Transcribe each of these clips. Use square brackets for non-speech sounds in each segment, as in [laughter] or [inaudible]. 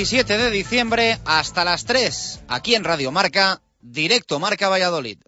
17 de diciembre hasta las 3, aquí en Radio Marca, directo Marca Valladolid.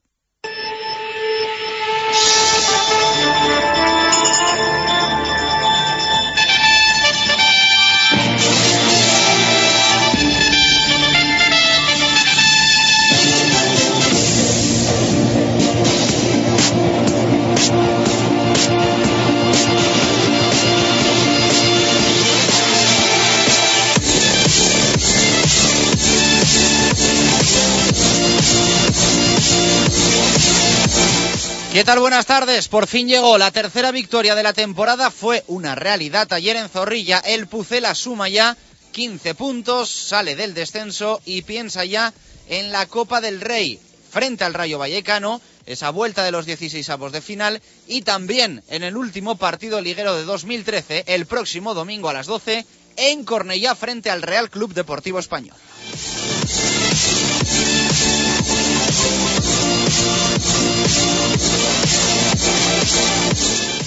¿Qué tal? Buenas tardes. Por fin llegó la tercera victoria de la temporada. Fue una realidad ayer en Zorrilla. El Pucela suma ya 15 puntos, sale del descenso y piensa ya en la Copa del Rey frente al Rayo Vallecano, esa vuelta de los 16 avos de final y también en el último partido liguero de 2013, el próximo domingo a las 12, en Cornellá frente al Real Club Deportivo Español.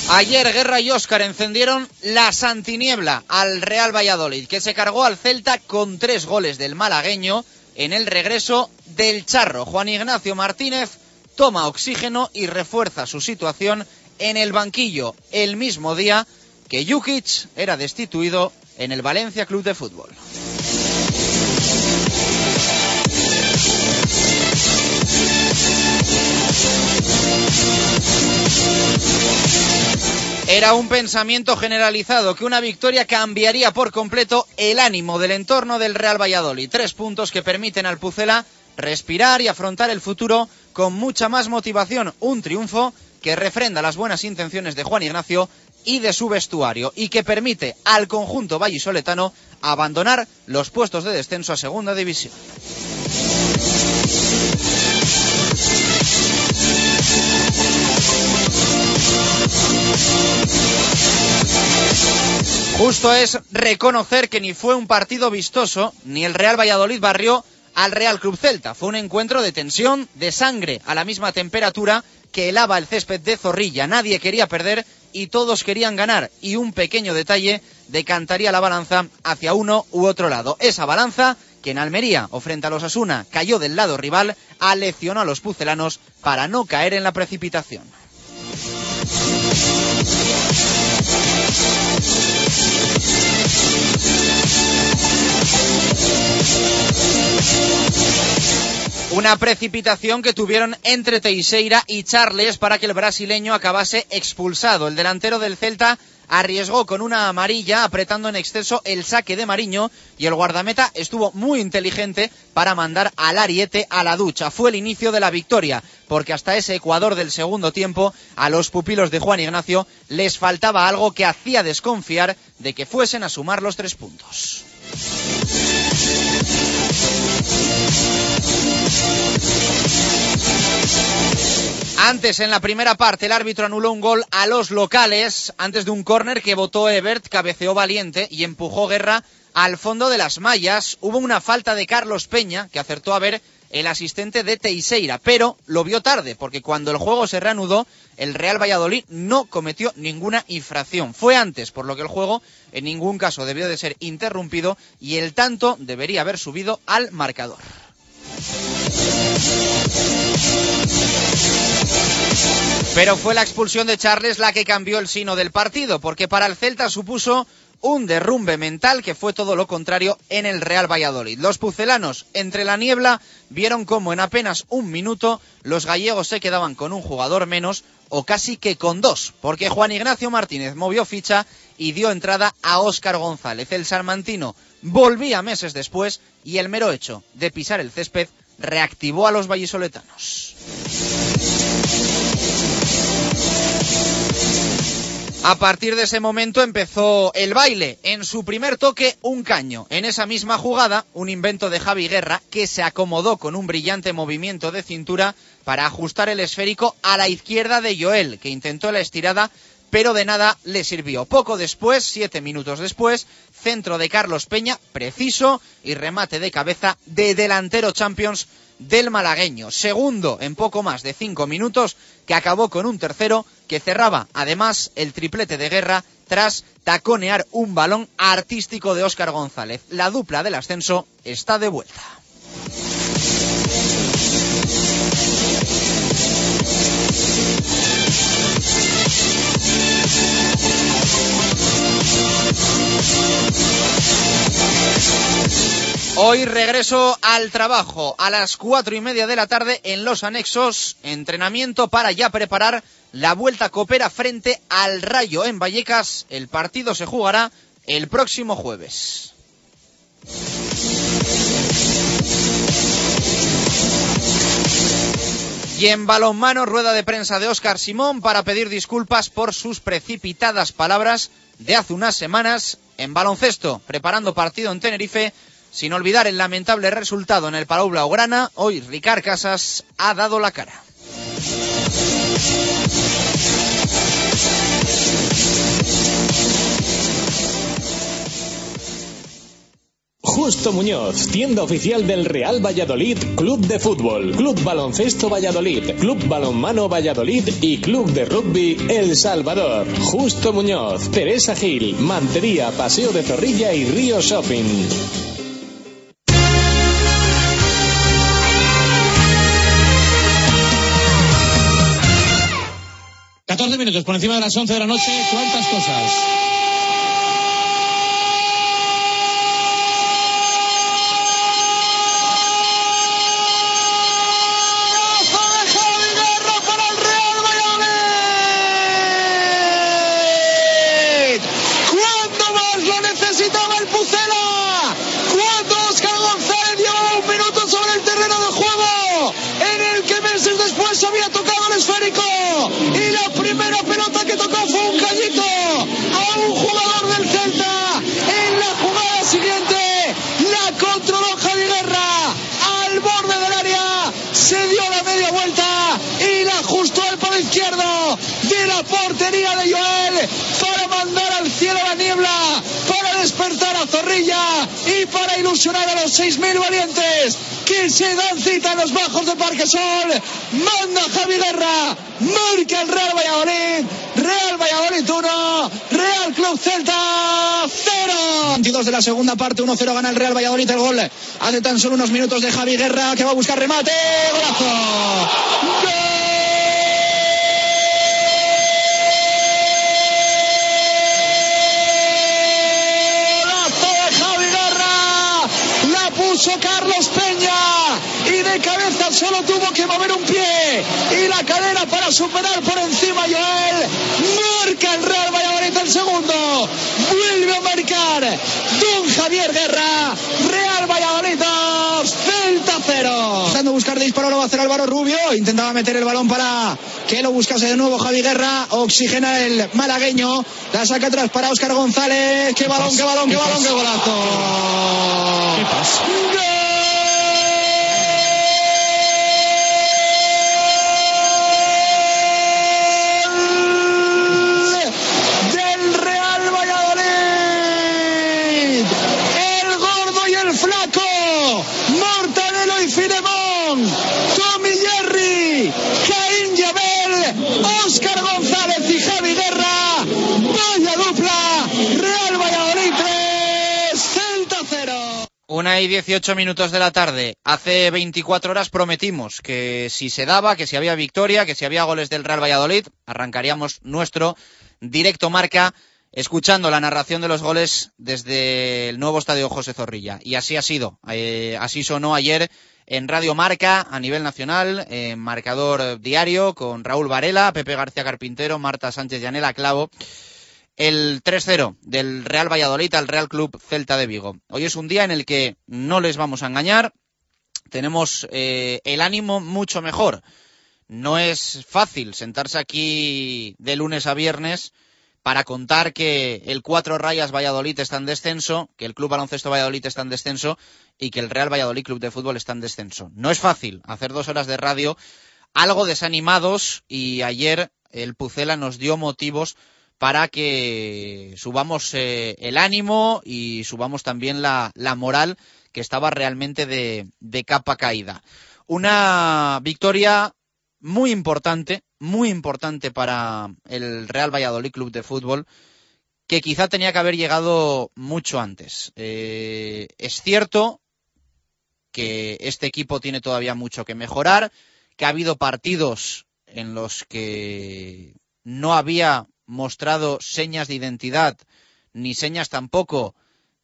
Ayer Guerra y Óscar encendieron la santiniebla al Real Valladolid, que se cargó al Celta con tres goles del malagueño en el regreso del Charro. Juan Ignacio Martínez toma oxígeno y refuerza su situación en el banquillo el mismo día que Jukic era destituido en el Valencia Club de Fútbol. Era un pensamiento generalizado que una victoria cambiaría por completo el ánimo del entorno del Real Valladolid. Tres puntos que permiten al Pucela respirar y afrontar el futuro con mucha más motivación. Un triunfo que refrenda las buenas intenciones de Juan Ignacio y de su vestuario y que permite al conjunto vallisoletano abandonar los puestos de descenso a segunda división. Justo es reconocer que ni fue un partido vistoso, ni el Real Valladolid barrió al Real Club Celta. Fue un encuentro de tensión, de sangre a la misma temperatura que helaba el césped de Zorrilla. Nadie quería perder y todos querían ganar. Y un pequeño detalle decantaría la balanza hacia uno u otro lado. Esa balanza que en Almería o frente a los Asuna cayó del lado rival, aleccionó a los pucelanos para no caer en la precipitación. Una precipitación que tuvieron entre Teixeira y Charles para que el brasileño acabase expulsado. El delantero del Celta arriesgó con una amarilla apretando en exceso el saque de Mariño y el guardameta estuvo muy inteligente para mandar al Ariete a la ducha. Fue el inicio de la victoria, porque hasta ese Ecuador del segundo tiempo a los pupilos de Juan Ignacio les faltaba algo que hacía desconfiar de que fuesen a sumar los tres puntos. Antes, en la primera parte, el árbitro anuló un gol a los locales antes de un córner que votó Ebert, cabeceó valiente y empujó Guerra al fondo de las mallas. Hubo una falta de Carlos Peña, que acertó a ver el asistente de Teixeira, pero lo vio tarde, porque cuando el juego se reanudó, el Real Valladolid no cometió ninguna infracción. Fue antes, por lo que el juego en ningún caso debió de ser interrumpido y el tanto debería haber subido al marcador. Pero fue la expulsión de Charles la que cambió el sino del partido, porque para el Celta supuso un derrumbe mental que fue todo lo contrario en el Real Valladolid. Los pucelanos, entre la niebla, vieron cómo en apenas un minuto los gallegos se quedaban con un jugador menos o casi que con dos, porque Juan Ignacio Martínez movió ficha y dio entrada a Óscar González. El salmantino volvía meses después y el mero hecho de pisar el césped reactivó a los vallisoletanos. A partir de ese momento empezó el baile. En su primer toque, un caño. En esa misma jugada, un invento de Javi Guerra que se acomodó con un brillante movimiento de cintura para ajustar el esférico a la izquierda de Joel, que intentó la estirada pero de nada le sirvió. Poco después, siete minutos después, centro de Carlos Peña, preciso, y remate de cabeza de delantero Champions del malagueño. Segundo en poco más de cinco minutos, que acabó con un tercero que cerraba además el triplete de guerra tras taconear un balón artístico de Óscar González. La dupla del ascenso está de vuelta. Hoy regreso al trabajo a las cuatro y media de la tarde en los anexos, entrenamiento para ya preparar la vuelta coopera frente al Rayo en Vallecas. El partido se jugará el próximo jueves. Y en balonmano, rueda de prensa de Óscar Simón para pedir disculpas por sus precipitadas palabras de hace unas semanas en baloncesto, preparando partido en Tenerife sin olvidar el lamentable resultado en el Palau Blaugrana, hoy Ricard Casas ha dado la cara. Justo Muñoz, tienda oficial del Real Valladolid, Club de Fútbol, Club Baloncesto Valladolid, Club Balonmano Valladolid y Club de Rugby El Salvador. Justo Muñoz, Teresa Gil, Mantería, Paseo de Zorrilla y Río Shopping. 14 minutos por encima de las 11 de la noche. ¿Cuántas cosas? A los 6.000 valientes que se dan cita en los bajos de Parque Sol. Manda Javi Guerra, marca el Real Valladolid. Real Valladolid 1, Real Club Celta 0. 22 de la segunda parte, 1-0 gana el Real Valladolid el gol. Hace tan solo unos minutos de Javi Guerra que va a buscar remate. ¡Golazo! Carlos Peña y de cabeza solo tuvo que mover un pie y la cadera para superar por encima Joel. Marca el Real Valladolid el segundo. Vuelve a marcar Don Javier Guerra. Real Valladolid 2, Celta 0. Intentando buscar disparo lo va a hacer Álvaro Rubio. Intentaba meter el balón para que lo buscase de nuevo Javi Guerra. Oxigena el malagueño. La saca atrás para Óscar González. Qué balón, qué balón, qué balón, qué golazo. ¿Qué pasa? Una y 18 minutos de la tarde. Hace 24 horas prometimos que si se daba, que si había victoria, que si había goles del Real Valladolid, arrancaríamos nuestro directo marca escuchando la narración de los goles desde el nuevo estadio José Zorrilla. Y así ha sido. Eh, así sonó ayer en Radio Marca a nivel nacional, en marcador diario con Raúl Varela, Pepe García Carpintero, Marta Sánchez Llanela Clavo el 3-0 del Real Valladolid al Real Club Celta de Vigo. Hoy es un día en el que no les vamos a engañar. Tenemos eh, el ánimo mucho mejor. No es fácil sentarse aquí de lunes a viernes para contar que el Cuatro Rayas Valladolid está en descenso, que el Club Baloncesto Valladolid está en descenso y que el Real Valladolid Club de Fútbol está en descenso. No es fácil hacer dos horas de radio algo desanimados y ayer el Pucela nos dio motivos para que subamos eh, el ánimo y subamos también la, moral que estaba realmente de, de capa caída. Una victoria muy importante, muy importante para el Real Valladolid Club de Fútbol, que quizá tenía que haber llegado mucho antes. Eh, es cierto que este equipo tiene todavía mucho que mejorar, que ha habido partidos en los que no había mostrado señas de identidad, ni señas tampoco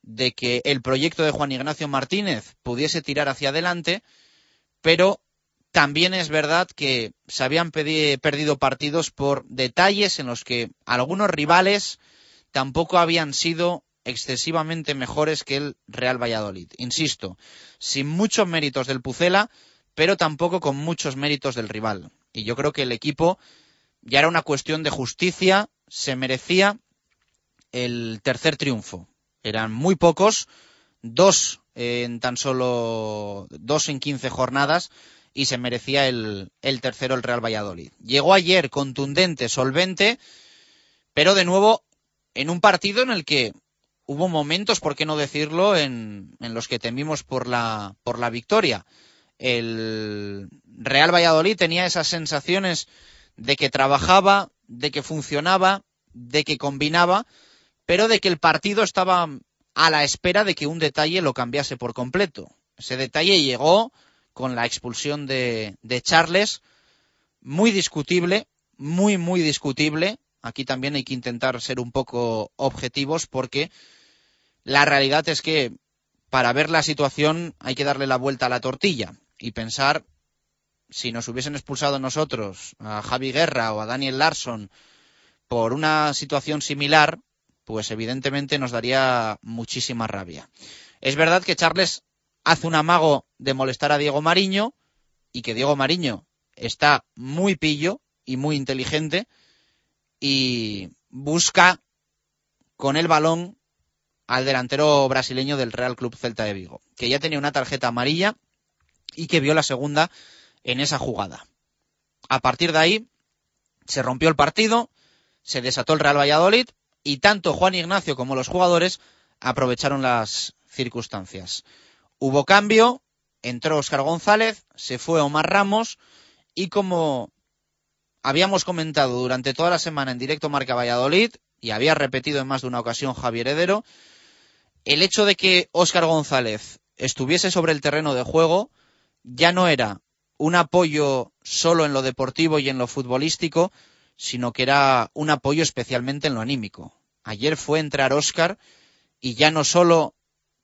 de que el proyecto de Juan Ignacio Martínez pudiese tirar hacia adelante, pero también es verdad que se habían perdido partidos por detalles en los que algunos rivales tampoco habían sido excesivamente mejores que el Real Valladolid. Insisto, sin muchos méritos del Pucela, pero tampoco con muchos méritos del rival. Y yo creo que el equipo ya era una cuestión de justicia, se merecía el tercer triunfo. Eran muy pocos, dos en tan solo dos en quince jornadas y se merecía el, el tercero el Real Valladolid. Llegó ayer contundente, solvente, pero de nuevo en un partido en el que hubo momentos, por qué no decirlo, en, en, los que temimos por la, por la victoria. El Real Valladolid tenía esas sensaciones de que trabajaba, de que funcionaba, de que combinaba, pero de que el partido estaba a la espera de que un detalle lo cambiase por completo. Ese detalle llegó con la expulsión de, de Charles, muy discutible, muy, muy discutible. Aquí también hay que intentar ser un poco objetivos porque la realidad es que para ver la situación hay que darle la vuelta a la tortilla y pensar si nos hubiesen expulsado nosotros a Javi Guerra o a Daniel Larson por una situación similar, pues evidentemente nos daría muchísima rabia. Es verdad que Charles hace un amago de molestar a Diego Mariño y que Diego Mariño está muy pillo y muy inteligente y busca con el balón al delantero brasileño del Real Club Celta de Vigo, que ya tenía una tarjeta amarilla y que vio la segunda en esa jugada. A partir de ahí se rompió el partido, se desató el Real Valladolid y tanto Juan Ignacio como los jugadores aprovecharon las circunstancias. Hubo cambio, entró Óscar González, se fue Omar Ramos y como habíamos comentado durante toda la semana en directo Marca Valladolid y había repetido en más de una ocasión Javier Heredero, el hecho de que Óscar González estuviese sobre el terreno de juego ya no era un apoyo solo en lo deportivo y en lo futbolístico, sino que era un apoyo especialmente en lo anímico. Ayer fue entrar Óscar y ya no solo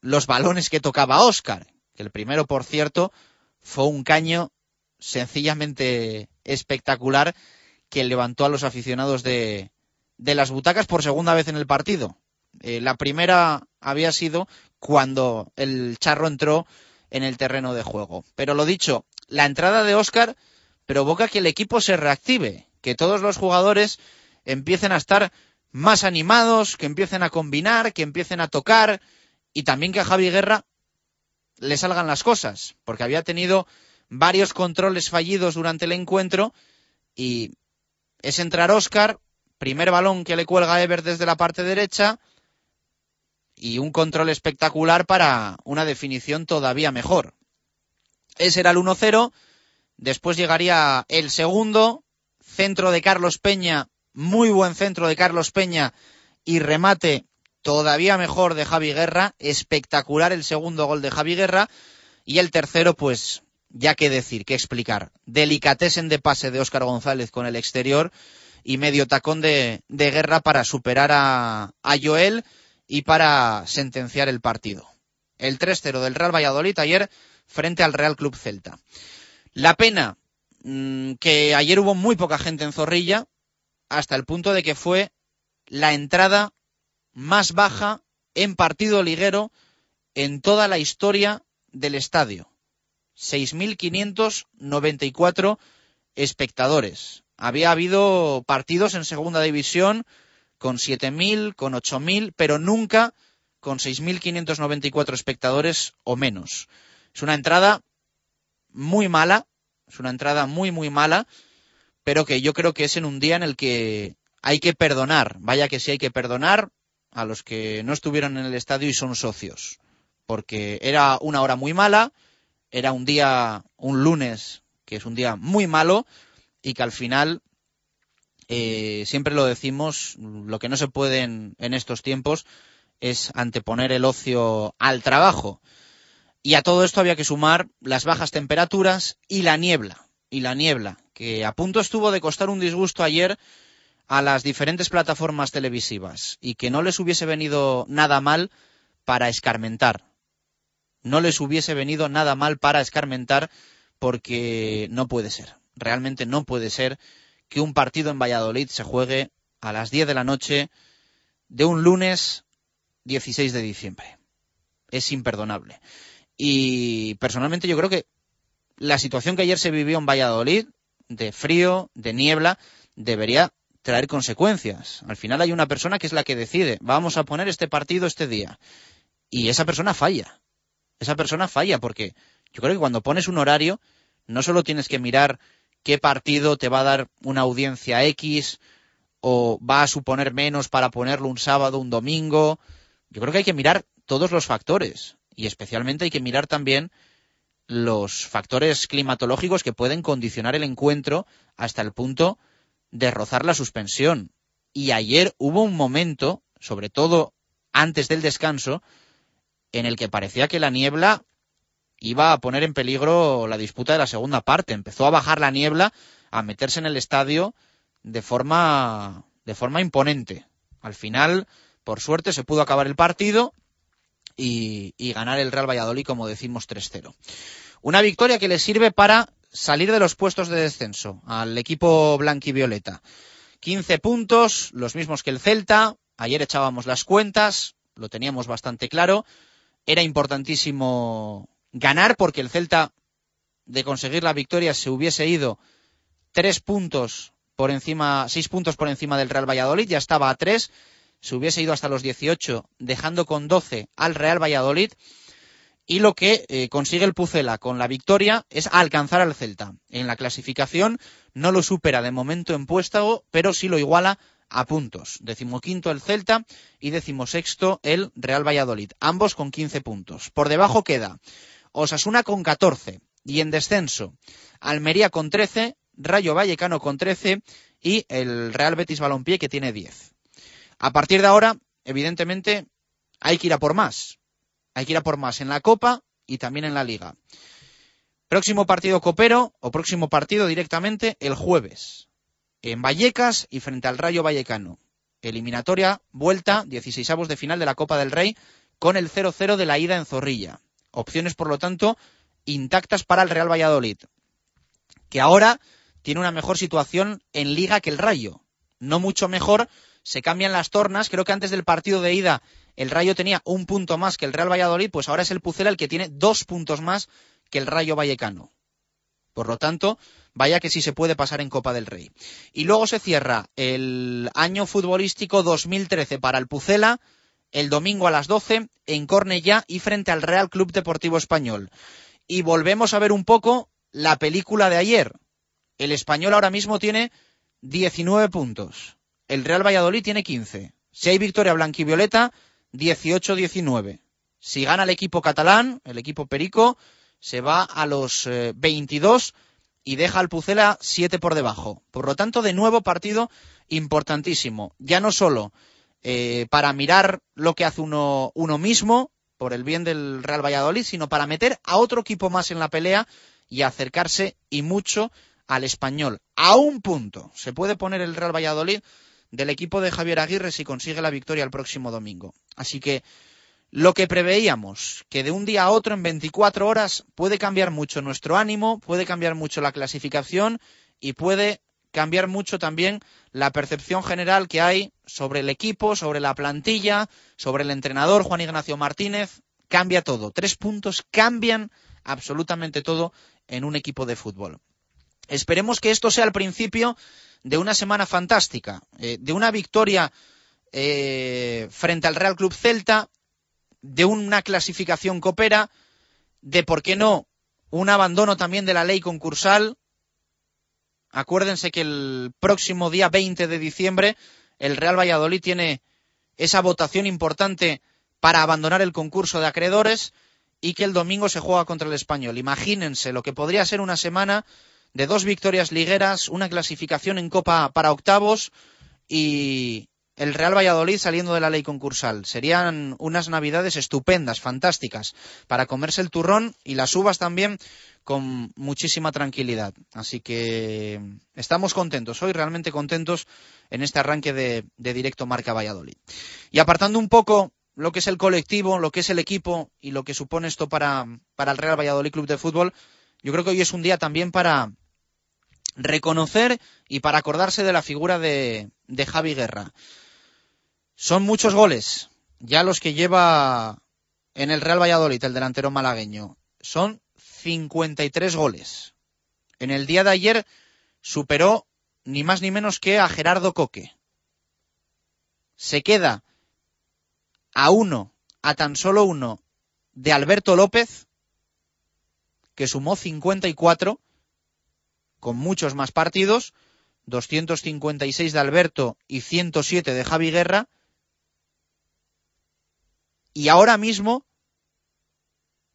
los balones que tocaba Oscar. Que el primero, por cierto, fue un caño sencillamente espectacular que levantó a los aficionados de, de las butacas por segunda vez en el partido. Eh, la primera había sido cuando el charro entró en el terreno de juego. Pero lo dicho, la entrada de Oscar provoca que el equipo se reactive, que todos los jugadores empiecen a estar más animados, que empiecen a combinar, que empiecen a tocar, y también que a Javi Guerra le salgan las cosas, porque había tenido varios controles fallidos durante el encuentro y es entrar Oscar, primer balón que le cuelga a Ever desde la parte derecha y un control espectacular para una definición todavía mejor. Ese era el 1-0, después llegaría el segundo, centro de Carlos Peña, muy buen centro de Carlos Peña y remate todavía mejor de Javi Guerra, espectacular el segundo gol de Javi Guerra, y el tercero, pues, ya que decir, que explicar. Delicatesen de pase de Óscar González con el exterior y medio tacón de, guerra para superar a, a Joel y para sentenciar el partido. El 3-0 del Real Valladolid ayer frente al Real Club Celta. La pena mmm, que ayer hubo muy poca gente en Zorrilla, hasta el punto de que fue la entrada más baja en partido liguero en toda la historia del estadio. 6.594 espectadores. Había habido partidos en segunda división con 7.000, con 8.000, pero nunca con 6.594 espectadores o menos. Es una entrada muy mala, es una entrada muy, muy mala, pero que yo creo que es en un día en el que hay que perdonar, vaya que sí hay que perdonar a los que no estuvieron en el estadio y son socios, porque era una hora muy mala, era un día, un lunes, que es un día muy malo y que al final, eh, siempre lo decimos, lo que no se puede en, en estos tiempos es anteponer el ocio al trabajo. Y a todo esto había que sumar las bajas temperaturas y la niebla. Y la niebla, que a punto estuvo de costar un disgusto ayer a las diferentes plataformas televisivas y que no les hubiese venido nada mal para escarmentar. No les hubiese venido nada mal para escarmentar porque no puede ser. Realmente no puede ser que un partido en Valladolid se juegue a las 10 de la noche de un lunes 16 de diciembre. Es imperdonable. Y personalmente yo creo que la situación que ayer se vivió en Valladolid, de frío, de niebla, debería traer consecuencias. Al final hay una persona que es la que decide, vamos a poner este partido este día. Y esa persona falla. Esa persona falla porque yo creo que cuando pones un horario, no solo tienes que mirar qué partido te va a dar una audiencia X o va a suponer menos para ponerlo un sábado, un domingo. Yo creo que hay que mirar todos los factores y especialmente hay que mirar también los factores climatológicos que pueden condicionar el encuentro hasta el punto de rozar la suspensión. Y ayer hubo un momento, sobre todo antes del descanso, en el que parecía que la niebla iba a poner en peligro la disputa de la segunda parte. Empezó a bajar la niebla, a meterse en el estadio de forma, de forma imponente. Al final, por suerte, se pudo acabar el partido y, ganar el Real Valladolid, como decimos, 3-0. Una victoria que le sirve para salir de los puestos de descenso al equipo blanquivioleta. 15 puntos, los mismos que el Celta. Ayer echábamos las cuentas, lo teníamos bastante claro. Era importantísimo ganar porque el Celta, de conseguir la victoria, se hubiese ido tres puntos por encima, seis puntos por encima del Real Valladolid, ya estaba a tres se hubiese ido hasta los 18, dejando con 12 al Real Valladolid. Y lo que eh, consigue el Pucela con la victoria es alcanzar al Celta. En la clasificación no lo supera de momento en puéstago, pero sí lo iguala a puntos. Decimoquinto el Celta y decimosexto el Real Valladolid. Ambos con 15 puntos. Por debajo queda Osasuna con 14 y en descenso Almería con 13, Rayo Vallecano con 13 y el Real Betis Balompié que tiene 10. A partir de ahora, evidentemente, hay que ir a por más. Hay que ir a por más en la Copa y también en la Liga. Próximo partido copero o próximo partido directamente el jueves. En Vallecas y frente al Rayo Vallecano. Eliminatoria, vuelta, 16 avos de final de la Copa del Rey con el 0-0 de la ida en Zorrilla. Opciones, por lo tanto, intactas para el Real Valladolid. Que ahora tiene una mejor situación en Liga que el Rayo. No mucho mejor, se cambian las tornas. Creo que antes del partido de ida el Rayo tenía un punto más que el Real Valladolid, pues ahora es el Pucela el que tiene dos puntos más que el Rayo Vallecano. Por lo tanto, vaya que sí se puede pasar en Copa del Rey. Y luego se cierra el año futbolístico 2013 para el Pucela, el domingo a las 12 en Cornellá y frente al Real Club Deportivo Español. Y volvemos a ver un poco la película de ayer. El español ahora mismo tiene 19 puntos el Real Valladolid tiene 15. Si hay victoria blanquivioleta, 18-19. Si gana el equipo catalán, el equipo perico, se va a los eh, 22 y deja al Pucela 7 por debajo. Por lo tanto, de nuevo partido importantísimo. Ya no solo eh, para mirar lo que hace uno, uno mismo, por el bien del Real Valladolid, sino para meter a otro equipo más en la pelea y acercarse y mucho al español. A un punto se puede poner el Real Valladolid del equipo de Javier Aguirre si consigue la victoria el próximo domingo. Así que lo que preveíamos, que de un día a otro en 24 horas puede cambiar mucho nuestro ánimo, puede cambiar mucho la clasificación y puede cambiar mucho también la percepción general que hay sobre el equipo, sobre la plantilla, sobre el entrenador Juan Ignacio Martínez. Cambia todo. Tres puntos cambian absolutamente todo en un equipo de fútbol. Esperemos que esto sea el principio de una semana fantástica, eh, de una victoria eh, frente al Real Club Celta, de una clasificación coopera, de, ¿por qué no?, un abandono también de la ley concursal. Acuérdense que el próximo día 20 de diciembre el Real Valladolid tiene esa votación importante para abandonar el concurso de acreedores y que el domingo se juega contra el español. Imagínense lo que podría ser una semana de dos victorias ligueras, una clasificación en Copa para octavos y el Real Valladolid saliendo de la ley concursal. Serían unas navidades estupendas, fantásticas, para comerse el turrón y las uvas también con muchísima tranquilidad. Así que estamos contentos, hoy realmente contentos en este arranque de, de directo Marca Valladolid. Y apartando un poco lo que es el colectivo, lo que es el equipo y lo que supone esto para, para el Real Valladolid Club de Fútbol, yo creo que hoy es un día también para reconocer y para acordarse de la figura de, Javi Guerra. Son muchos goles, ya los que lleva en el Real Valladolid, el delantero malagueño. Son 53 goles. En el día de ayer superó ni más ni menos que a Gerardo Coque. Se queda a uno, a tan solo uno, de Alberto López, que sumó 54, con muchos más partidos, 256 de Alberto y 107 de Javi Guerra. Y ahora mismo,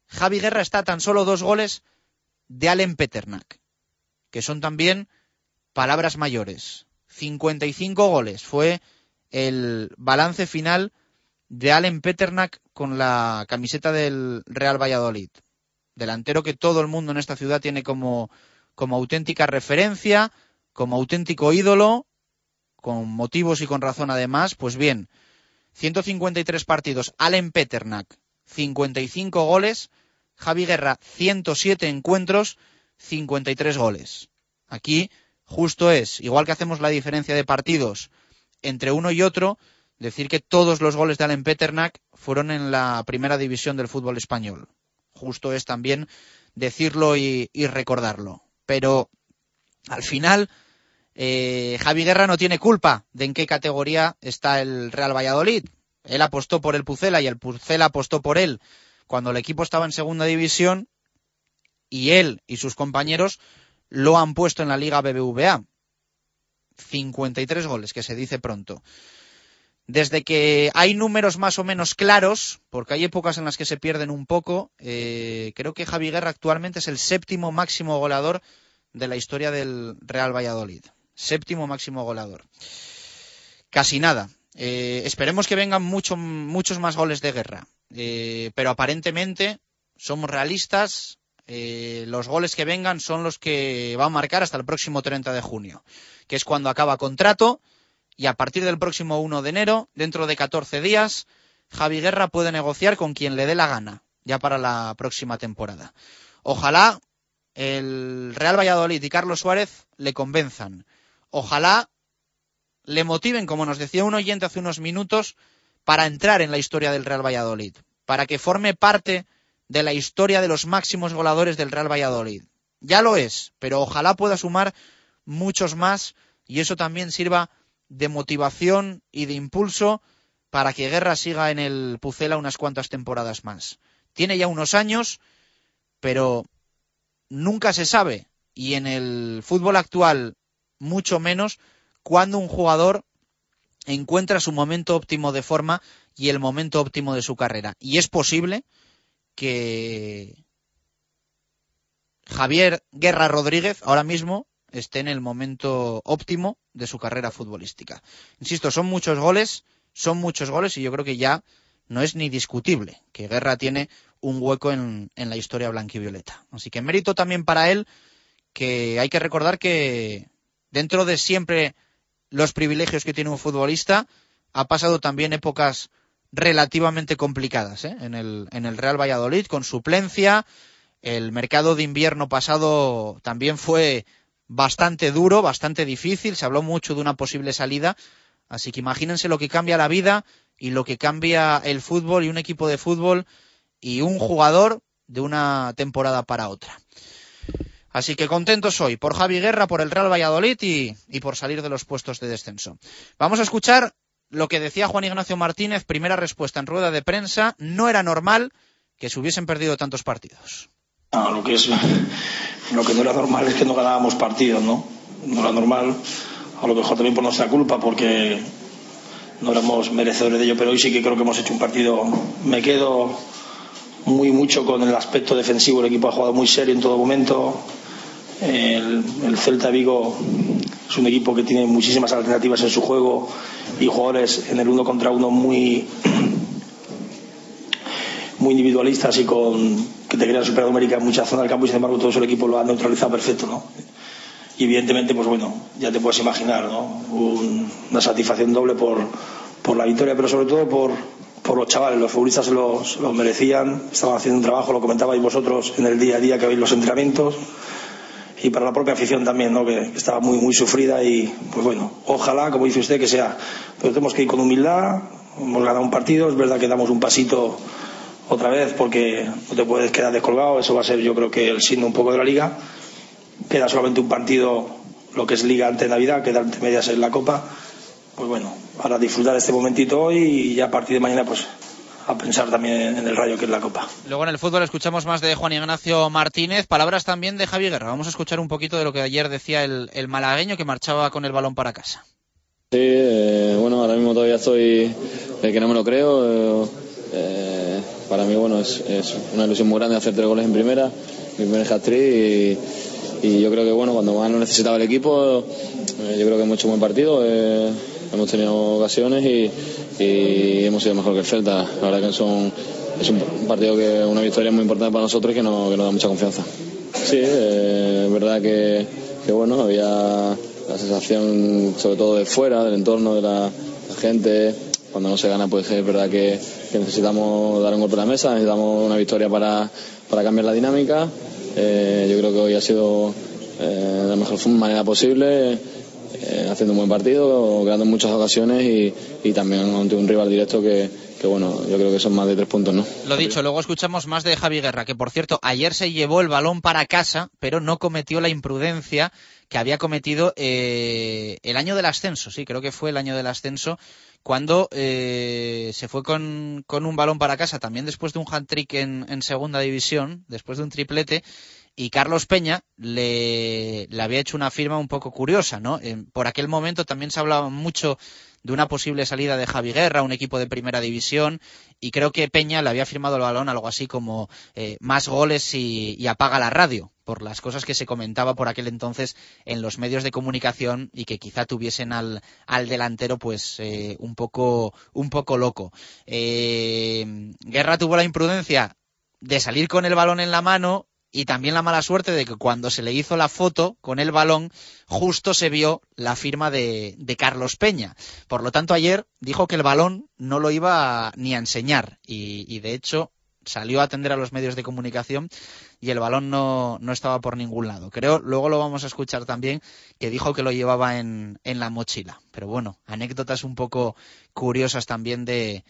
Javi Guerra está a tan solo dos goles de Allen Peternak, que son también palabras mayores. 55 goles fue el balance final de Allen Peternak con la camiseta del Real Valladolid. Delantero que todo el mundo en esta ciudad tiene como, auténtica referencia, como auténtico ídolo, con motivos y con razón además. Pues bien, 153 partidos, Allen Peternak, 55 goles, Javi Guerra, 107 encuentros, 53 goles. Aquí justo es, igual que hacemos la diferencia de partidos entre uno y otro, decir que todos los goles de Allen Peternak fueron en la primera división del fútbol español. Justo es también decirlo y, recordarlo. Pero al final, eh, Javi Guerra no tiene culpa de en qué categoría está el Real Valladolid. Él apostó por el Pucela y el Pucela apostó por él cuando el equipo estaba en segunda división y él y sus compañeros lo han puesto en la Liga BBVA. 53 goles, que se dice pronto desde que hay números más o menos claros, porque hay épocas en las que se pierden un poco, eh, creo que Javi Guerra actualmente es el séptimo máximo goleador de la historia del Real Valladolid. Séptimo máximo goleador. Casi nada. Eh, esperemos que vengan mucho, muchos más goles de guerra. Eh, pero aparentemente somos realistas. Los goles que vengan son los que va a marcar hasta el próximo 30 de junio, que es cuando acaba contrato y a partir del próximo 1 de enero, dentro de 14 días, Javi Guerra puede negociar con quien le dé la gana, ya para la próxima temporada. Ojalá el Real Valladolid y Carlos Suárez le convenzan. Ojalá le motiven, como nos decía un oyente hace unos minutos, para entrar en la historia del Real Valladolid, para que forme parte de la historia de los máximos goleadores del Real Valladolid. Ya lo es, pero ojalá pueda sumar muchos más y eso también sirva de motivación y de impulso para que Guerra siga en el Pucela unas cuantas temporadas más. Tiene ya unos años, pero nunca se sabe, y en el fútbol actual mucho menos, cuando un jugador encuentra su momento óptimo de forma y el momento óptimo de su carrera. Y es posible que Javier Guerra Rodríguez ahora mismo esté en el momento óptimo de su carrera futbolística. Insisto, son muchos goles, son muchos goles y yo creo que ya no es ni discutible que Guerra tiene un hueco en, en la historia blanquivioleta. Así que mérito también para él que hay que recordar que dentro de siempre los privilegios que tiene un futbolista, ha pasado también épocas relativamente complicadas ¿eh? en, el, en el Real Valladolid, con suplencia. El mercado de invierno pasado también fue bastante duro, bastante difícil. Se habló mucho de una posible salida. Así que imagínense lo que cambia la vida y lo que cambia el fútbol y un equipo de fútbol y un jugador de una temporada para otra. Así que contentos hoy por Javi Guerra, por el Real Valladolid y, y, por salir de los puestos de descenso. Vamos a escuchar lo que decía Juan Ignacio Martínez, primera respuesta en rueda de prensa. No era normal que se hubiesen perdido tantos partidos. Lo que es lo que no era normal es que no ganábamos partidos, ¿no? No era normal, a lo mejor también por nuestra culpa, porque no éramos merecedores de ello, pero hoy sí que creo que hemos hecho un partido. Me quedo muy mucho con el aspecto defensivo, el equipo ha jugado muy serio en todo momento, el, el, Celta Vigo es un equipo que tiene muchísimas alternativas en su juego y jugadores en el uno contra uno muy muy individualistas y con que te crean supernumérica en muchas zonas del campo y sin embargo todo el equipo lo ha neutralizado perfecto ¿no? y evidentemente pues bueno ya te puedes imaginar ¿no? Un, una satisfacción doble por, por la victoria pero sobre todo por, por los chavales, los futbolistas los, los merecían, estaban haciendo un trabajo, lo comentabais vosotros en el día a día que veis los entrenamientos, y para la propia afición también, ¿no? que estaba muy, muy sufrida y pues bueno, ojalá, como dice usted, que sea, pero tenemos que ir con humildad, hemos ganado un partido, es verdad que damos un pasito otra vez porque no te puedes quedar descolgado, eso va a ser yo creo que el signo un poco de la liga, queda solamente un partido, lo que es liga ante Navidad, queda ante medias en la Copa, pues bueno, para disfrutar este momentito hoy y ya a partir de mañana pues a pensar también en el rayo que es la Copa. Luego en el fútbol escuchamos más de Juan Ignacio Martínez, palabras también de Javi Guerra. Vamos a escuchar un poquito de lo que ayer decía el, el malagueño que marchaba con el balón para casa. Sí, eh, bueno, ahora mismo todavía estoy eh, que no me lo creo. Eh, para mí, bueno, es, una ilusión muy grande hacer tres goles en primera, mi primer hat-trick y, y, yo creo que, bueno, cuando más lo necesitaba el equipo, eh, yo creo que hemos hecho un buen partido, eh, hemos tenido ocasiones y, hemos sido mejor que el Celta. La verdad que es un partido que una victoria muy importante para nosotros y que, no, que nos da mucha confianza. Sí, eh, es verdad que, bueno, había la sensación, sobre todo de fuera, del entorno de la gente. Cuando no se gana, pues es verdad que, que, necesitamos dar un golpe a la mesa, necesitamos una victoria para, para cambiar la dinámica. Eh, yo creo que hoy ha sido eh, de la mejor manera posible eh, haciendo un buen partido, creando muchas ocasiones y, y, también ante un rival directo que, que, bueno, yo creo que son más de tres puntos, ¿no? Lo dicho, luego escuchamos más de Javi Guerra, que por cierto, ayer se llevó el balón para casa, pero no cometió la imprudencia que había cometido eh, el año del ascenso, sí, creo que fue el año del ascenso, cuando eh, se fue con, con, un balón para casa, también después de un hat-trick en, en segunda división, después de un triplete, y Carlos Peña le, le, había hecho una firma un poco curiosa, ¿no? Eh, por aquel momento también se hablaba mucho de una posible salida de Javi Guerra, un equipo de primera división, y creo que Peña le había firmado el balón algo así como eh, más goles y, apaga la radio, por las cosas que se comentaba por aquel entonces en los medios de comunicación y que quizá tuviesen al, al delantero pues eh, un poco un poco loco. Eh, Guerra tuvo la imprudencia de salir con el balón en la mano y también la mala suerte de que cuando se le hizo la foto con el balón, justo se vio la firma de, de, Carlos Peña. Por lo tanto, ayer dijo que el balón no lo iba ni a enseñar y, y, de hecho salió a atender a los medios de comunicación y el balón no, no, estaba por ningún lado. Creo, luego lo vamos a escuchar también, que dijo que lo llevaba en, en la mochila. Pero bueno, anécdotas un poco curiosas también de,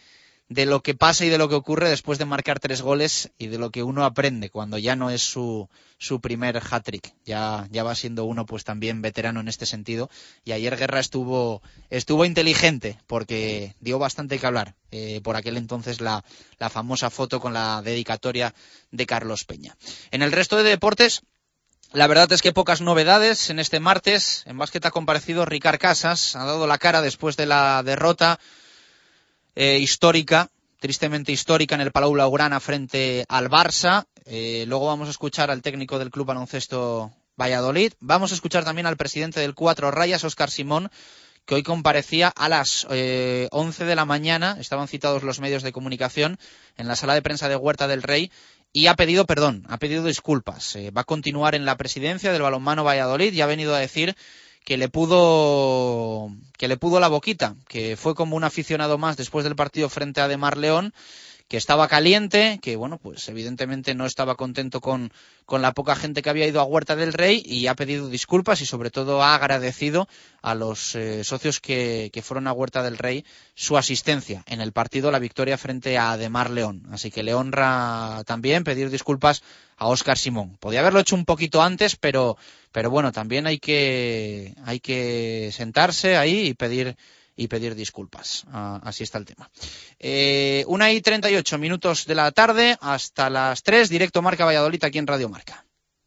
de lo que pasa y de lo que ocurre después de marcar tres goles y de lo que uno aprende cuando ya no es su, su primer hat-trick. Ya, ya va siendo uno pues también veterano en este sentido. Y ayer Guerra estuvo, estuvo inteligente porque dio bastante que hablar. Eh, por aquel entonces la, la famosa foto con la dedicatoria de Carlos Peña. En el resto de deportes, la verdad es que pocas novedades en este martes. En básquet ha comparecido Ricard Casas, ha dado la cara después de la derrota eh, histórica, tristemente histórica en el Palau Blaugrana frente al Barça. Eh, luego vamos a escuchar al técnico del Club Baloncesto Valladolid. Vamos a escuchar también al presidente del Cuatro Rayas, Óscar Simón, que hoy comparecía a las eh, 11 de la mañana, estaban citados los medios de comunicación en la sala de prensa de Huerta del Rey y ha pedido perdón, ha pedido disculpas. Eh, va a continuar en la presidencia del balonmano Valladolid y ha venido a decir que le pudo que le pudo la boquita, que fue como un aficionado más después del partido frente a Demar León que estaba caliente, que bueno, pues evidentemente no estaba contento con, con la poca gente que había ido a Huerta del Rey y ha pedido disculpas y sobre todo ha agradecido a los eh, socios que, que, fueron a Huerta del Rey su asistencia en el partido, la victoria frente a Demar León. Así que le honra también pedir disculpas a Óscar Simón. Podía haberlo hecho un poquito antes, pero, pero bueno, también hay que, hay que sentarse ahí y pedir y pedir disculpas. Ah, así está el tema. Eh, una y 38 minutos de la tarde hasta las 3, directo Marca Valladolid aquí en Radio Marca.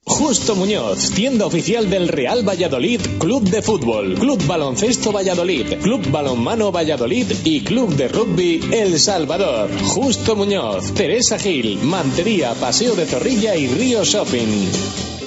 Justo Muñoz, tienda oficial del Real Valladolid, Club de Fútbol, Club Baloncesto Valladolid, Club Balonmano Valladolid y Club de Rugby El Salvador. Justo Muñoz, Teresa Gil, Mantería, Paseo de Zorrilla y Río Shopping.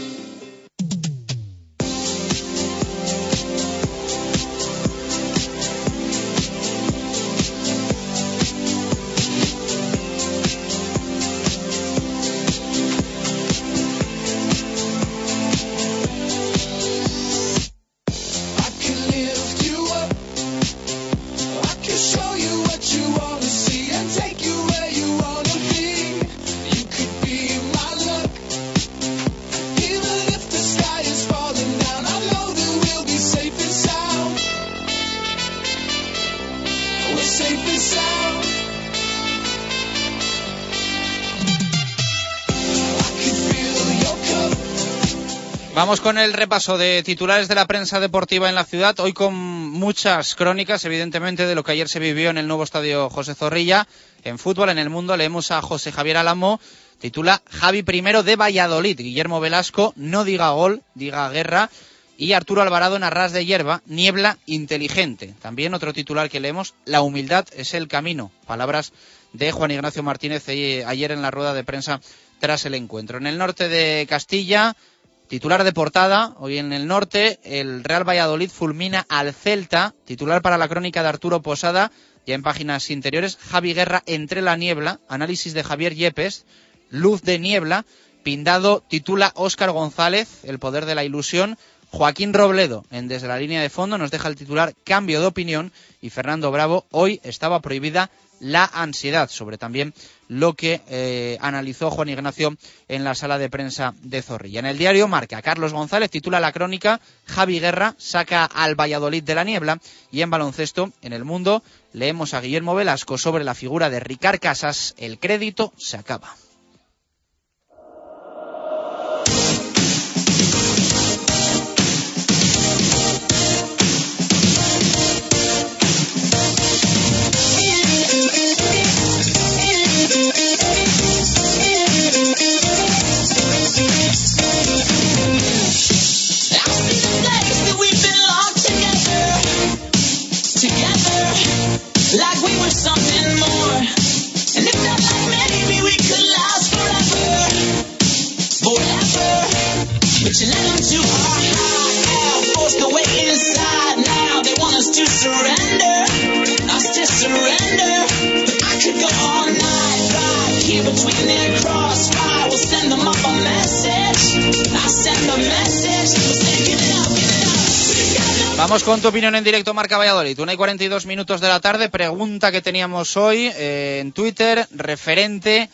Vamos con el repaso de titulares de la prensa deportiva en la ciudad, hoy con muchas crónicas, evidentemente, de lo que ayer se vivió en el nuevo estadio José Zorrilla. En fútbol, en el mundo, leemos a José Javier Alamo, titula Javi primero de Valladolid, Guillermo Velasco, no diga gol, diga guerra, y Arturo Alvarado en Arras de Hierba, niebla inteligente. También otro titular que leemos, La humildad es el camino, palabras de Juan Ignacio Martínez eh, ayer en la rueda de prensa tras el encuentro. En el norte de Castilla, Titular de portada, hoy en el norte, el Real Valladolid fulmina al Celta, titular para la crónica de Arturo Posada, ya en páginas interiores, Javi Guerra entre la niebla, análisis de Javier Yepes, luz de niebla, Pindado titula Óscar González, el poder de la ilusión, Joaquín Robledo, en Desde la línea de fondo, nos deja el titular Cambio de opinión y Fernando Bravo, hoy estaba prohibida la ansiedad, sobre también lo que eh, analizó Juan Ignacio en la sala de prensa de Zorrilla. En el diario Marca, Carlos González titula la crónica Javi Guerra saca al Valladolid de la niebla y en baloncesto, en el mundo, leemos a Guillermo Velasco sobre la figura de Ricard Casas, el crédito se acaba. Like we were something more. And if not like maybe we could last forever, forever. But you let them too hard, high, forced away inside. Now they want us to surrender, us to surrender. But I could go all night, right here between their crossfire. We'll send them up a message. I send a message. We'll say, give it up, give it up. Vamos con tu opinión en directo, Marca Valladolid. Una y 42 minutos de la tarde. Pregunta que teníamos hoy eh, en Twitter referente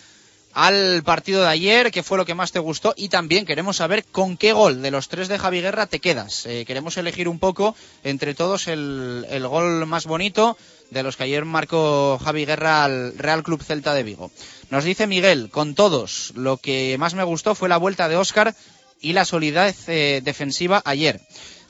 al partido de ayer, qué fue lo que más te gustó y también queremos saber con qué gol de los tres de Javi Guerra te quedas. Eh, queremos elegir un poco entre todos el, gol más bonito de los que ayer marcó Javi Guerra al Real Club Celta de Vigo. Nos dice Miguel, con todos, lo que más me gustó fue la vuelta de Óscar y la solidez eh, defensiva ayer.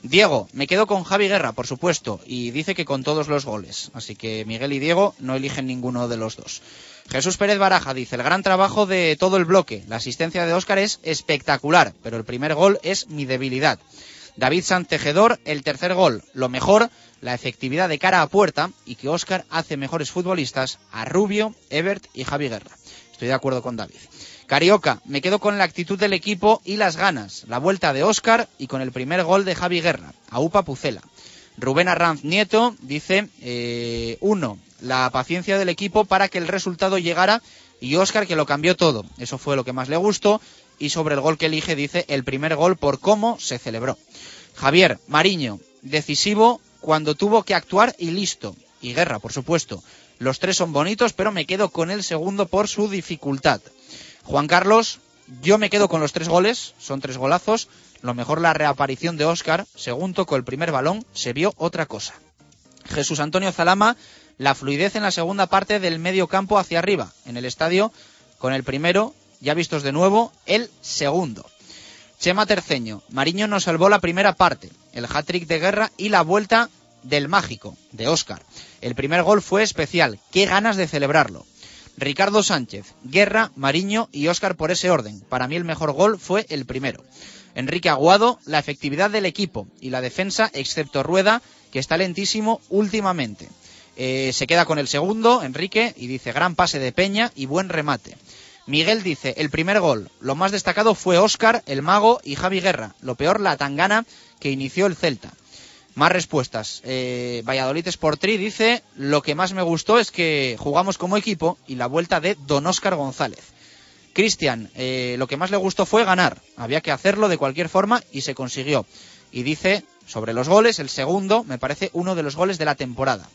Diego, me quedo con Javi Guerra, por supuesto, y dice que con todos los goles. Así que Miguel y Diego no eligen ninguno de los dos. Jesús Pérez Baraja dice, el gran trabajo de todo el bloque. La asistencia de Óscar es espectacular, pero el primer gol es mi debilidad. David Santejedor, el tercer gol, lo mejor, la efectividad de cara a puerta y que Óscar hace mejores futbolistas a Rubio, Ebert y Javi Guerra. Estoy de acuerdo con David. Carioca, me quedo con la actitud del equipo y las ganas, la vuelta de Óscar y con el primer gol de Javi Guerra, a Upa Pucela. Rubén Arranz Nieto dice, eh, uno, la paciencia del equipo para que el resultado llegara y Óscar que lo cambió todo. Eso fue lo que más le gustó. Y sobre el gol que elige dice el primer gol por cómo se celebró. Javier Mariño, decisivo cuando tuvo que actuar y listo. Y Guerra, por supuesto. Los tres son bonitos, pero me quedo con el segundo por su dificultad. Juan Carlos, yo me quedo con los tres goles, son tres golazos. Lo mejor la reaparición de Óscar, según tocó el primer balón, se vio otra cosa. Jesús Antonio Zalama, la fluidez en la segunda parte del medio campo hacia arriba, en el estadio, con el primero, ya vistos de nuevo, el segundo. Chema Terceño, Mariño nos salvó la primera parte, el hat-trick de guerra y la vuelta del mágico, de Óscar. El primer gol fue especial, qué ganas de celebrarlo. Ricardo Sánchez, Guerra, Mariño y Óscar por ese orden. Para mí el mejor gol fue el primero. Enrique Aguado, la efectividad del equipo y la defensa, excepto Rueda, que está lentísimo últimamente. Eh, se queda con el segundo, Enrique, y dice gran pase de Peña y buen remate. Miguel dice, el primer gol, lo más destacado fue Óscar, el mago y Javi Guerra. Lo peor, la tangana que inició el Celta. Más respuestas. Eh, Valladolid Sportri dice, lo que más me gustó es que jugamos como equipo y la vuelta de Don Óscar González. Cristian, eh, lo que más le gustó fue ganar. Había que hacerlo de cualquier forma y se consiguió. Y dice, sobre los goles, el segundo me parece uno de los goles de la temporada.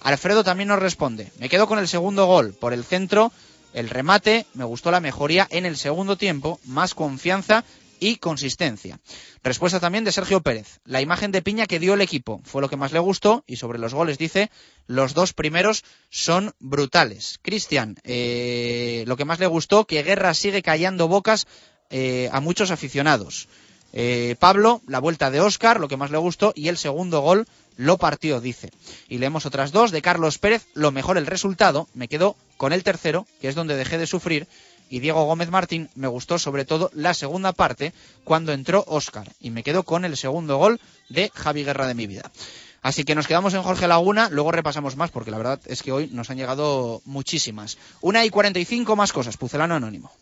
Alfredo también nos responde, me quedo con el segundo gol por el centro el remate, me gustó la mejoría en el segundo tiempo, más confianza y consistencia. Respuesta también de Sergio Pérez. La imagen de piña que dio el equipo fue lo que más le gustó y sobre los goles dice, los dos primeros son brutales. Cristian, eh, lo que más le gustó, que Guerra sigue callando bocas eh, a muchos aficionados. Eh, Pablo, la vuelta de Óscar, lo que más le gustó, y el segundo gol lo partió, dice. Y leemos otras dos de Carlos Pérez, lo mejor el resultado, me quedo con el tercero, que es donde dejé de sufrir, y Diego Gómez Martín me gustó sobre todo la segunda parte, cuando entró Óscar, y me quedo con el segundo gol de Javi Guerra de mi vida. Así que nos quedamos en Jorge Laguna, luego repasamos más, porque la verdad es que hoy nos han llegado muchísimas. Una y cuarenta y cinco más cosas, Pucelano Anónimo.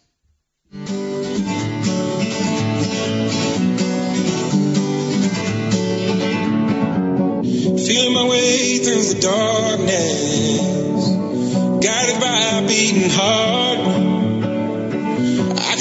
My way through the darkness, by a beating heart.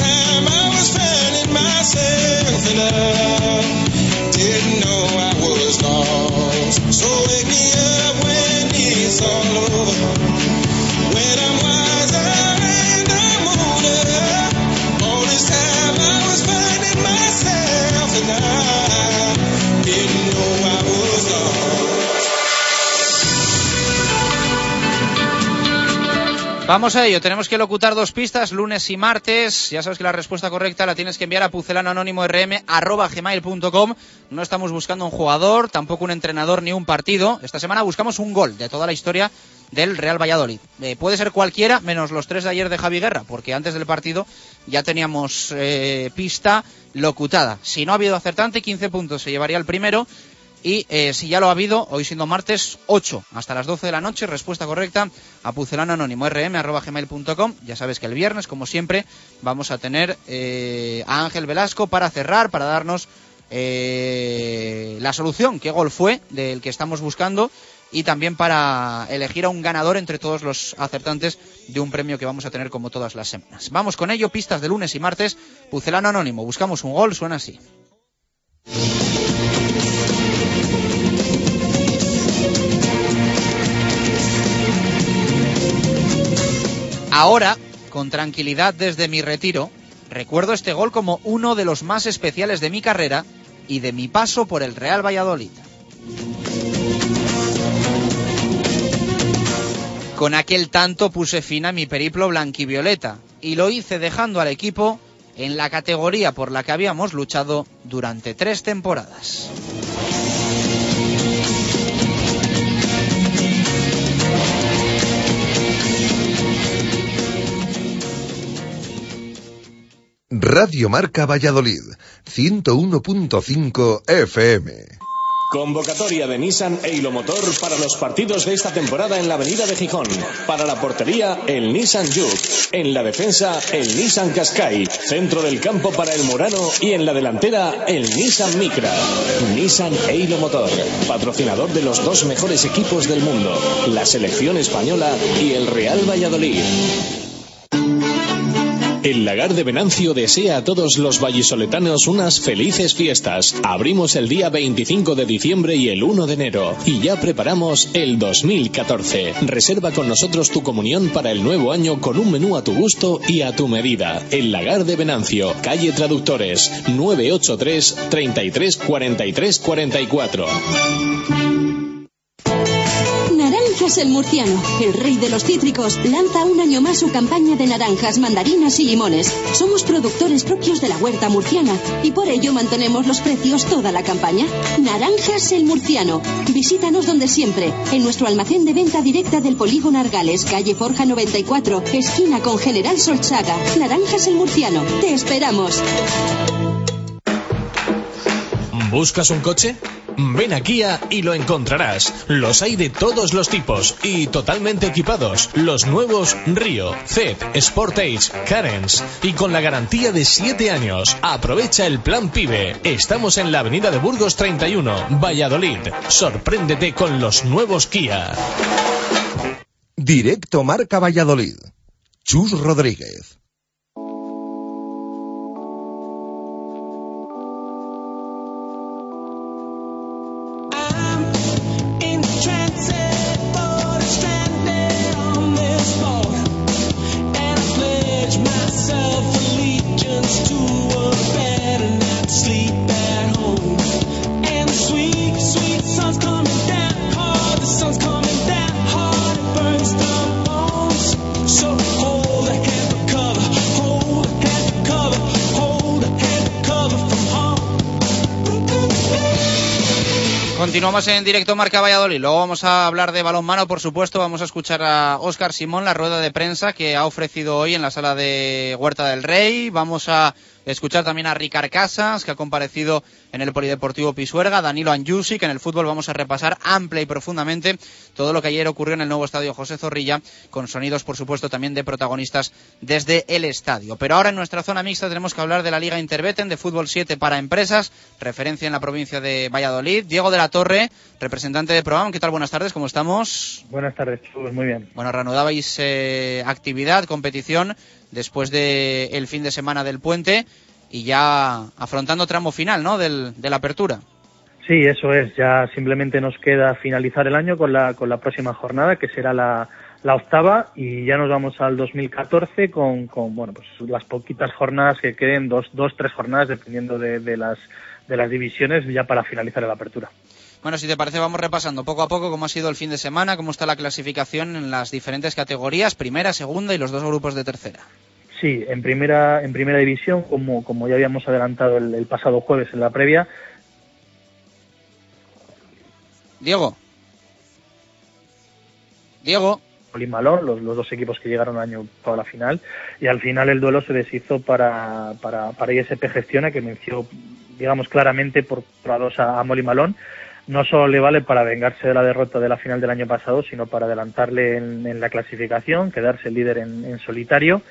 Time I was finding myself and I didn't know I was lost. So wake me up when it's all over. Vamos a ello, tenemos que locutar dos pistas, lunes y martes. Ya sabes que la respuesta correcta la tienes que enviar a pucelanoanónimo.rm.com. No estamos buscando un jugador, tampoco un entrenador ni un partido. Esta semana buscamos un gol de toda la historia del Real Valladolid. Eh, puede ser cualquiera, menos los tres de ayer de Javi Guerra, porque antes del partido ya teníamos eh, pista locutada. Si no ha habido acertante, 15 puntos se llevaría el primero. Y eh, si ya lo ha habido, hoy siendo martes, 8 hasta las 12 de la noche, respuesta correcta a pucelanoanónimo.rm.gmail.com. Ya sabes que el viernes, como siempre, vamos a tener eh, a Ángel Velasco para cerrar, para darnos eh, la solución, qué gol fue del que estamos buscando y también para elegir a un ganador entre todos los acertantes de un premio que vamos a tener como todas las semanas. Vamos con ello, pistas de lunes y martes, Pucelano Anónimo, buscamos un gol, suena así. Ahora, con tranquilidad desde mi retiro, recuerdo este gol como uno de los más especiales de mi carrera y de mi paso por el Real Valladolid. Con aquel tanto puse fin a mi periplo blanquivioleta y lo hice dejando al equipo en la categoría por la que habíamos luchado durante tres temporadas. Radio Marca Valladolid, 101.5 FM. Convocatoria de Nissan e Motor para los partidos de esta temporada en la Avenida de Gijón. Para la portería, el Nissan Juke. En la defensa, el Nissan Qashqai. Centro del campo para el Morano y en la delantera, el Nissan Micra. Nissan e Motor, patrocinador de los dos mejores equipos del mundo, la selección española y el Real Valladolid. El Lagar de Venancio desea a todos los vallisoletanos unas felices fiestas. Abrimos el día 25 de diciembre y el 1 de enero. Y ya preparamos el 2014. Reserva con nosotros tu comunión para el nuevo año con un menú a tu gusto y a tu medida. El Lagar de Venancio, calle Traductores, 983 33 43 44. El Murciano, el rey de los cítricos, lanza un año más su campaña de naranjas, mandarinas y limones. Somos productores propios de la huerta murciana y por ello mantenemos los precios toda la campaña. Naranjas el Murciano. Visítanos donde siempre, en nuestro almacén de venta directa del Polígono Argales, calle Forja 94, esquina con General Solchaga. Naranjas el Murciano. Te esperamos. ¿Buscas un coche? Ven a Kia y lo encontrarás. Los hay de todos los tipos y totalmente equipados. Los nuevos Río, Z, Sportage, Carens y con la garantía de 7 años. Aprovecha el plan PIBE. Estamos en la avenida de Burgos 31, Valladolid. Sorpréndete con los nuevos Kia. Directo Marca Valladolid. Chus Rodríguez. Myself Continuamos en directo Marca Valladolid. Luego vamos a hablar de balonmano, por supuesto. Vamos a escuchar a Óscar Simón, la rueda de prensa que ha ofrecido hoy en la sala de Huerta del Rey. Vamos a escuchar también a Ricard Casas, que ha comparecido en el Polideportivo Pisuerga, Danilo Angiusi, que en el fútbol vamos a repasar amplia y profundamente todo lo que ayer ocurrió en el nuevo estadio José Zorrilla, con sonidos, por supuesto, también de protagonistas desde el estadio. Pero ahora en nuestra zona mixta tenemos que hablar de la Liga Interbeten de Fútbol 7 para empresas, referencia en la provincia de Valladolid. Diego de la Torre, representante de Proam, ¿qué tal? Buenas tardes, ¿cómo estamos? Buenas tardes, Chus, muy bien. Bueno, reanudabais eh, actividad, competición, después del el fin de semana del puente y ya afrontando tramo final, ¿no?, del, de la apertura. Sí, eso es. Ya simplemente nos queda finalizar el año con la, con la próxima jornada, que será la, la octava, y ya nos vamos al 2014 con, con bueno, pues las poquitas jornadas que queden, dos, dos tres jornadas, dependiendo de, de las, de las divisiones, ya para finalizar la apertura. Bueno, si te parece, vamos repasando poco a poco cómo ha sido el fin de semana, cómo está la clasificación en las diferentes categorías, primera, segunda y los dos grupos de tercera. Sí, en primera, en primera división, como, como ya habíamos adelantado el, el pasado jueves en la previa, Diego. Diego. Malón, los, los dos equipos que llegaron año para la final, y al final el duelo se deshizo para, para, para ISP Gestiona, que venció, digamos, claramente por, por a dos a, a Malón. No solo le vale para vengarse de la derrota de la final del año pasado, sino para adelantarle en, la clasificación, quedarse líder en, en solitario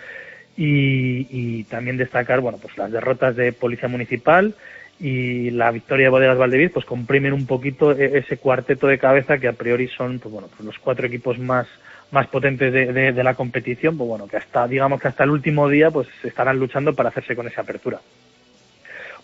y, también destacar, bueno, pues las derrotas de Policía Municipal y la victoria de Bodegas Valdevid pues comprimen un poquito e- ese cuarteto de cabeza que a priori son pues bueno pues los cuatro equipos más más potentes de, de- de la competición pues bueno que hasta digamos que hasta el último día pues estarán luchando para hacerse con esa apertura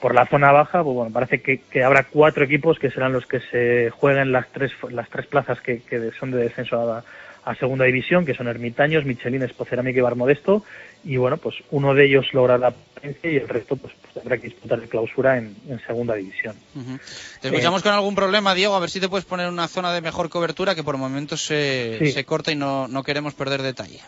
por la zona baja pues bueno parece que, que habrá cuatro equipos que serán los que se jueguen las tres las tres plazas que, que son de descenso a, a segunda división que son Ermitaños Michelin Espocerámica y Barmodesto y bueno pues uno de ellos logrará permanencia y el resto pues, pues tendrá que disputar de clausura en, en segunda división. Te escuchamos con algún problema, Diego, a ver si te puedes poner una zona de mejor cobertura que por momentos se, Sí. se corta y no, no queremos perder detalle.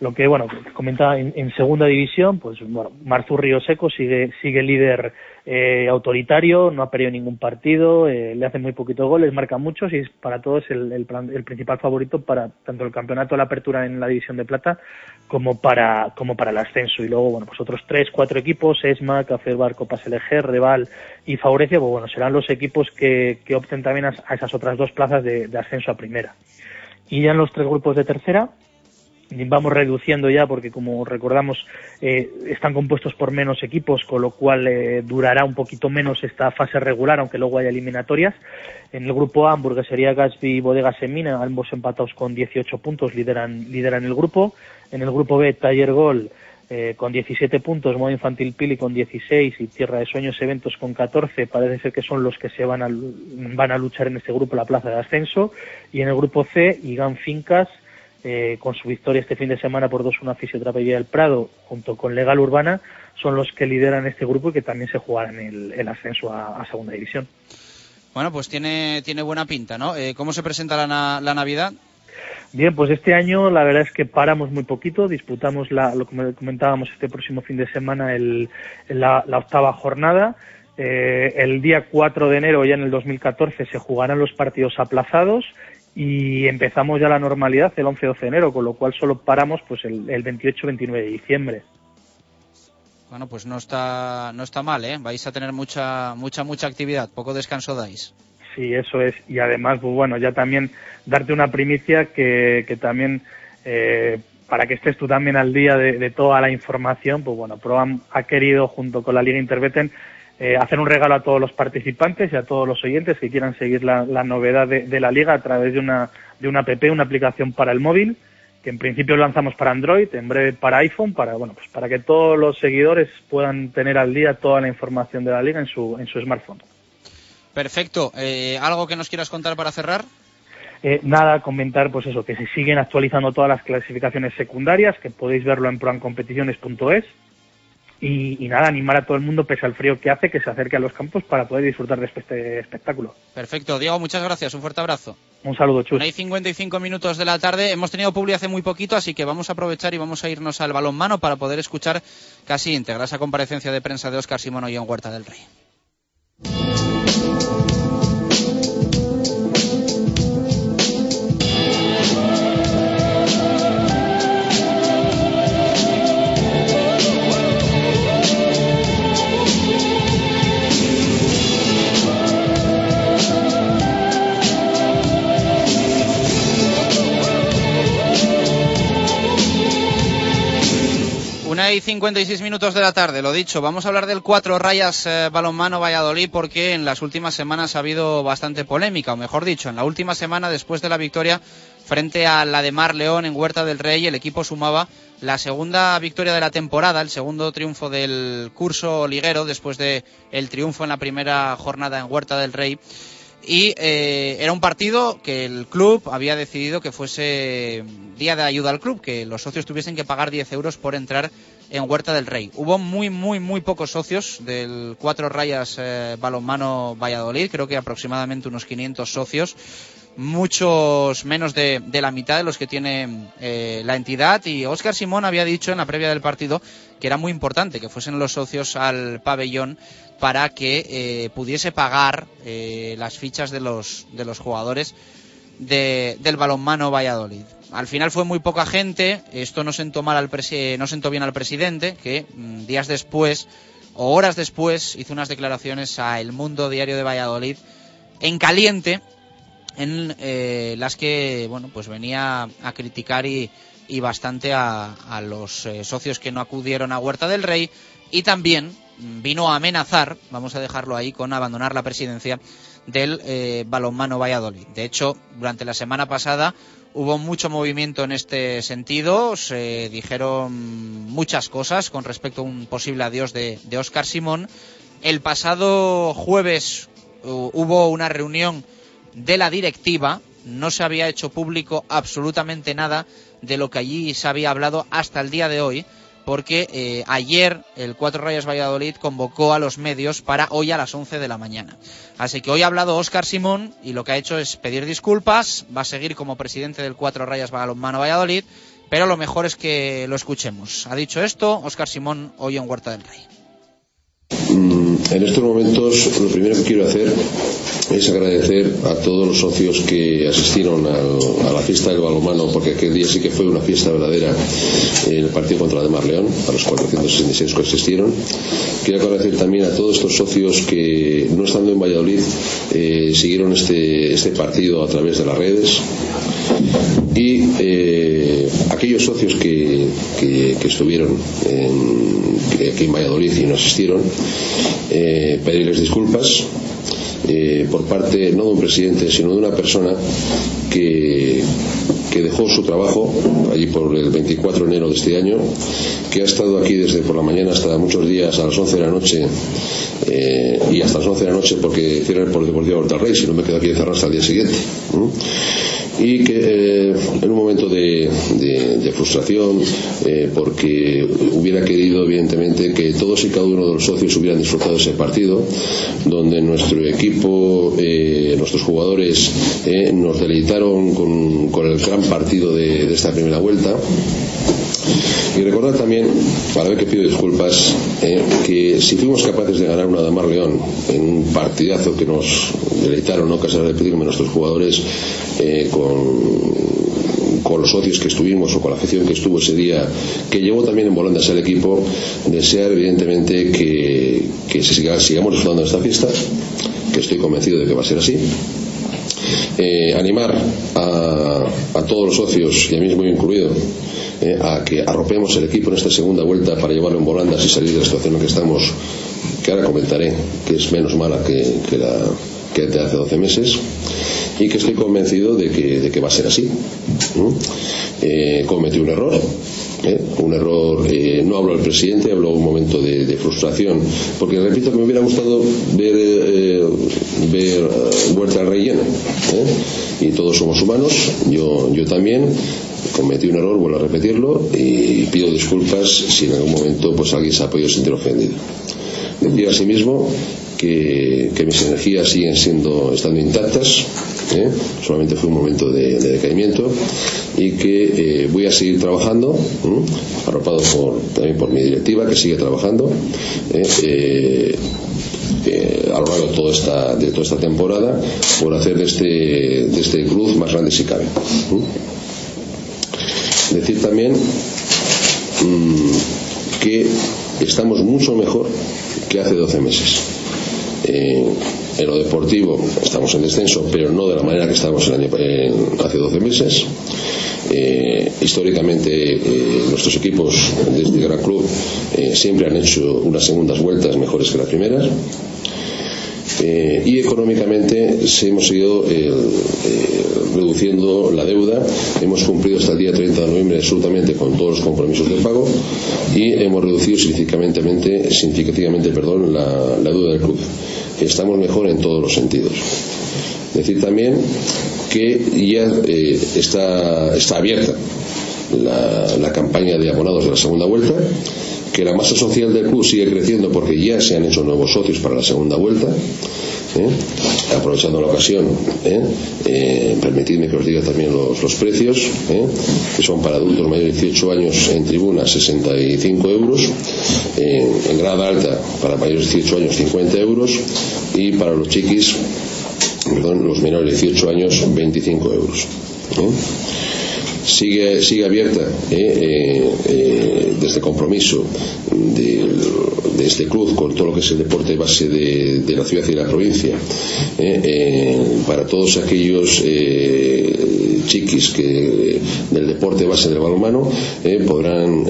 Lo que, bueno, comentaba en, en segunda división, pues bueno, Marzu Río Seco sigue, sigue líder eh, autoritario, no ha perdido ningún partido, eh, le hace muy poquitos goles, marca muchos y es para todos el, el, el principal favorito para tanto el campeonato la apertura en la división de plata como para, como para el ascenso. Y luego, bueno, pues otros tres, cuatro equipos, ESMA, Café Bar, Copas LG, Reval y Favorecia, pues bueno, serán los equipos que, que opten también a, a esas otras dos plazas de, de ascenso a primera. Y ya en los tres grupos de tercera, vamos reduciendo ya porque como recordamos eh, están compuestos por menos equipos con lo cual eh, durará un poquito menos esta fase regular aunque luego haya eliminatorias en el grupo A hamburguesería Gatsby y Bodega Semina ambos empatados con 18 puntos lideran lideran el grupo en el grupo B Taller Gol eh, con 17 puntos, Modo Infantil Pili con 16 y Tierra de Sueños Eventos con 14. Parece ser que son los que se van a, van a luchar en este grupo la plaza de ascenso. Y en el grupo C, Igan Fincas eh, con su victoria este fin de semana por 2-1 a Fisioterapia del Prado, junto con Legal Urbana, son los que lideran este grupo y que también se jugarán el, el ascenso a, a, Segunda División. Bueno, pues tiene, tiene buena pinta, ¿no? Eh, ¿Cómo se presenta la, la, Navidad? Bien, pues este año la verdad es que paramos muy poquito, disputamos la, lo que comentábamos este próximo fin de semana, el, la, la octava jornada. Eh, el día 4 de enero, ya en el 2014, se jugarán los partidos aplazados y empezamos ya la normalidad el 11-12 de enero, con lo cual solo paramos pues el, el 28-29 de diciembre. Bueno, pues no está, no está mal, ¿eh? Vais a tener mucha, mucha, mucha actividad, poco descanso dais. Sí, eso es. Y además, pues bueno, ya también darte una primicia que, que también, eh, para que estés tú también al día de, de, toda la información, pues bueno, ProAm ha querido, junto con la Liga Interbeten, eh, hacer un regalo a todos los participantes y a todos los oyentes que quieran seguir la, la novedad de, de, la liga a través de una, de una app, una aplicación para el móvil, que en principio lanzamos para Android, en breve para iPhone, para bueno, pues para que todos los seguidores puedan tener al día toda la información de la liga en su, en su smartphone. Perfecto. Eh, ¿Algo que nos quieras contar para cerrar? Eh, nada, comentar pues eso, que se siguen actualizando todas las clasificaciones secundarias, que podéis verlo en proancompeticiones.es y, y, nada, animar a todo el mundo, pese al frío que hace, que se acerque a los campos para poder disfrutar de este espectáculo. Perfecto. Diego, muchas gracias. Un fuerte abrazo. Un saludo, Chus. Hay 55 minutos de la tarde. Hemos tenido publi hace muy poquito, así que vamos a aprovechar y vamos a irnos al balón mano para poder escuchar casi íntegra esa comparecencia de prensa de Óscar Simón y en Huerta del Rey. Y 56 minutos de la tarde, lo dicho, vamos a hablar del cuatro rayas eh, balonmano Valladolid porque en las últimas semanas ha habido bastante polémica, o mejor dicho, en la última semana después de la victoria frente a la de Mar León en Huerta del Rey, el equipo sumaba la segunda victoria de la temporada, el segundo triunfo del curso liguero después de el triunfo en la primera jornada en Huerta del Rey. Y eh, era un partido que el club había decidido que fuese día de ayuda al club, que los socios tuviesen que pagar 10 euros por entrar en Huerta del Rey. Hubo muy, muy, muy pocos socios del Cuatro Rayas eh, Balonmano Valladolid, creo que aproximadamente unos 500 socios, muchos menos de, de la mitad de los que tiene eh, la entidad. Y Óscar Simón había dicho en la previa del partido que era muy importante que fuesen los socios al pabellón para que eh, pudiese pagar las fichas de los, de los jugadores de, del balonmano Valladolid. Al final fue muy poca gente, esto no sentó, mal al no sentó bien al presidente, que mmm, días después o horas después hizo unas declaraciones a El Mundo Diario de Valladolid en caliente, en eh, las que bueno pues venía a criticar y, y bastante a, a los eh, socios que no acudieron a Huerta del Rey. Y también vino a amenazar, vamos a dejarlo ahí, con abandonar la presidencia del eh, balonmano Valladolid. De hecho, durante la semana pasada hubo mucho movimiento en este sentido, se dijeron muchas cosas con respecto a un posible adiós de, de Oscar Simón. El pasado jueves hubo una reunión de la directiva, no se había hecho público absolutamente nada de lo que allí se había hablado hasta el día de hoy porque eh, ayer el Cuatro Rayas Valladolid convocó a los medios para hoy a las 11 de la mañana. Así que hoy ha hablado Óscar Simón y lo que ha hecho es pedir disculpas, va a seguir como presidente del Cuatro Rayas Balonmano Valladolid, pero lo mejor es que lo escuchemos. Ha dicho esto Óscar Simón hoy en Huerta del Rey. Mm, En estos momentos lo primero que quiero hacer es agradecer a todos los socios que asistieron a la fiesta del balonmano, porque aquel día sí que fue una fiesta verdadera en el partido contra la de Mar León, a los 466 que asistieron. Quiero agradecer también a todos estos socios que, no estando en Valladolid, eh, siguieron este, este partido a través de las redes y eh, aquellos socios que, que- estuvieron aquí en Valladolid y no asistieron, eh, pedirles disculpas eh, por parte no de un presidente, sino de una persona que, que dejó su trabajo allí por el 24 de enero de este año, que ha estado aquí desde por la mañana hasta muchos días a las 11 de la noche y hasta las 11 de la noche porque cierra el Polideportivo Horta del Rey, si no me quedo aquí encerrado hasta el día siguiente. Y que eh, en un momento de, frustración, eh, porque hubiera querido evidentemente que todos y cada uno de los socios hubieran disfrutado ese partido, donde nuestro equipo, eh, nuestros jugadores eh, nos deleitaron con, el gran partido de esta primera vuelta. Y recordar también, para ver que pido disculpas, eh, que si fuimos capaces de ganar una Damar León en un partidazo que nos deleitaron, no cansar de repetirme nuestros jugadores, eh, con, con los socios que estuvimos o con la afición que estuvo ese día, que llevó también en volandas al equipo, desear evidentemente que, que se siga- sigamos disfrutando de esta fiesta, que estoy convencido de que va a ser así. Eh, animar a, todos los socios, y a mí mismo incluido, eh, a que arropemos el equipo en esta segunda vuelta para llevarlo en volandas y salir de la situación en que estamos, que ahora comentaré, que es menos mala que, la que de hace 12 meses, y que estoy convencido de que, va a ser así. Eh, cometí un error, ¿eh? un error, eh, no hablo del presidente, hablo un momento de, frustración, porque repito que me hubiera gustado ver, eh, ver eh, Huerta del Rey llena, ¿eh? y todos somos humanos, yo, yo también, cometí un error, vuelvo a repetirlo, y pido disculpas si en algún momento pues alguien se ha podido sentir ofendido. Decir asimismo que, que mis energías siguen siendo estando intactas, ¿eh? solamente fue un momento de decaimiento y que eh, voy a seguir trabajando, ¿eh? arropado por, también por mi directiva que sigue trabajando. ¿eh? Eh, a lo largo de toda esta, de toda esta temporada por hacer de este, de este club más grande si cabe. Decir también mm, que estamos mucho mejor que hace 12 meses. En lo deportivo estamos en descenso, pero no de la manera que estábamos el año, hace 12 meses. Eh, históricamente eh, nuestros equipos de este gran club eh, siempre han hecho unas segundas vueltas mejores que las primeras. Eh, y económicamente se hemos eh, reduciendo la deuda. Hemos cumplido hasta el día 30 de noviembre absolutamente con todos los compromisos de pago y hemos reducido significativamente, significativamente perdón, la, la deuda del club. Estamos mejor en todos los sentidos. Decir también que ya eh, está, está abierta la, campaña de abonados de la segunda vuelta, que la masa social del club sigue creciendo porque ya se han hecho nuevos socios para la segunda vuelta. ¿eh? Aprovechando la ocasión, ¿eh? Eh, permitidme que os diga también los, los precios, que son para adultos mayores de 18 años en tribuna 65 euros, en grada alta para mayores de 18 años 50 euros y para los chiquis, perdón, los menores de 18 años 25 euros. ¿eh? Sigue, sigue abierta eh, eh, eh, desde compromiso de, este club con todo lo que es el deporte base de, la ciudad y de la provincia eh, eh, para todos aquellos chiquis que del deporte base del balonmano podrán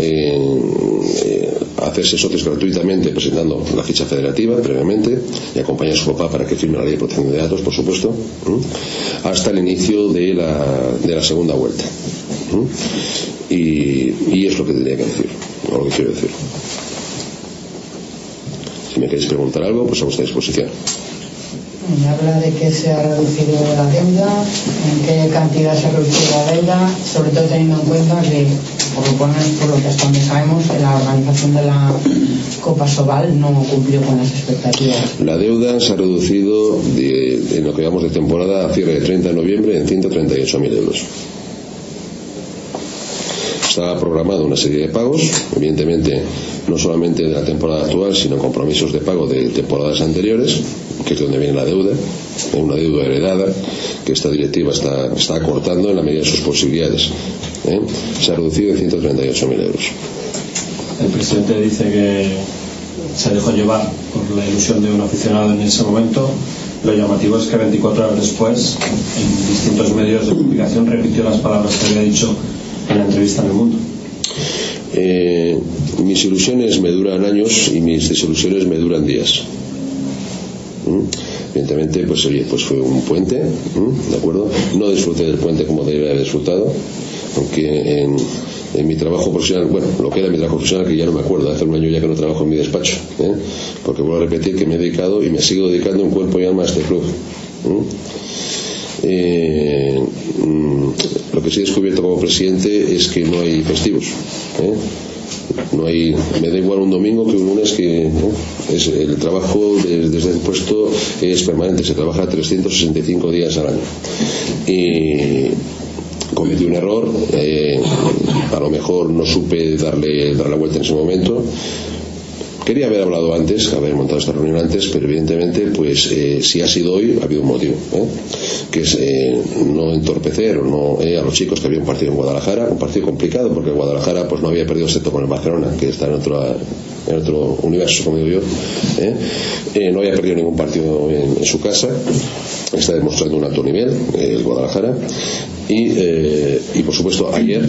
hacerse socios gratuitamente presentando la ficha federativa previamente y acompañar a su papá para que firme la ley de protección de datos por supuesto hasta el inicio de la, de la segunda vuelta y, y es lo que tendría que decir o lo que quiero decir si me queréis preguntar algo pues a vuestra disposición Me habla de que se ha reducido la deuda, en qué cantidad se ha reducido la deuda, sobre todo teniendo en cuenta que por lo, cual, por lo que hasta donde sabemos, la organización de la Copa Sobal no cumplió con las expectativas. La deuda se ha reducido de- en lo que llevamos de temporada a cierre de 30 de noviembre en 138.000 euros. Estaba programada una serie de pagos, evidentemente no solamente de la temporada actual, sino compromisos de pago de temporadas anteriores, que es de donde viene la deuda, una deuda heredada que esta directiva está, está acortando en la medida de sus posibilidades. ¿eh? Se ha reducido en 138.000 euros. El presidente dice que se dejó llevar por la ilusión de un aficionado en ese momento. Lo llamativo es que 24 horas después, en distintos medios de comunicación, repitió las palabras que había dicho en la entrevista en El Mundo. Eh, mis ilusiones me duran años y mis desilusiones me duran días. ¿Mm? Evidentemente, pues oye, pues fue un puente, ¿Mm? ¿de acuerdo? No disfruté del puente como debería haber disfrutado, aunque en, en mi trabajo profesional, bueno, lo que era mi trabajo profesional, que ya no me acuerdo, hace un año ya que no trabajo en mi despacho, ¿eh? porque vuelvo a repetir que me he dedicado y me sigo dedicando en cuerpo y alma a este club. ¿Mm? Eh, mm, lo que sí he descubierto como presidente es que no hay festivos. ¿eh? No hay, me da igual un domingo que un lunes que ¿eh? es, el trabajo de- desde el puesto es permanente, se trabaja 365 días al año. Y cometí un error, eh, a lo mejor no supe darle, dar la vuelta en ese momento. Quería haber hablado antes, haber montado esta reunión antes, pero evidentemente, pues eh, si ha sido hoy, ha habido un motivo, ¿eh? que es eh, no entorpecer o no eh, a los chicos que había un partido en Guadalajara, un partido complicado porque Guadalajara pues no había perdido excepto con el Barcelona, que está en otro en otro universo, como digo yo, ¿eh? Eh, no había perdido ningún partido en, su casa, está demostrando un alto nivel el Guadalajara. Y, eh, y por supuesto ayer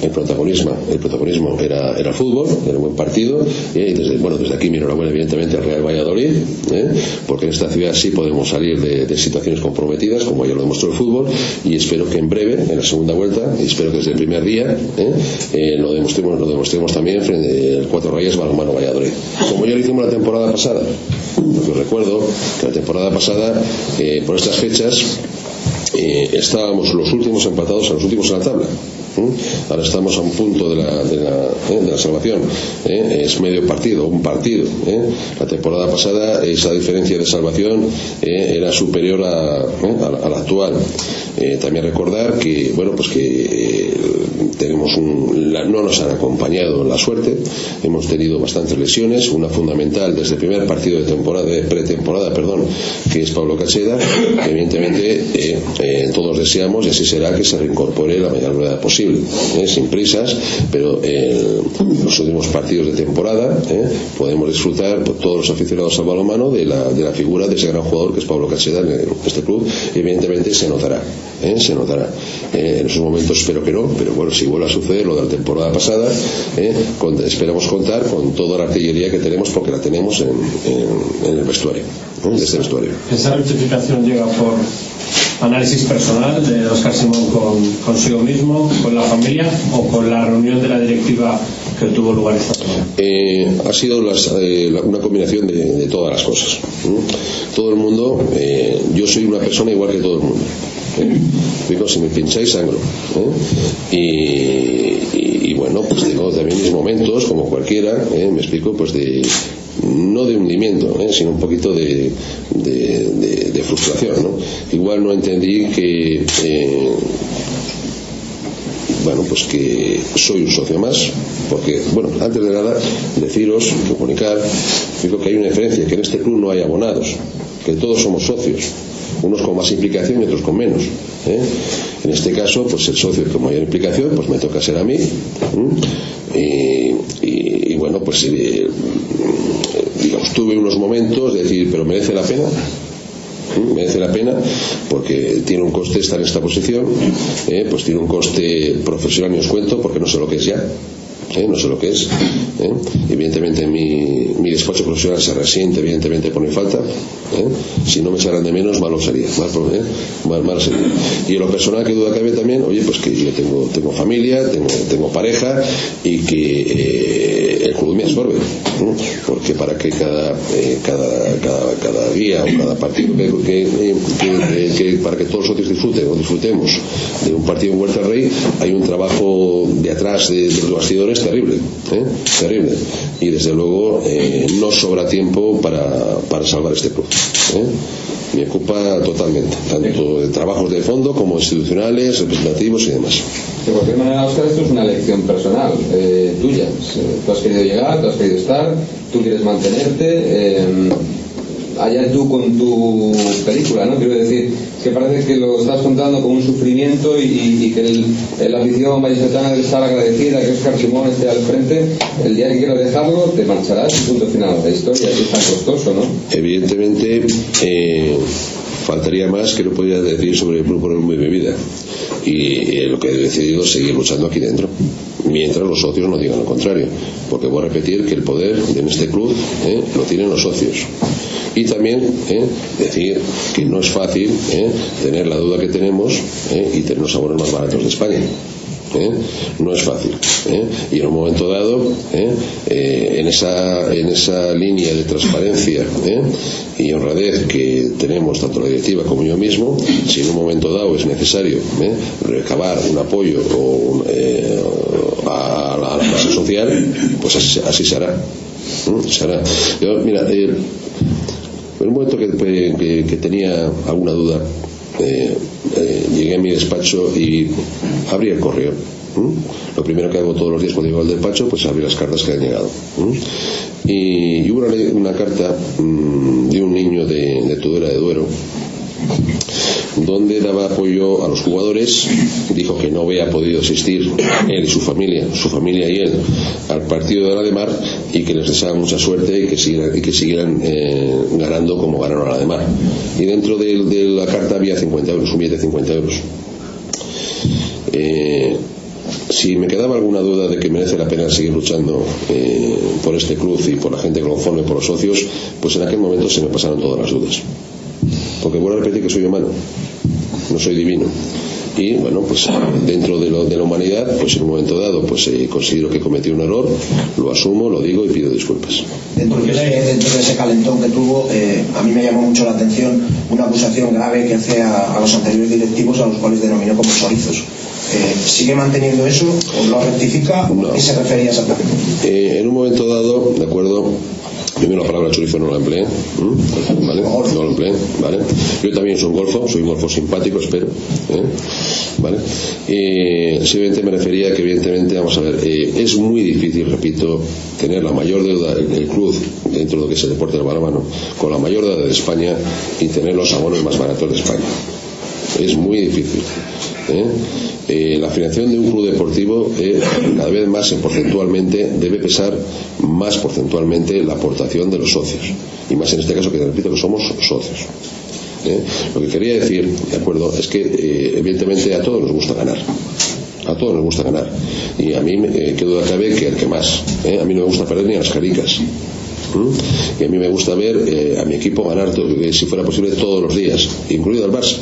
el protagonismo el protagonismo era, era el fútbol era un buen partido. Eh, y desde, bueno, desde aquí mi enhorabuena evidentemente al Real Valladolid eh, porque en esta ciudad sí podemos salir de, de situaciones comprometidas como ya lo demostró el fútbol. Y espero que en breve en la segunda vuelta y espero que desde el primer día eh, eh, lo, demostremos, lo demostremos también frente al Cuatro Reyes Balonmano Valladolid como ya lo hicimos la temporada pasada porque recuerdo que la temporada pasada eh, por estas fechas eh, estábamos los últimos empatados a los últimos en la tabla. Ahora estamos a un punto de la, de la, ¿eh? salvación. ¿eh? Es medio partido, un partido. ¿eh? La temporada pasada esa diferencia de salvación era superior a, la, actual. También recordar que, bueno, pues que tenemos un, no nos han acompañado la suerte. Hemos tenido bastantes lesiones, una fundamental desde el primer partido de temporada, de pretemporada, perdón, que es Pablo Cacheda, evidentemente todos deseamos y así será que se reincorpore la mayor brevedad posible, eh, sin prisas, pero eh, los últimos partidos de temporada eh, podemos disfrutar pues, todos los aficionados al balonmano de la, de la figura de ese gran jugador que es Pablo Cacheda en este club, evidentemente se notará, eh, se notará. Eh, en esos momentos espero que no, pero bueno, si vuelve a suceder lo de la temporada pasada, eh, con- esperamos contar con toda la artillería que tenemos porque la tenemos en, en- en el vestuario, ¿eh? de este vestuario. ¿Esa rectificación llega por análisis personal de Oscar Simón con, consigo mismo, con la familia o con la reunión de la directiva que tuvo lugar esta semana? Eh, ha sido las- eh, una combinación de, todas las cosas. Todo el mundo, eh, yo soy una persona igual que todo el mundo. ¿eh? Digo, si me pincháis sangro. ¿eh? Y, y- bueno, pues tengo también mis momentos, como cualquiera, ¿eh? me explico, pues de no de hundimiento, ¿eh? sino un poquito de, de- frustración. ¿no? Igual no entendí que eh, bueno, pues que soy un socio más, porque, bueno, antes de nada, deciros, comunicar, digo que hay una diferencia, que en este club no hay abonados, que todos somos socios, unos con más implicación y otros con menos. ¿eh? En este caso, pues el socio con mayor implicación, pues me toca ser a mí, y, y- y bueno, pues eh, digamos, tuve unos momentos de decir, pero merece la pena, ¿Mm? merece la pena porque tiene un coste estar en esta posición ¿eh? pues tiene un coste profesional ni os cuento porque no sé lo que es ya ¿eh? no sé lo que es. ¿eh? Evidentemente mi, mi despacho profesional se resiente, evidentemente mi falta. ¿eh? Si no me echaran de menos, malo sería. Mal, mal, mal sería. Y en lo personal, que duda cabe también, oye, pues que yo tengo, tengo familia, tengo, tengo pareja y que el club me absorbe. Porque para que cada, cada, cada, cada día o cada partido que, que- para que todos los disfruten o disfrutemos de un partido en Huerta Rey hay un trabajo de atrás de los bastidores terrible ¿eh? terrible y desde luego eh, no sobra tiempo para, para salvar este club ¿eh? me ocupa totalmente tanto de trabajos de fondo como institucionales representativos y demás De cualquier manera, Oscar, esto es una elección personal, eh, tuya. Tú has querido llegar, tú has querido estar, tú quieres mantenerte. allá tú con tu película, ¿no? Quiero decir, que parece que lo estás contando con un sufrimiento y, que el, la afición vallisoletana debe estar agradecida que Oscar Simón esté al frente. El día que quieras dejarlo, te marcharás y punto final de la historia. Es tan costoso, ¿no? evidentemente eh, faltaría más que no podría decir sobre el club por mi vida y eh, lo que he decidido es seguir luchando aquí dentro mientras los socios no digan lo contrario porque voy a repetir que el poder en este club eh, lo tienen los socios y también eh, decir que no es fácil eh, tener la duda que tenemos eh, y tener los sabores más baratos de España ¿eh? no es fácil ¿eh? y en un momento dado ¿eh? Eh, en, esa, en esa línea de transparencia ¿eh? y honradez que tenemos tanto la directiva como yo mismo si en un momento dado es necesario recabar un apoyo o un, a, a la clase social pues así, así se hará se. Yo, mira en un momento que, tenía alguna duda, eh, eh, llegué a mi despacho y abrí el correo. Lo primero que hago todos los días cuando llego al despacho, pues abrir las cartas que han llegado. Y, hubo una, una carta mm, de un niño de, de Tudela de Duero, donde daba apoyo a los jugadores, dijo que no había podido asistir él y su familia, su familia y él, al partido de la de Mar y que les deseaba mucha suerte y que siguieran, y que siguieran eh, ganando como ganaron a la de Mar. Y dentro de, la carta había 50 euros, un billete de 50 euros. Eh, si me quedaba alguna duda de que merece la pena seguir luchando eh, por este club y por la gente que lo forme, por los socios, pues en aquel momento se me pasaron todas las dudas. Porque vuelvo a repetir que soy humano, no soy divino. Y bueno, pues dentro de, lo- de la humanidad, pues en un momento dado, pues eh, considero que cometí un error, lo asumo, lo digo y pido disculpas. Dentro de, dentro de ese calentón que tuvo, eh, a mí me llamó mucho la atención una acusación grave que hace a, a los anteriores directivos, a los cuales denominó como chorizos. Eh, ¿Sigue manteniendo eso o lo rectifica o a qué se refería exactamente? Eh, en un momento dado, de acuerdo, primero la palabra chorizo no la empleé, ¿m? ¿vale? No la empleé, ¿vale? Yo también soy un golfo, soy un golfo simpático, espero, ¿eh? ¿vale? Eh, simplemente me refería que evidentemente, vamos a ver, eh, es muy difícil, repito, tener la mayor deuda el, el club dentro de lo que es el deporte del balonmano, con la mayor deuda de España y tener los abonos más baratos de España. Es muy difícil. ¿eh? Eh, la financiación de un club deportivo eh, cada vez más en porcentualmente debe pesar más porcentualmente la aportación de los socios. Y más en este caso que repito que somos socios lo que quería decir de acuerdo es que evidentemente a todos nos gusta ganar. A todos nos gusta ganar. Y a mí qué duda cabe que el que más a mí no me gusta perder ni a las caricas y a mí me gusta ver a mi equipo ganar si fuera posible todos los días incluido el Barça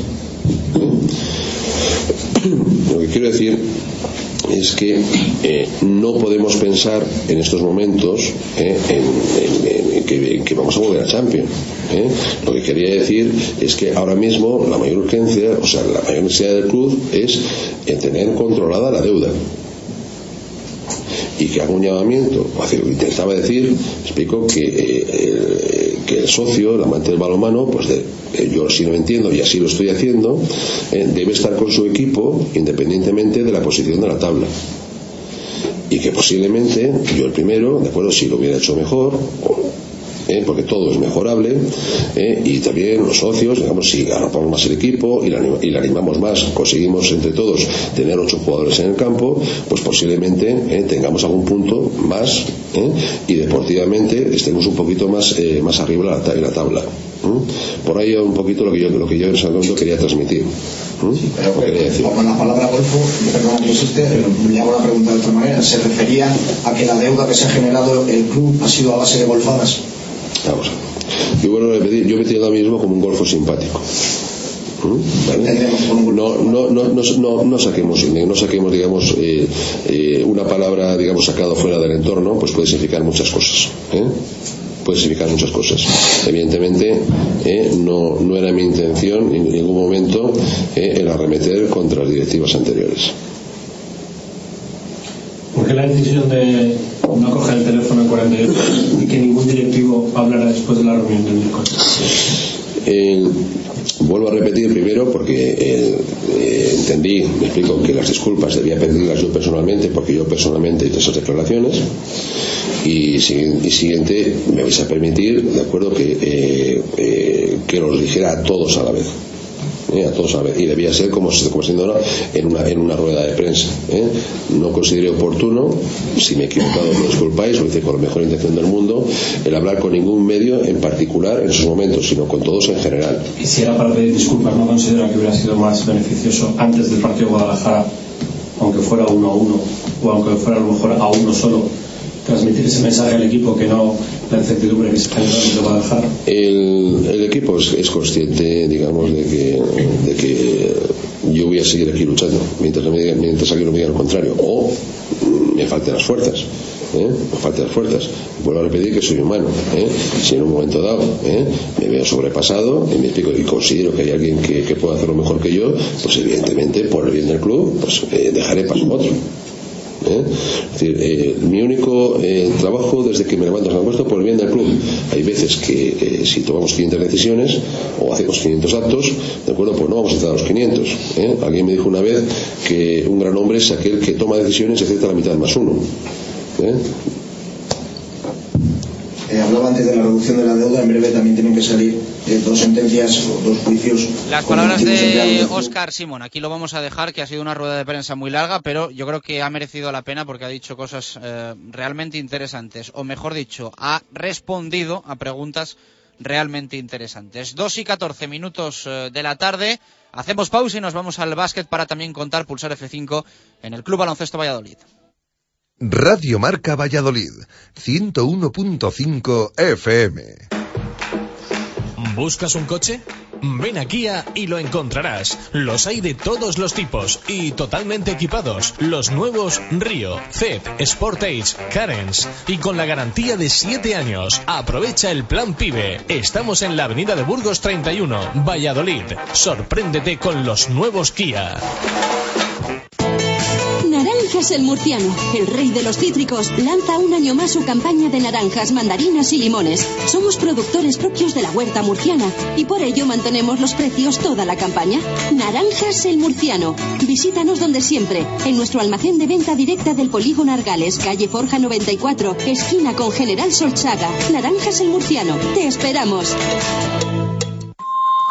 que quiero decir es que eh, no podemos pensar en estos momentos eh, en, que, vamos a volver a Champions. ¿eh? Lo que quería decir es que ahora mismo la mayor urgencia, o sea, la mayor necesidad del club es tener controlada la deuda y que haga un llamamiento, intentaba decir, explico que, el, que el socio, el amante del balonmano, pues de- eh, yo sí lo entiendo y así lo estoy haciendo, eh, debe estar con su equipo independientemente de la posición de la tabla. Y que posiblemente yo el primero, de acuerdo, si lo hubiera hecho mejor, eh, porque todo es mejorable, eh, y también los socios, digamos, si arropamos más el equipo y le, y le animamos más, conseguimos entre todos tener ocho jugadores en el campo, pues posiblemente eh, tengamos algún punto más eh, y deportivamente estemos un poquito más, eh, más arriba en la, tabla. Por ahí un poquito lo que yo, lo que yo en ese momento quería transmitir. Pero Lo quería decir. con la palabra golfo, perdona que insiste, pero le hago la pregunta de otra manera. ¿Se refería a que la deuda que se ha generado el club ha sido a base de golfadas? Vamos. Yo, bueno, yo me entiendo ahora mismo como un golfo simpático. ¿Mm? ¿Vale? No, no, no, no, no, no saquemos, no saquemos digamos, eh, eh, una palabra digamos, sacada fuera del entorno, pues puede significar muchas cosas. ¿eh? Puede significar muchas cosas. Evidentemente, eh, no, no era mi intención en ningún momento el arremeter contra las directivas anteriores. ¿Por qué la decisión de no coger el teléfono en 48 y que ningún directivo hablara después de la reunión del miércoles? El- vuelvo a repetir primero porque eh, eh, entendí, me explico, que las disculpas debía pedirlas yo personalmente porque yo personalmente hice esas declaraciones y, sigui- y siguiente me vais a permitir, de acuerdo, que, eh, eh, que los dijera a todos a la vez. ¿Eh? a todos a vez. y debía ser como, como siendo ahora en una, en una rueda de prensa ¿eh? no consideré oportuno si me he equivocado me disculpáis lo hice con la mejor intención del mundo el hablar con ningún medio en particular en esos momentos sino con todos en general Y si era para pedir disculpas, ¿no considera que hubiera sido más beneficioso antes del partido de Guadalajara, aunque fuera uno a uno, o aunque fuera a lo mejor a uno solo, transmitir ese mensaje al equipo que no la incertidumbre que se generó desde Guadalajara? el, el equipo es, consciente digamos de que, de que yo voy a seguir aquí luchando mientras, mientras alguien me diga lo contrario o me falten las fuerzas ¿eh? me falten las fuerzas vuelvo a repetir que soy humano ¿eh? si en un momento dado ¿eh? me veo sobrepasado y me explico y considero que hay alguien que, que pueda hacerlo mejor que yo pues evidentemente por el bien del club pues dejaré paso a otro ¿eh? Es decir, eh, mi único eh, trabajo desde que me levanto el puesto por el bien del club. Hay veces que eh, si tomamos 500 decisiones o hacemos 500 actos, ¿de acuerdo? Pues no vamos a estar los 500. ¿eh? Alguien me dijo una vez que un gran hombre es aquel que toma decisiones y acepta la mitad más uno. ¿Eh? Hablaba antes de la reducción de la deuda, en breve también tienen que salir eh, dos sentencias o dos juicios. Las palabras de. Oscar Simón. Aquí lo vamos a dejar, que ha sido una rueda de prensa muy larga, pero yo creo que ha merecido la pena porque ha dicho cosas eh, realmente interesantes. O mejor dicho, ha respondido a preguntas realmente interesantes. Dos y 14 minutos de la tarde. Hacemos pausa y nos vamos al básquet para también contar Pulsar F5 en el Club Baloncesto Valladolid. Radio Marca Valladolid, 101.5 FM. ¿Buscas un coche? Ven a Kia y lo encontrarás. Los hay de todos los tipos y totalmente equipados. Los nuevos Río, Ceed, Sportage, Carens y con la garantía de 7 años. Aprovecha el plan PIBE. Estamos en la avenida de Burgos 31, Valladolid. Sorpréndete con los nuevos Kia. Naranjas el Murciano, el rey de los cítricos, lanza un año más su campaña de naranjas, mandarinas y limones. Somos productores propios de la huerta murciana y por ello mantenemos los precios toda la campaña. Naranjas el Murciano. Visítanos donde siempre, en nuestro almacén de venta directa del Polígono Argales, calle Forja 94, esquina con General Solchaga. Naranjas el Murciano. Te esperamos.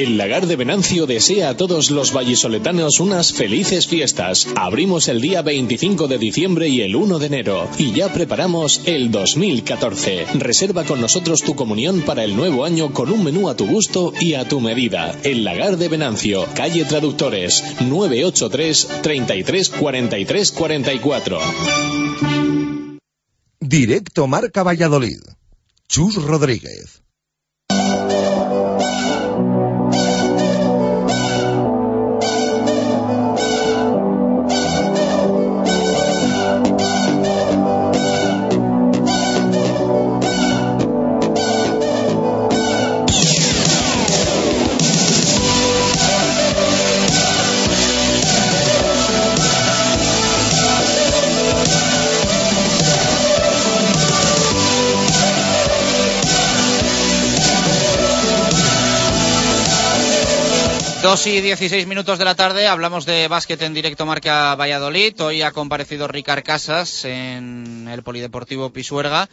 El Lagar de Venancio desea a todos los vallisoletanos unas felices fiestas. Abrimos el día 25 de diciembre y el 1 de enero y ya preparamos el 2014. Reserva con nosotros tu comunión para el nuevo año con un menú a tu gusto y a tu medida. El Lagar de Venancio, calle Traductores, 983 33 43 44. Directo Marca Valladolid. Chus Rodríguez. Dos y 16 minutos de la tarde, hablamos de básquet en directo Marca Valladolid. Hoy ha comparecido Ricard Casas en el Polideportivo Pisuerga.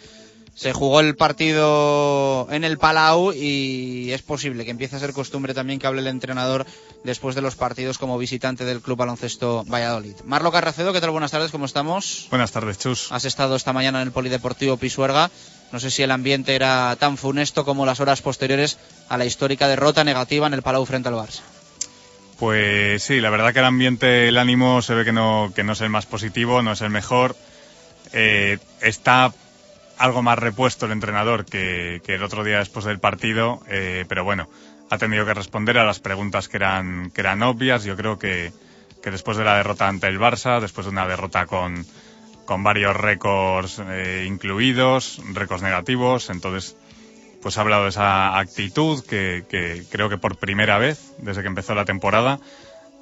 Se jugó el partido en el Palau y es posible que empiece a ser costumbre también que hable el entrenador después de los partidos como visitante del Club Baloncesto Valladolid. Marlo Carracedo, ¿qué tal? Buenas tardes, ¿cómo estamos? Buenas tardes, Chus. Has estado esta mañana en el Polideportivo Pisuerga. No sé si el ambiente era tan funesto como las horas posteriores a la histórica derrota negativa en el Palau frente al Barça. Pues sí, la verdad que el ambiente, el ánimo se ve que no, que no es el más positivo, no es el mejor. Eh, está algo más repuesto el entrenador que, que el otro día después del partido, eh, pero bueno, ha tenido que responder a las preguntas que eran, que eran obvias. Yo creo que, que después de la derrota ante el Barça, después de una derrota con, con varios récords eh, incluidos, récords negativos, entonces pues ha hablado de esa actitud que, creo que por primera vez desde que empezó la temporada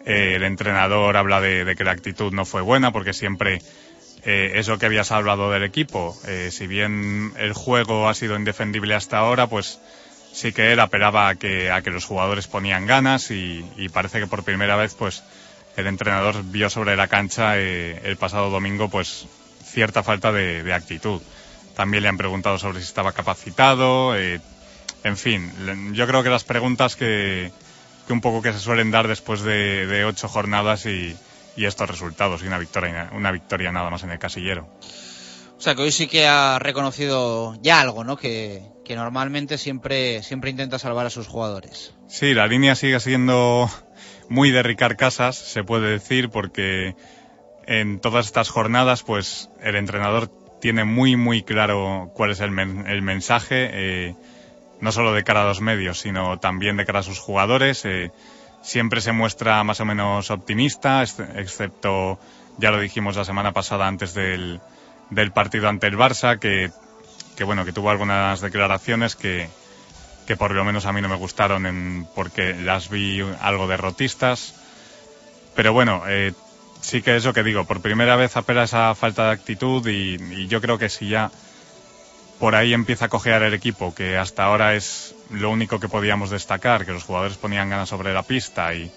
eh, el entrenador habla de, que la actitud no fue buena porque siempre eh, eso que habías hablado del equipo, eh, si bien el juego ha sido indefendible hasta ahora, pues sí que él apelaba a que, a que los jugadores ponían ganas y, parece que por primera vez pues el entrenador vio sobre la cancha eh, el pasado domingo pues cierta falta de, actitud. También le han preguntado sobre si estaba capacitado. Eh, en fin, yo creo que las preguntas que, que, un poco que se suelen dar después de, de ocho jornadas y, y, estos resultados y una victoria, una victoria nada más en el casillero. O sea que hoy sí que ha reconocido ya algo, ¿no? Que, que normalmente siempre, siempre intenta salvar a sus jugadores. Sí, la línea sigue siendo muy de Ricard Casas, se puede decir, porque en todas estas jornadas, pues el entrenador tiene muy, muy claro cuál es el, men el mensaje, eh, no solo de cara a los medios, sino también de cara a sus jugadores. Eh, siempre se muestra más o menos optimista, excepto, ya lo dijimos la semana pasada antes del, del partido ante el Barça, que, que bueno, que tuvo algunas declaraciones que, que por lo menos a mí no me gustaron porque las vi algo derrotistas. Pero bueno, eh, sí que es lo que digo, por primera vez apela esa falta de actitud y, yo creo que si ya por ahí empieza a cojear el equipo, que hasta ahora es lo único que podíamos destacar, que los jugadores ponían ganas sobre la pista y,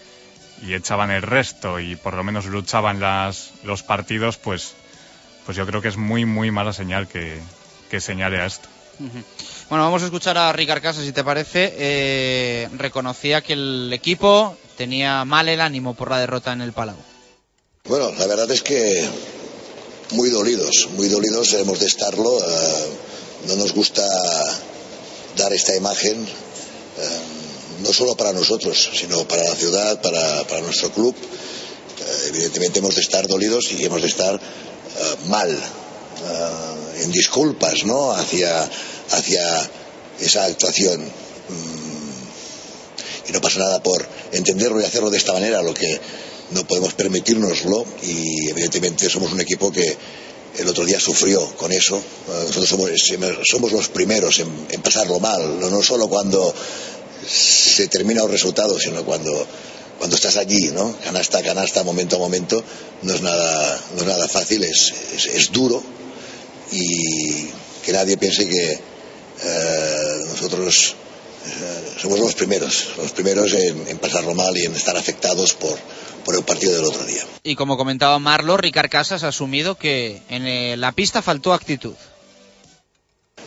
y echaban el resto y por lo menos luchaban las, los partidos, pues, pues yo creo que es muy, muy mala señal que, señale a esto. Bueno, vamos a escuchar a Ricard Casas, si te parece. Eh, reconocía que el equipo tenía mal el ánimo por la derrota en el Palau. Bueno, la verdad es que muy dolidos, muy dolidos hemos de estarlo. Uh, no nos gusta dar esta imagen, uh, no solo para nosotros, sino para la ciudad, para, nuestro club. Uh, evidentemente hemos de estar dolidos y hemos de estar mal, en disculpas, ¿no? Hacia hacia esa actuación. Y no pasa nada por entenderlo y hacerlo de esta manera, lo que no podemos permitirnoslo y evidentemente somos un equipo que el otro día sufrió con eso. Nosotros somos, somos los primeros en, en pasarlo mal, no, solo cuando se termina un resultado, sino cuando, cuando estás allí, ¿no? Canasta a canasta, momento a momento, no es nada, no es nada fácil, es, es, es duro y que nadie piense que, eh, nosotros eh, somos los primeros, los primeros en, en, pasarlo mal y en estar afectados por, por el partido del otro día. Y como comentaba Marlo, Ricard Casas ha asumido que en eh, la pista faltó actitud.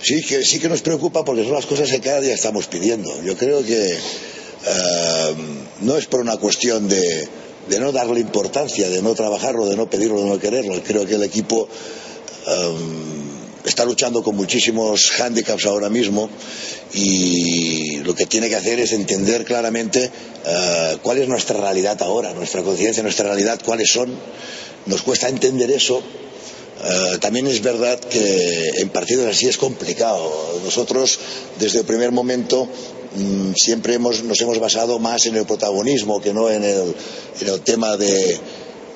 Sí que, sí que nos preocupa porque son las cosas que cada día estamos pidiendo. Yo creo que uh, no es por una cuestión de, de, no darle importancia, de no trabajarlo, de no pedirlo, de no quererlo. Creo que el equipo um, está luchando con muchísimos hándicaps ahora mismo y lo que tiene que hacer es entender claramente uh, cuál es nuestra realidad ahora, nuestra conciencia, nuestra realidad, cuáles son. Nos cuesta entender eso. Uh, también es verdad que en partidos así es complicado. Nosotros, desde el primer momento, mmm, siempre hemos, nos hemos basado más en el protagonismo que no en el, en el tema de,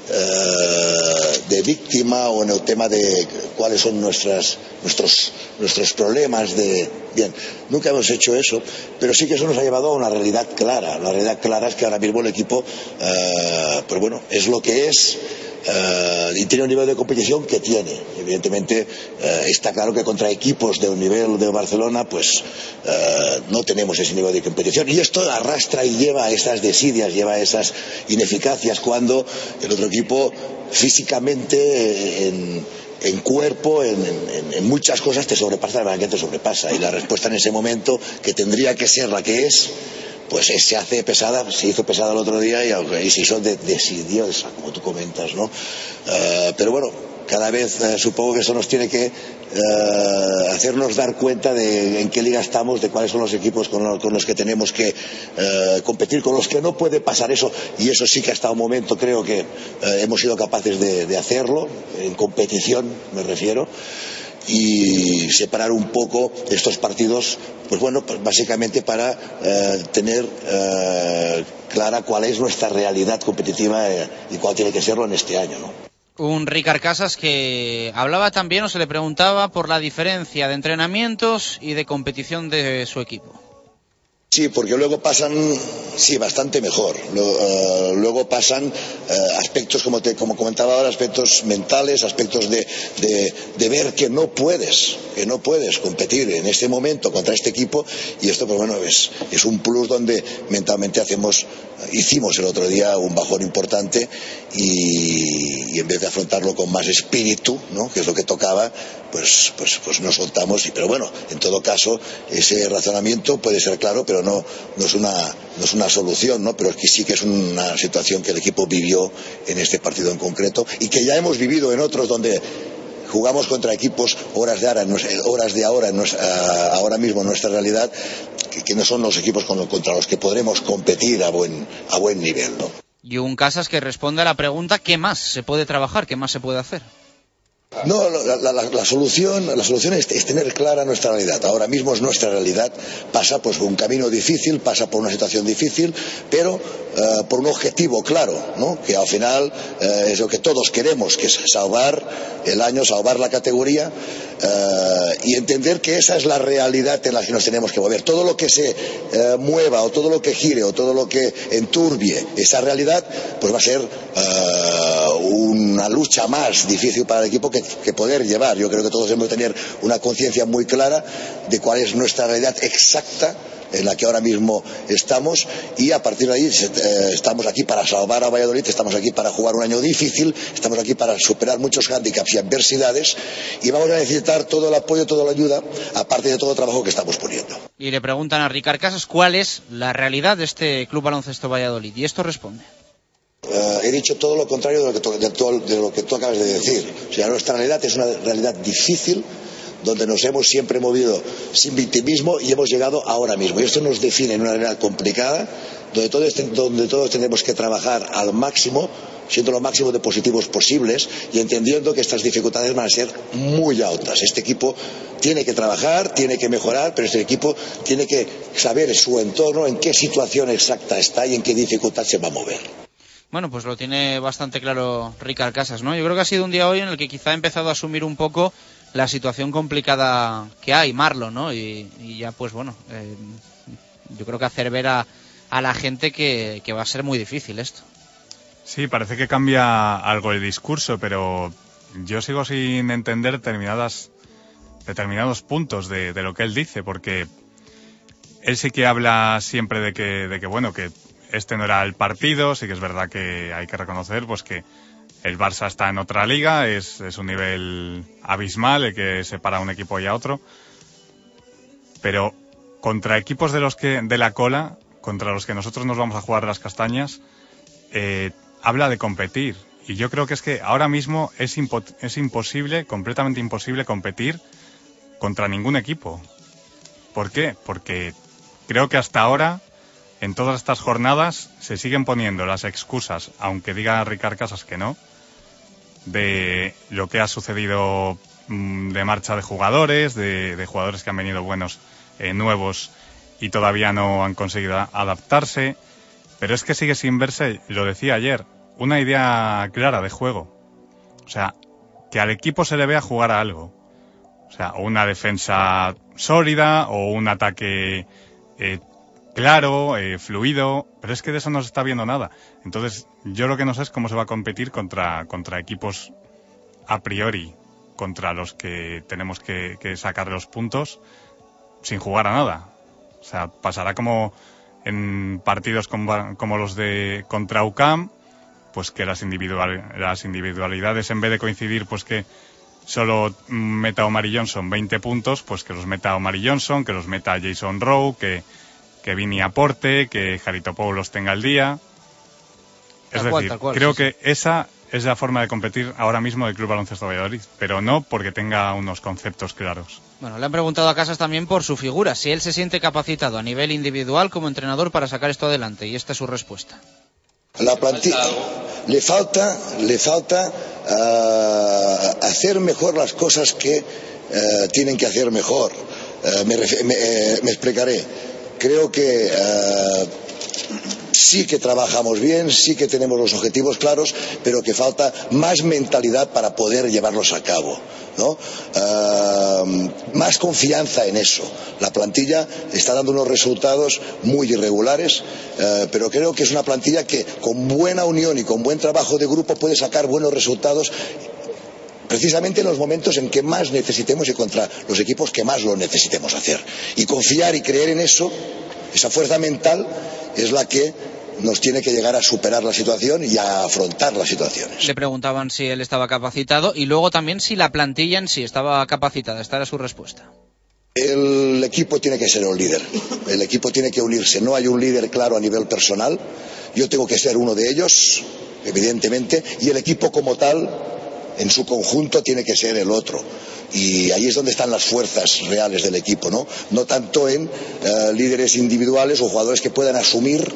de víctima o en el tema de cuáles son nuestras, nuestros, nuestros problemas de bien nunca hemos hecho eso pero sí que eso nos ha llevado a una realidad clara. La realidad clara es que ahora mismo el equipo uh, pues bueno es lo que es eh, y tiene un nivel de competición que tiene. Evidentemente, eh, está claro que contra equipos de un nivel de Barcelona, pues eh, no tenemos ese nivel de competición. Y esto arrastra y lleva a esas desidias, lleva a esas ineficacias cuando el otro equipo físicamente en, cuerpo, en muchas cosas te sobrepasa, la verdad que te sobrepasa. Y la respuesta en ese momento, que tendría que ser la que es, pues es- se hace pesada, se hizo pesada el otro día y, y hizo de, desidiosa, como tú comentas, ¿no? Eh, pero bueno, cada vez eh, supongo que eso nos tiene que eh, hacernos dar cuenta de en qué liga estamos, de cuáles son los equipos con, los- que tenemos que eh, competir, con los que no puede pasar eso. Y eso sí que hasta un momento creo que eh, hemos sido capaces de, de hacerlo, en competición me refiero y separar un poco estos partidos, pues bueno, pues básicamente para eh, tener eh, clara cuál es nuestra realidad competitiva eh, y cuál tiene que serlo en este año, ¿no? Un Ricard Casas que hablaba también o se le preguntaba por la diferencia de entrenamientos y de competición de su equipo. Sí, porque luego pasan, sí, bastante mejor. Eh, luego pasan eh, aspectos, como, te, como comentaba ahora, aspectos mentales, aspectos de, de- ver que no puedes, que no puedes competir en este momento contra este equipo y esto, pues bueno, es, es un plus donde mentalmente hacemos, hicimos el otro día un bajón importante y, y en vez de afrontarlo con más espíritu, ¿no? que es lo que tocaba, pues, pues, pues nos soltamos. Y, pero bueno, en todo caso, ese razonamiento puede ser claro, pero no, es, una, no es una solución, ¿no? pero que sí que es una situación que el equipo vivió en este partido en concreto y que ya hemos vivido en otros donde jugamos contra equipos horas de ahora, nues- horas de ahora, ah, ahora mismo en nuestra realidad, que, no son los equipos con- contra los que podremos competir a buen, a buen nivel. Y un Casas que responde a la pregunta ¿qué más se puede trabajar? ¿Qué más se puede hacer? No, la, la- solución, la solución es, tener clara nuestra realidad. Ahora mismo es nuestra realidad. Pasa pues, por un camino difícil, pasa por una situación difícil, pero eh, por un objetivo claro, ¿no? que al final eh, es lo que todos queremos, que es salvar el año, salvar la categoría eh, y entender que esa es la realidad en la que nos tenemos que mover. Todo lo que se mueva o todo lo que gire o todo lo que enturbie esa realidad, pues va a ser una lucha más difícil para el equipo que, que poder llevar. Yo creo que todos debemos tener una conciencia muy clara de cuál es nuestra realidad exacta en la que ahora mismo estamos y a partir de ahí eh, estamos aquí para salvar a Valladolid, estamos aquí para jugar un año difícil, estamos aquí para superar muchos hándicaps y adversidades y vamos a necesitar todo el apoyo, toda la ayuda, aparte de todo el trabajo que estamos poniendo. Y le preguntan a Ricard Casas cuál es la realidad de este Club Baloncesto Valladolid. Y esto responde. Eh, he dicho todo lo contrario de lo, que tú, acabas de decir. O sea, nuestra realidad es una realidad difícil donde nos hemos siempre movido sin victimismo y hemos llegado ahora mismo. Y esto nos define en una realidad complicada donde todos, donde todos tenemos que trabajar al máximo, siendo lo máximo de positivos posibles y entendiendo que estas dificultades van a ser muy altas. Este equipo tiene que trabajar, tiene que mejorar, pero este equipo tiene que saber su entorno, en qué situación exacta está y en qué dificultad se va a mover. Bueno, pues lo tiene bastante claro Ricard Casas, ¿no? Yo creo que ha sido un día hoy en el que quizá ha empezado a asumir un poco la situación complicada que hay, Marlon, ¿no? Y, y ya, pues bueno, eh, yo creo que hacer ver a, a la gente que, que va a ser muy difícil esto. Sí, parece que cambia algo el discurso, pero yo sigo sin entender determinadas, determinados puntos de, de lo que él dice, porque él sí que habla siempre de que, de que, bueno, que este no era el partido, sí que es verdad que hay que reconocer, pues que el Barça está en otra liga, es, un nivel abismal el que separa a un equipo y a otro, pero contra equipos de los que, de la cola, contra los que nosotros nos vamos a jugar las castañas, eh, habla de competir. Y yo creo que es que ahora mismo es imposible, completamente imposible competir contra ningún equipo. ¿Por qué? Porque creo que hasta ahora, en todas estas jornadas, se siguen poniendo las excusas, aunque diga Ricard Casas que no, de lo que ha sucedido mm, de marcha de jugadores, de, jugadores que han venido buenos, eh, nuevos, y todavía no han conseguido adaptarse. Pero es que sigue sin verse, lo decía ayer, una idea clara de juego. O sea, que al equipo se le vea jugar a algo. O sea, una defensa sólida o un ataque eh, claro, eh, fluido, pero es que de eso no se está viendo nada. Entonces, yo lo que no sé es cómo se va a competir contra, contra equipos a priori, contra los que tenemos que, sacar los puntos sin jugar a nada. O sea, pasará como en partidos como, como los de contra UCAM, pues que las, individual, las individualidades en vez de coincidir, pues que solo meta Omar Johnson 20 puntos, pues que los meta Omar Johnson, que los meta Jason Rowe, que, que Vini aporte, que Jaritopoulos tenga el día. Es Tal decir, cual, creo sí, que esa es la forma de competir ahora mismo del Club Baloncesto Valladolid, pero no porque tenga unos conceptos claros. Bueno, le han preguntado a Casas también por su figura, si él se siente capacitado a nivel individual como entrenador para sacar esto adelante, y esta es su respuesta. La plantilla le falta, le falta ah, hacer mejor las cosas que eh, tienen que hacer mejor. Eh, me, me, eh, me explicaré. Creo que eh, sí que trabajamos bien, sí que tenemos los objetivos claros, pero que falta más mentalidad para poder llevarlos a cabo. ¿no? Eh, más confianza en eso. La plantilla está dando unos resultados muy irregulares, eh, pero creo que es una plantilla que con buena unión y con buen trabajo de grupo puede sacar buenos resultados precisamente en los momentos en que más necesitemos y contra los equipos que más lo necesitemos hacer. Y confiar y creer en eso, esa fuerza mental, es la que nos tiene que llegar a superar la situación y a afrontar las situaciones. Le preguntaban si él estaba capacitado y luego también si la plantilla en sí estaba capacitada. Esta era su respuesta. El equipo tiene que ser un líder, el equipo tiene que unirse. No hay un líder claro a nivel personal. Yo tengo que ser uno de ellos, evidentemente, y el equipo como tal, en su conjunto, tiene que ser el otro. Y ahí es donde están las fuerzas reales del equipo, ¿no? No tanto en eh, líderes individuales o jugadores que puedan asumir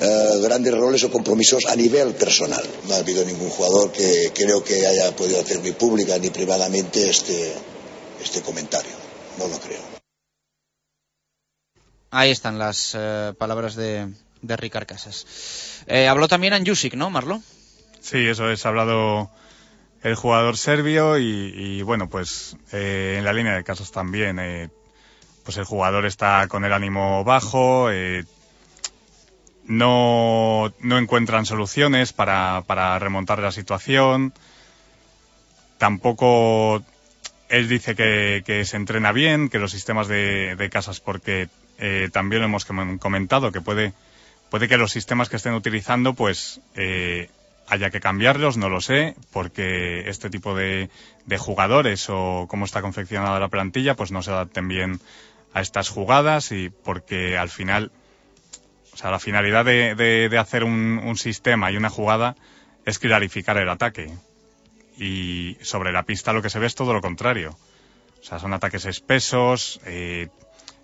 eh, grandes roles o compromisos a nivel personal. No ha habido ningún jugador que creo que haya podido hacer ni pública ni privadamente este, este comentario. No lo creo. Ahí están las eh, palabras de, de Ricard Casas. Eh, habló también Anjusic, ¿no, Marlo? Sí, eso es, ha hablado el jugador serbio y, y, bueno, pues eh, en la línea de casos también, eh, pues el jugador está con el ánimo bajo, eh, no, no encuentran soluciones para, para remontar la situación, tampoco él dice que, que se entrena bien, que los sistemas de, de casas, porque también lo hemos com- comentado, que puede, puede que los sistemas que estén utilizando, pues haya que cambiarlos, no lo sé, porque este tipo de, de jugadores o cómo está confeccionada la plantilla, pues no se adapten bien a estas jugadas y porque al final, o sea, la finalidad de, de- hacer un, un sistema y una jugada es clarificar el ataque. Y sobre la pista lo que se ve es todo lo contrario. O sea, son ataques espesos, eh,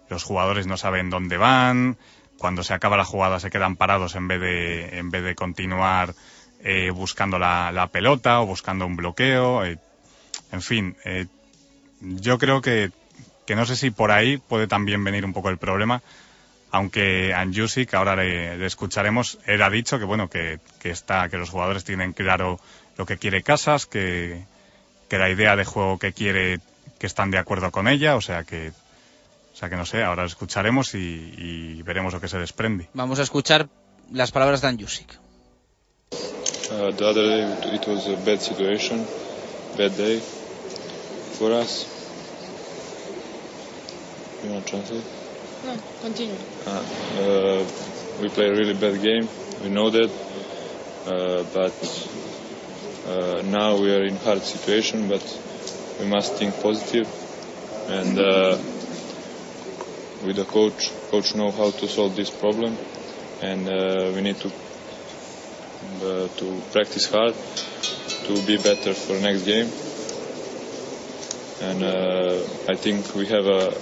los jugadores no saben dónde van, cuando se acaba la jugada se quedan parados en vez de, en vez de continuar eh, buscando la, la pelota o buscando un bloqueo. eh, en fin, eh, yo creo que, que no sé si por ahí puede también venir un poco el problema, aunque Anjusic, ahora le, le escucharemos, ha dicho que bueno, que, que está, que los jugadores tienen claro lo que quiere Casas, que, que la idea de juego que quiere, que están de acuerdo con ella, o sea que, o sea que no sé, ahora escucharemos y, y veremos lo que se desprende. Vamos a escuchar las palabras de Anjusic. Uh, the other day it- was a bad situation, bad day for us. You want to translate? No, continue. Uh, uh, we play a really bad game. We know that, uh, but uh, now we are in hard situation. But we must think positive, and uh, with the coach, coach know how to solve this problem, and uh, we need to uh, to practice hard to be better for next game. And uh, I think we have a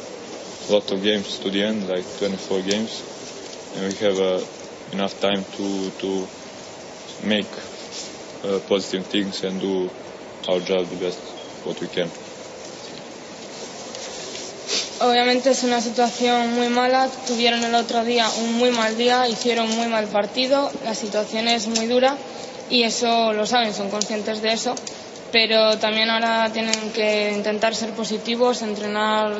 lot of games to the end, like 24 games, and we have uh, enough time to to make uh, positive things and do our job the best what we can. Obviamente es una situación muy mala. Tuvieron el otro día un muy mal día, hicieron muy mal partido. La situación es muy dura y eso lo saben, son conscientes de eso. pero también ahora tienen que intentar ser positivos, entrenar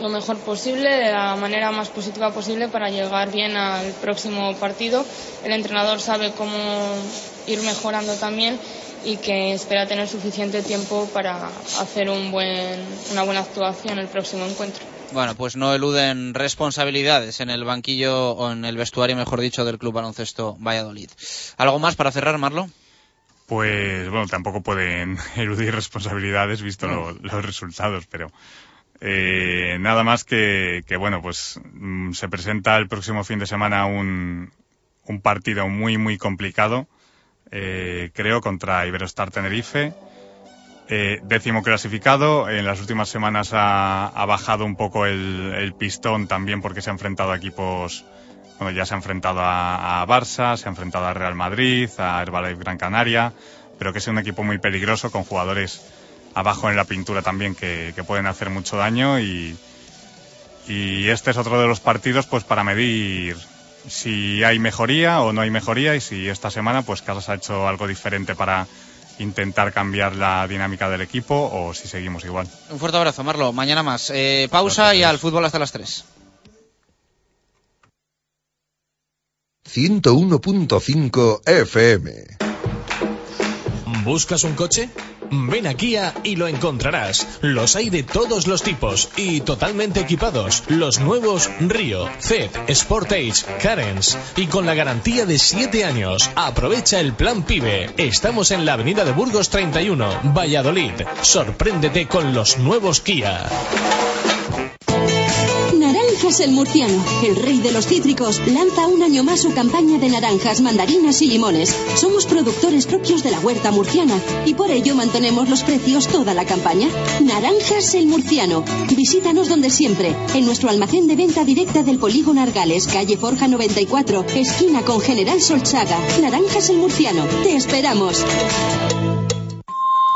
lo mejor posible, de la manera más positiva posible para llegar bien al próximo partido. El entrenador sabe cómo ir mejorando también y que espera tener suficiente tiempo para hacer un buen, una buena actuación el próximo encuentro. Bueno, pues no eluden responsabilidades en el banquillo o en el vestuario, mejor dicho, del Club Baloncesto Valladolid. ¿Algo más para cerrar, Marlo? Pues bueno, tampoco pueden [laughs] eludir responsabilidades visto lo- los resultados, pero eh, nada más que, que, bueno, pues mm, se presenta el próximo fin de semana un, un partido muy muy complicado, eh, creo, contra Iberostar Tenerife. Eh, décimo clasificado, en las últimas semanas ha, bajado un poco el, pistón también porque se ha enfrentado a equipos bueno, ya se ha enfrentado a, a Barça, se ha enfrentado a Real Madrid, a Herbalife Gran Canaria, pero que es un equipo muy peligroso con jugadores abajo en la pintura también que, que pueden hacer mucho daño y, y este es otro de los partidos pues para medir si hay mejoría o no hay mejoría y si esta semana pues Casas ha hecho algo diferente para intentar cambiar la dinámica del equipo o si seguimos igual. Un fuerte abrazo, Marlo. Mañana más. Eh, pausa y al fútbol hasta las 3. 101.5 FM. ¿Buscas un coche? Ven a Kia y lo encontrarás. Los hay de todos los tipos y totalmente equipados. Los nuevos Río, Zed, Sportage, Carens y con la garantía de 7 años. Aprovecha el plan PIBE. Estamos en la avenida de Burgos 31, Valladolid. Sorpréndete con los nuevos Kia. Naranjas el Murciano, el rey de los cítricos, lanza un año más su campaña de naranjas, mandarinas y limones. Somos productores propios de la huerta murciana y por ello mantenemos los precios toda la campaña. Naranjas el Murciano. Visítanos donde siempre, en nuestro almacén de venta directa del Polígono Argales, calle Forja 94, esquina con General Solchaga. Naranjas el Murciano. Te esperamos.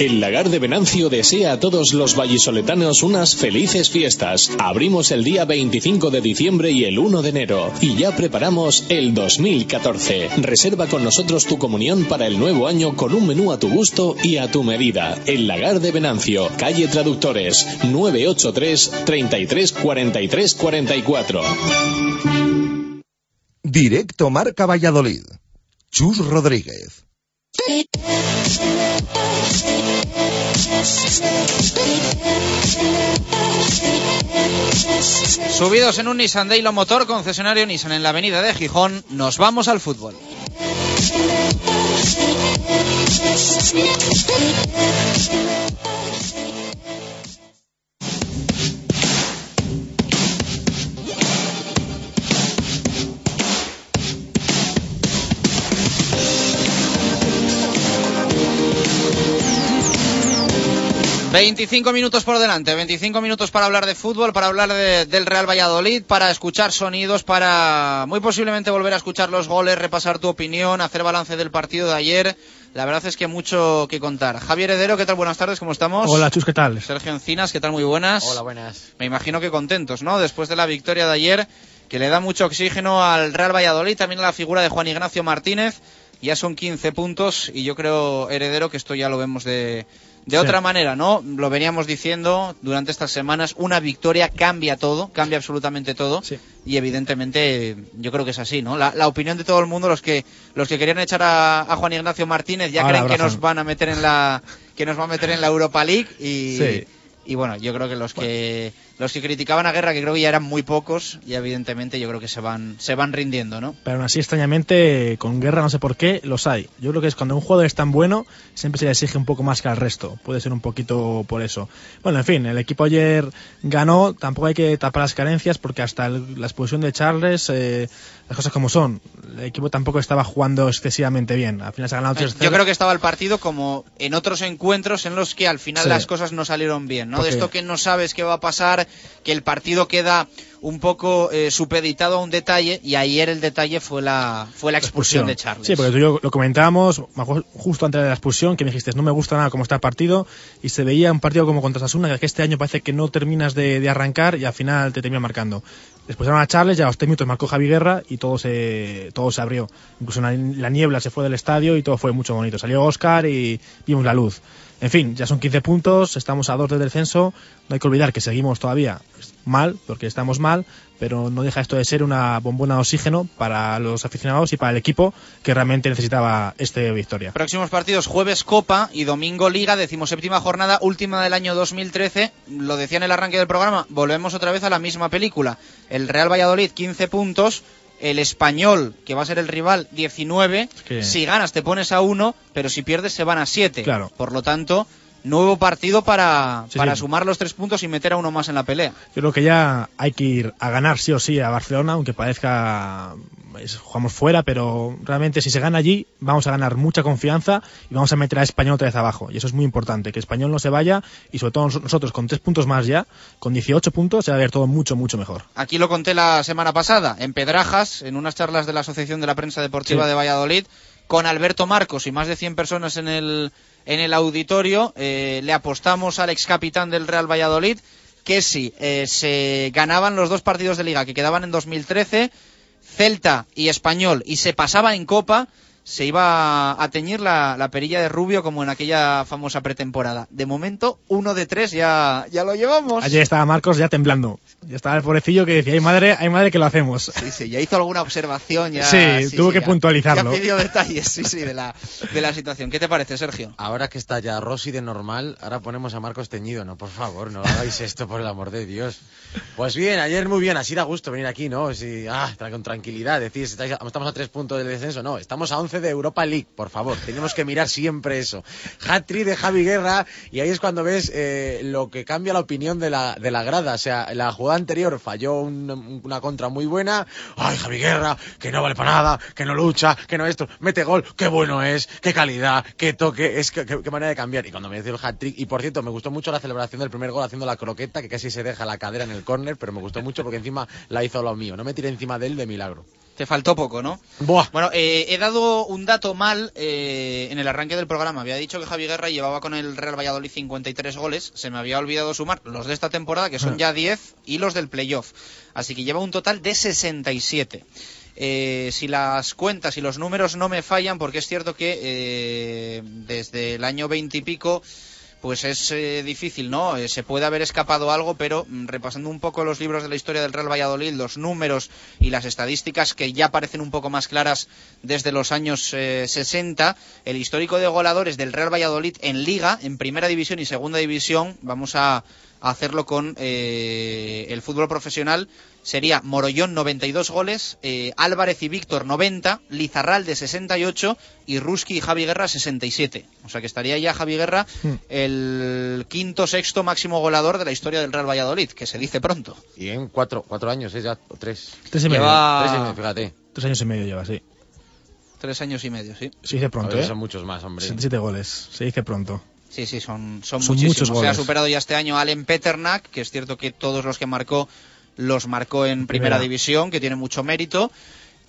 El Lagar de Venancio desea a todos los vallisoletanos unas felices fiestas. Abrimos el día 25 de diciembre y el 1 de enero. Y ya preparamos el 2014. Reserva con nosotros tu comunión para el nuevo año con un menú a tu gusto y a tu medida. El Lagar de Venancio, calle Traductores, 983 33 43 44. Directo Marca Valladolid. Chus Rodríguez. [laughs] Subidos en un Nissan Daylo Motor, concesionario Nissan en la avenida de Gijón, nos vamos al fútbol. Veinticinco minutos por delante, 25 minutos para hablar de fútbol, para hablar de- del Real Valladolid, para escuchar sonidos, para muy posiblemente volver a escuchar los goles, repasar tu opinión, hacer balance del partido de ayer. La verdad es que mucho que contar. Javier Heredero, ¿qué tal? Buenas tardes, ¿cómo estamos? Hola, Chus, ¿qué tal? Sergio Encinas, ¿qué tal? Muy buenas. Hola, buenas. Me imagino que contentos, ¿no? Después de la victoria de ayer, que le da mucho oxígeno al Real Valladolid, también a la figura de Juan Ignacio Martínez. Ya son 15 puntos y yo creo, Heredero, que esto ya lo vemos de, de Sí. otra manera, ¿no? Lo veníamos diciendo durante estas semanas, una victoria cambia todo, cambia absolutamente todo. Y evidentemente yo creo que es así, ¿no? La, la opinión de todo el mundo, los que los que querían echar a, a Juan Ignacio Martínez ya Ahora creen que nos van a meter en la que nos va a meter en la Europa League y Sí. y bueno, yo creo que los que los que criticaban a Guerra, que creo que ya eran muy pocos, y evidentemente yo creo que se van se van rindiendo, ¿no? Pero aún así, extrañamente, con guerra no sé por qué, los hay. Yo creo que es cuando un jugador es tan bueno, siempre se le exige un poco más que al resto. Puede ser un poquito por eso. Bueno, en fin, el equipo ayer ganó, tampoco hay que tapar las carencias porque hasta el- la expulsión de Charles, eh, las cosas como son. El equipo tampoco estaba jugando excesivamente bien. Al final se ha ganado 3-0. Yo creo que estaba el partido como en otros encuentros en los que al final Sí. las cosas no salieron bien, ¿no? De Porque- esto que no sabes qué va a pasar, que el partido queda un poco eh, supeditado a un detalle y ayer el detalle fue la, fue la expulsión de Charles. Sí, porque tú y yo lo comentábamos justo antes de la expulsión que me dijiste no me gusta nada cómo está el partido y se veía un partido como contra Sasuna que este año parece que no terminas de, de arrancar y al final te termina marcando. Después a Charles, ya a los tres minutos marcó Javi Guerra y todo se, todo se abrió. Incluso la, la niebla se fue del estadio y todo fue mucho bonito. Salió Oscar y vimos la luz. En fin, ya son 15 puntos, estamos a dos del descenso. No hay que olvidar que seguimos todavía mal, porque estamos mal, pero no deja esto de ser una bombona de oxígeno para los aficionados y para el equipo que realmente necesitaba esta victoria. Próximos partidos, jueves Copa y domingo Liga, decimoséptima jornada, última del año 2013. Lo decía en el arranque del programa, volvemos otra vez a la misma película. El Real Valladolid, 15 puntos, el español, que va a ser el rival, 19. que- Si ganas te pones a 1, pero si pierdes se van a 7. Claro. Por lo tanto, nuevo partido para, Sí, para sí. sumar los tres puntos y meter a uno más en la pelea. Yo creo que ya hay que ir a ganar sí o sí a Barcelona, aunque parezca es- jugamos fuera, pero realmente si se gana allí vamos a ganar mucha confianza y vamos a meter a Español otra vez abajo. Y eso es muy importante, que Español no se vaya y sobre todo nos- nosotros con tres puntos más ya, con 18 puntos, se va a ver todo mucho, mucho mejor. Aquí lo conté la semana pasada, en Pedrajas, en unas charlas de la Asociación de la Prensa Deportiva Sí. de Valladolid, con Alberto Marcos y más de 100 personas en el, en el auditorio. eh, le apostamos al ex capitán del Real Valladolid que si eh, se ganaban los dos partidos de liga que quedaban en 2013, Celta y Español, y se pasaba en Copa, se iba a teñir la, la perilla de rubio como en aquella famosa pretemporada. De momento, uno de tres ya, ya lo llevamos. Ayer estaba Marcos ya temblando. Ya estaba el pobrecillo que decía, ay madre, ay madre que lo hacemos. Sí, sí, ya hizo alguna observación. Ya, Sí, tuvo que ya- puntualizarlo. Ya pidió detalles, sí, sí, de la, de la situación. ¿Qué te parece, Sergio? Ahora que está ya Rossi de normal, ahora ponemos a Marcos teñido. No, por favor, no hagáis esto, por el amor de Dios. Pues bien, ayer muy bien, así da gusto venir aquí, ¿no? Sí, ah, con tranquilidad, decir, estáis- estamos a tres puntos del descenso. No, estamos a 11 de Europa League, por favor. Tenemos que mirar siempre eso. Hat-trick de Javi Guerra, y ahí es cuando ves eh, lo que cambia la opinión de la, de la grada. O sea, la jugada anterior falló un- una contra muy buena. Ay, Javi Guerra, que no vale para nada, que no lucha, que no esto, mete gol, qué bueno es, qué calidad, qué toque, es que- qué manera de cambiar. Y cuando me dio el hat-trick, y por cierto, me gustó mucho la celebración del primer gol haciendo la croqueta, que casi se deja la cadera en el córner, pero me gustó mucho porque encima la hizo lo mío. No me tiré encima de él de milagro. Te faltó poco, ¿no? Buah. Bueno, eh, he dado un dato mal eh, en el arranque del programa. Había dicho que Javi Guerra llevaba con el Real Valladolid 53 goles. Se me había olvidado sumar los de esta temporada, que son Ah. ya 10, y los del playoff. Así que lleva un total de 67. Eh, si las cuentas y los números no me fallan, porque es cierto que eh, desde el año 20 y pico pues es eh, difícil, ¿no? Eh, se puede haber escapado algo, pero mm, repasando un poco los libros de la historia del Real Valladolid, los números y las estadísticas que ya parecen un poco más claras desde los años eh, 60, el histórico de goleadores del Real Valladolid en Liga, en Primera División y Segunda División, vamos a, hacerlo con eh, el fútbol profesional, sería Morollón 92 goles, eh, Álvarez y Víctor 90, Lizarralde 68 y Ruski y Javi Guerra 67. O sea que estaría ya Javi Guerra Hmm. el quinto sexto máximo goleador de la historia del Real Valladolid, que se dice pronto. Y en cuatro, cuatro años, ¿eh? Ya, o tres. Tres y medio. Lleva- Tres y medio, fíjate. Tres años y medio lleva, sí. Tres años y medio, sí. Se dice pronto, Joder, ¿eh? Son muchos más, hombre. 67 goles, se dice pronto. Sí, sí, son, son, Son muchísimos. muchos Se ha goles. superado ya este año a Allen Peternak, que es cierto que todos los que marcó los marcó en primera, Primera. división, que tiene mucho mérito.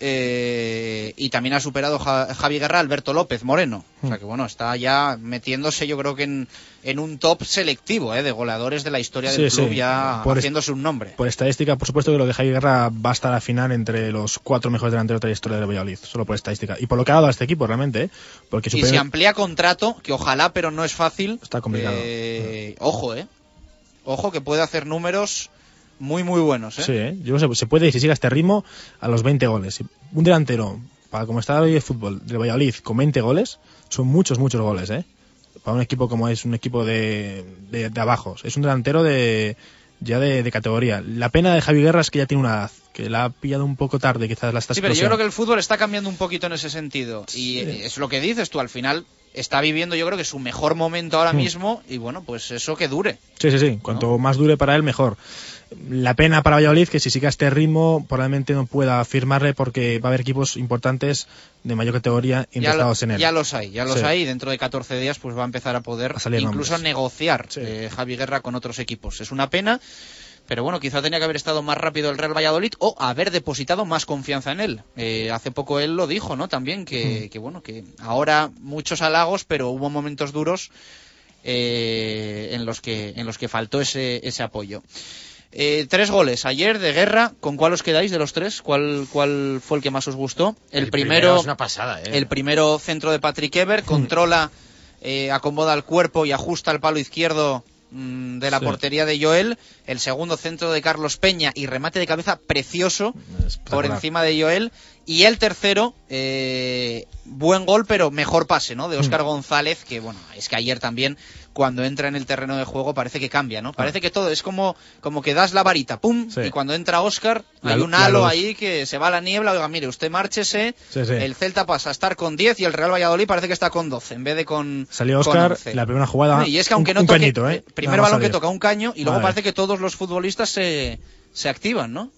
Eh, y también ha superado Ja- Javi Guerra Alberto López Moreno. O sea que bueno, está ya metiéndose yo creo que en, en un top selectivo eh, de goleadores de la historia del club, sí. ya Por haciéndose un nombre. Por estadística, por supuesto que lo de Javi Guerra va a estar al final entre los cuatro mejores delanteros de la historia del Valladolid, solo por estadística. Y por lo que ha dado a este equipo, realmente, ¿eh? Porque Y supera- si amplía contrato, que ojalá, pero no es fácil. Está complicado. eh, ojo, eh. Ojo que puede hacer números muy, muy buenos, eh. Sí, ¿eh? Yo no sé, se puede, si sigue a este ritmo, a los 20 goles. Un delantero, para como está hoy el fútbol, del Valladolid, con 20 goles, son muchos, muchos goles, ¿eh? Para un equipo como es un equipo de, de, de abajo. Es un delantero de ya de, de categoría. La pena de Javi Guerra es que ya tiene una edad, que la ha pillado un poco tarde, quizás la está Sí, pero yo creo que el fútbol está cambiando un poquito en ese sentido. Y es lo que dices tú, al final está viviendo yo creo que su mejor momento ahora Mm. mismo y bueno, pues eso que dure. Sí, sí, sí. Cuanto más dure para él, mejor. La pena para Valladolid que si sigue a este ritmo probablemente no pueda firmarle porque va a haber equipos importantes de mayor categoría interesados en él. ya los hay, ya los Sí. hay dentro de 14 días pues va a empezar a poder incluso nombres. negociar eh, Javi Guerra con otros equipos. Es una pena. Pero bueno, quizá tenía que haber estado más rápido el Real Valladolid o haber depositado más confianza en él. Eh, hace poco él lo dijo, ¿no? También que, que, bueno, que ahora muchos halagos, pero hubo momentos duros eh, en los que en los que faltó ese, ese apoyo. Eh, tres goles ayer de guerra. ¿Con cuál os quedáis de los tres? ¿Cuál, cuál fue el que más os gustó? El, primero, es una pasada, ¿eh? el primero centro de Patrick Ever, controla, eh, acomoda el cuerpo y ajusta el palo izquierdo mm, de la Sí. portería de Joel. El segundo centro de Carlos Peña y remate de cabeza precioso por encima de Joel. Y el tercero, eh, buen gol, pero mejor pase, ¿no? De Óscar González, que bueno, es que ayer también, cuando entra en el terreno de juego, parece que cambia, ¿no? Parece que todo es como, como que das la varita, ¡pum! Sí. Y cuando entra Óscar, La hay un halo ahí que se va a la niebla, oiga, mire, usted márchese, Sí, sí. el Celta pasa a estar con 10 y el Real Valladolid parece que está con 12, en vez de con Salió con Oscar, 11. la primera jugada. Y es que aunque un, no un toque, cañito, ¿eh? eh, primer Nada más balón que toca un caño y luego parece que todos los futbolistas se, se activan, ¿no?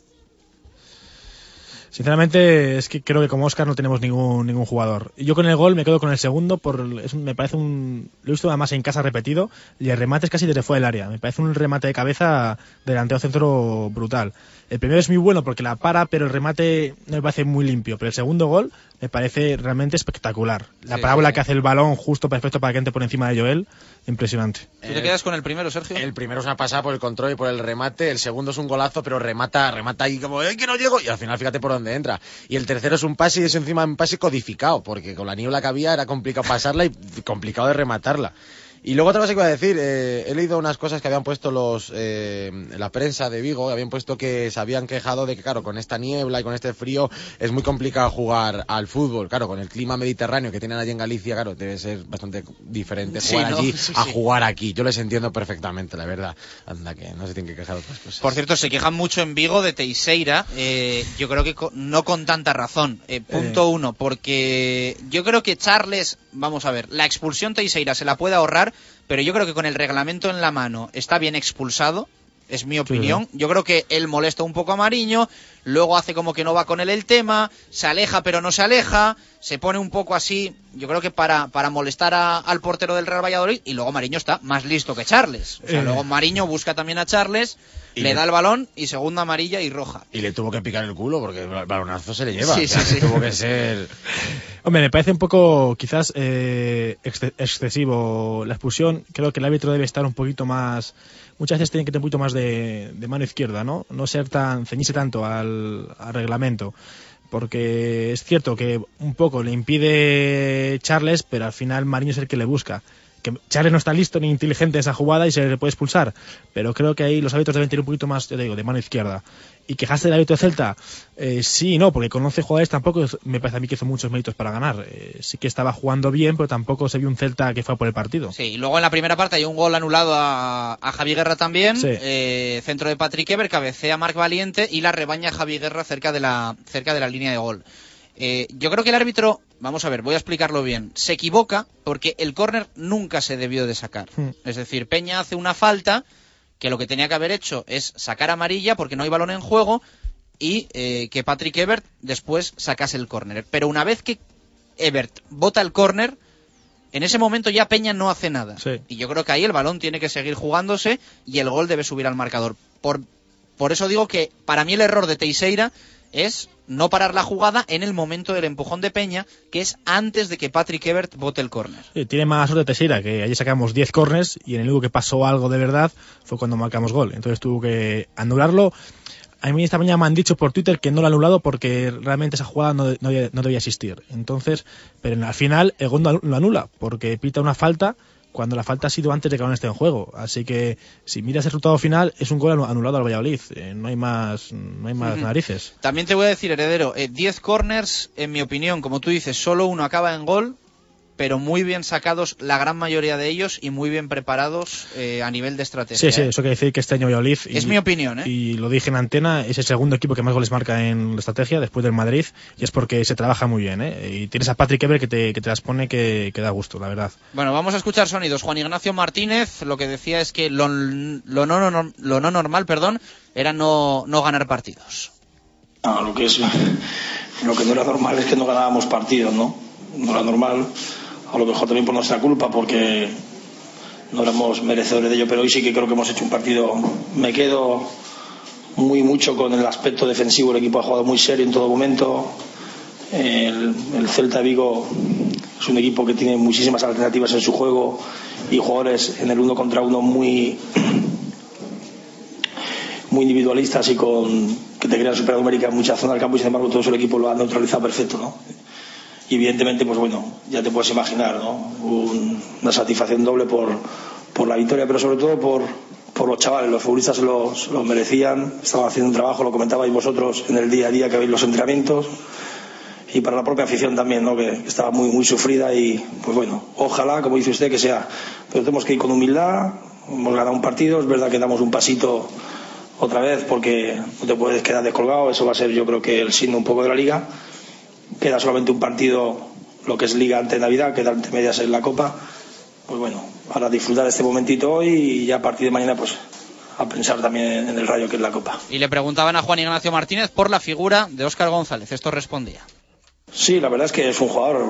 Sinceramente, es que creo que como Oscar no tenemos ningún ningún jugador. Yo con el gol me quedo con el segundo, por es me parece un. Lo he visto además en casa repetido, y el remate es casi desde fuera del área. Me parece un remate de cabeza delantero centro brutal. El primero es muy bueno porque la para, pero el remate no me parece muy limpio. Pero el segundo gol me parece realmente espectacular. La Sí, parábola sí. que hace el balón justo perfecto para que entre por encima de Joel, impresionante. ¿Tú te quedas con el primero, Sergio? El primero es una pasada por el control y por el remate. El segundo es un golazo, pero remata, remata ahí como, ¡ay, que no llego! Y al final fíjate por dónde entra. Y el tercero es un pase y es encima un pase codificado, porque con la niebla que había era complicado pasarla y complicado de rematarla. Y luego otra cosa que iba a decir, eh, he leído unas cosas que habían puesto los eh, la prensa de Vigo, habían puesto que se habían quejado de que, claro, con esta niebla y con este frío es muy complicado jugar al fútbol. Claro, con el clima mediterráneo que tienen allí en Galicia, claro, debe ser bastante diferente Sí, jugar ¿no? allí [laughs] Sí, a jugar aquí. Yo les entiendo perfectamente, la verdad. Anda, que no se tienen que quejar de otras cosas. Por cierto, se quejan mucho en Vigo de Teixeira. eh, yo creo que co- no con tanta razón. Eh, punto uno, porque yo creo que Charles, vamos a ver, la expulsión Teixeira se la puede ahorrar, pero yo creo que con el reglamento en la mano está bien expulsado. Es mi opinión. Yo creo que él molesta un poco a Mariño, luego hace como que no va con él el tema, se aleja pero no se aleja, se pone un poco así, yo creo que para, para molestar a- al portero del Real Valladolid, y luego Mariño está más listo que Charles. O sea, Eh. luego Mariño busca también a Charles, Y le le- da el balón y segunda amarilla y roja. Y le tuvo que picar el culo porque el balonazo se le lleva. Sí, O sea, sí. Tuvo que ser. Hombre, me parece un poco quizás eh, exce- excesivo la expulsión. Creo que el árbitro debe estar un poquito más. Muchas veces tiene que tener un poquito más de, de mano izquierda, ¿no? No ser tan. ceñirse tanto al, al reglamento. Porque es cierto que un poco le impide Charles, pero al final Mariño es el que le busca. Que Charles no está listo ni inteligente en esa jugada y se le puede expulsar. Pero creo que ahí los árbitros deben tener un poquito más, ya te digo, de mano izquierda. Y quejarse del árbitro de Celta, eh, sí y no, porque con 11 jugadores tampoco me parece a mí que hizo muchos méritos para ganar. Eh, sí que estaba jugando bien, pero tampoco se vio un Celta que fue a por el partido. Sí, y luego en la primera parte hay un gol anulado a, a Javi Guerra también. Sí. eh, centro de Patrick Ever, cabecea Marc Valiente y la rebaña Javi Guerra cerca de la, cerca de la línea de gol. Eh, yo creo que el árbitro, vamos a ver, voy a explicarlo bien, se equivoca porque el córner nunca se debió de sacar. Hmm. Es decir, Peña hace una falta que lo que tenía que haber hecho es sacar amarilla porque no hay balón en juego y eh, que Patrick Ebert después sacase el córner. Pero una vez que Ebert bota el córner, en ese momento ya Peña no hace nada. Sí. Y yo creo que ahí el balón tiene que seguir jugándose y el gol debe subir al marcador. Por, por eso digo que para mí el error de Teixeira es no parar la jugada en el momento del empujón de Peña, que es antes de que Patrick Ebert bote el córner. Sí, tiene más suerte Teixeira, que allí sacamos 10 corners y en el único que pasó algo de verdad fue cuando marcamos gol. Entonces tuvo que anularlo. A mí esta mañana me han dicho por Twitter que no lo ha anulado porque realmente esa jugada no, no, no debía existir. Entonces, pero al final el gol lo anula porque pita una falta cuando la falta ha sido antes de que el balón esté en juego. Así que si miras el resultado final es un gol anu- anulado al Valladolid. Eh, no hay más, no hay más narices. También te voy a decir, heredero, eh, 10 corners, en mi opinión, como tú dices, solo uno acaba en gol, pero muy bien sacados la gran mayoría de ellos y muy bien preparados eh, a nivel de estrategia. Sí, sí, ¿eh? eso quiere decir que este año Valladolid... y- Es mi opinión, ¿eh? Y lo dije en antena, es el segundo equipo que más goles marca en la estrategia después del Madrid y es porque se trabaja muy bien, ¿eh? Y tienes a Patrick Ever que te, que te las pone que, que da gusto, la verdad. Bueno, vamos a escuchar sonidos. Juan Ignacio Martínez lo que decía es que lo, lo no, no- lo no normal perdón, era no, no ganar partidos. No, lo que es [laughs] lo que no era normal es que no ganábamos partidos, ¿no? No era normal, a lo mejor también por nuestra culpa, porque no éramos merecedores de ello, pero hoy sí que creo que hemos hecho un partido. Me quedo muy mucho con el aspecto defensivo. El equipo ha jugado muy serio en todo momento. El, el Celta Vigo es un equipo que tiene muchísimas alternativas en su juego y jugadores en el uno contra uno muy muy individualistas y con que te crean supernumérica en mucha zona del campo y sin embargo todo el equipo lo ha neutralizado perfecto ¿no? Y evidentemente pues bueno ya te puedes imaginar ¿no? Un- una satisfacción doble por, por la victoria pero sobre todo por, por los chavales los futbolistas los, los merecían estaban haciendo un trabajo lo comentabais vosotros en el día a día que veis los entrenamientos y para la propia afición también, ¿no? que estaba muy, muy sufrida y pues bueno, ojalá, como dice usted, que sea, pero tenemos que ir con humildad, hemos ganado un partido, es verdad que damos un pasito otra vez porque no te puedes quedar descolgado, eso va a ser yo creo que el signo un poco de la liga, queda solamente un partido, lo que es liga ante Navidad, queda ante medias en la Copa, pues bueno, para disfrutar este momentito hoy y ya a partir de mañana pues a pensar también en el rayo que es la Copa. Y le preguntaban a Juan Ignacio Martínez por la figura de Óscar González. Esto respondía. Sí, la verdad es que es un jugador,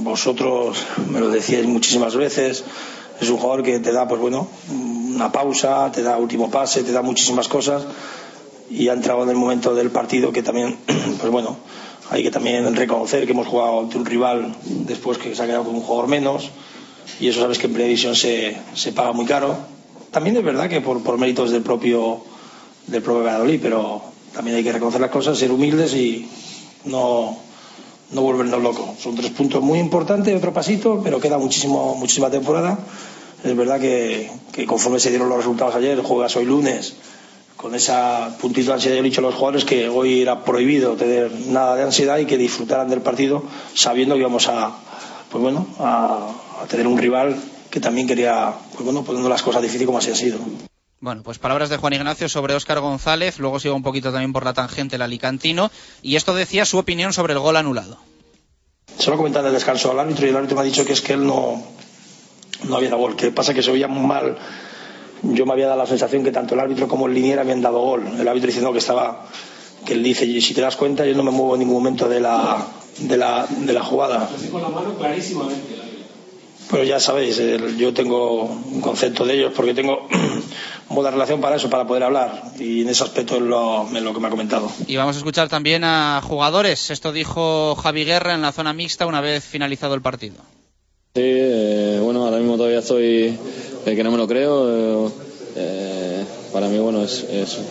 vosotros me lo decíais muchísimas veces, es un jugador que te da, pues bueno, una pausa, te da último pase, te da muchísimas cosas y ha entrado en el momento del partido que también, [clears throat] pues bueno, hay que también reconocer que hemos jugado ante un rival después que se ha quedado con un jugador menos y eso sabes que en Predivisión se, se paga muy caro. También es verdad que por, por méritos del propio, del propio Valladolid, pero también hay que reconocer las cosas, ser humildes y no, no volvernos locos. Son tres puntos muy importantes, otro pasito, pero queda muchísimo, muchísima temporada. Es verdad que, que conforme se dieron los resultados ayer, juegas hoy lunes, con esa puntito de ansiedad, yo he dicho a los jugadores que hoy era prohibido tener nada de ansiedad y que disfrutaran del partido sabiendo que íbamos a, pues bueno, a, a tener un rival que también quería, pues bueno, poniendo las cosas difíciles como así ha sido. Bueno, pues palabras de Juan Ignacio sobre Óscar González, luego sigo un poquito también por la tangente el alicantino, y esto decía su opinión sobre el gol anulado. Se lo comentado en el descanso al árbitro y el árbitro me ha dicho que es que él no, no había dado gol. Que pasa que se oía muy mal. Yo me había dado la sensación que tanto el árbitro como el linier habían dado gol. El árbitro diciendo que estaba, que él dice, y si te das cuenta, yo no me muevo en ningún momento de la, de la, de la jugada. Con la mano clarísimamente. Pero ya sabéis, yo tengo un concepto de ellos porque tengo [clears throat] buena relación para eso, para poder hablar. Y en ese aspecto es lo, es lo que me ha comentado. Y vamos a escuchar también a jugadores. Esto dijo Javi Guerra en la zona mixta una vez finalizado el partido. Sí, eh, bueno, ahora mismo todavía estoy eh, que no me lo creo. eh, para mí, bueno, es,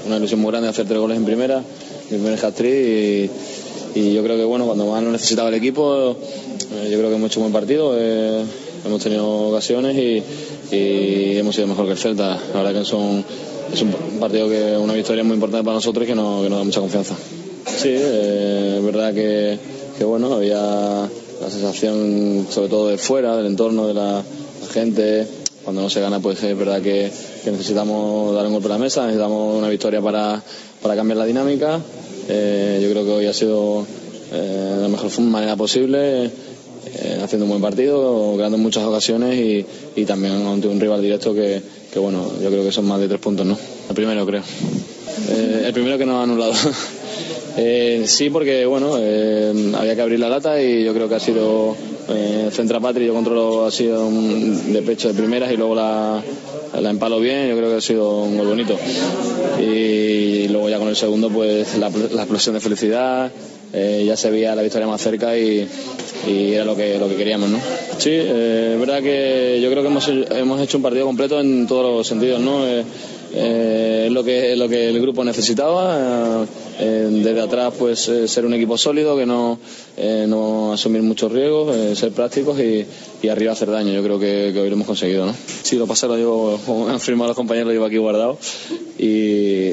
una ilusión muy grande hacer tres goles en primera, mi primer hat-trick y, y yo creo que, bueno, cuando más lo necesitaba el equipo, eh, yo creo que hemos hecho un buen partido, eh, hemos tenido ocasiones y, hemos sido mejor que el Celta. La verdad que es un partido que una victoria muy importante para nosotros y que nos, da mucha confianza. Sí, es verdad que, bueno, había la sensación sobre todo de fuera, del entorno de la gente. Cuando no se gana, pues es verdad que, necesitamos dar un golpe a la mesa, necesitamos una victoria para, para cambiar la dinámica. Eh, yo creo que hoy ha sido eh, de la mejor manera posible, eh, haciendo un buen partido, en muchas ocasiones y, y también ante un rival directo que, que, bueno, yo creo que son más de tres puntos, ¿no? El primero creo. Eh, el primero que nos ha anulado. [laughs] Eh, sí, porque bueno, eh, había que abrir la lata y yo creo que ha sido eh, Centra Patri, yo controlo, ha sido un- de pecho de primeras y luego la, la empalo bien, yo creo que ha sido un gol bonito. Y luego ya con el segundo, pues la, explosión de felicidad, eh, ya se veía la victoria más cerca y, y era lo que, lo que queríamos, ¿no? Sí, eh, es verdad que yo creo que hemos, hemos hecho un partido completo en todos los sentidos, ¿no? Eh, eh, lo que, lo que el grupo necesitaba. eh, desde atrás, pues eh, ser un equipo sólido, que no, eh, no asumir muchos riesgos, eh, ser prácticos y, y arriba hacer daño. Yo creo que, que hoy lo hemos conseguido. ¿no? Sí, lo pasé, lo llevo, [laughs] han firmado los compañeros, lo llevo aquí guardado. Y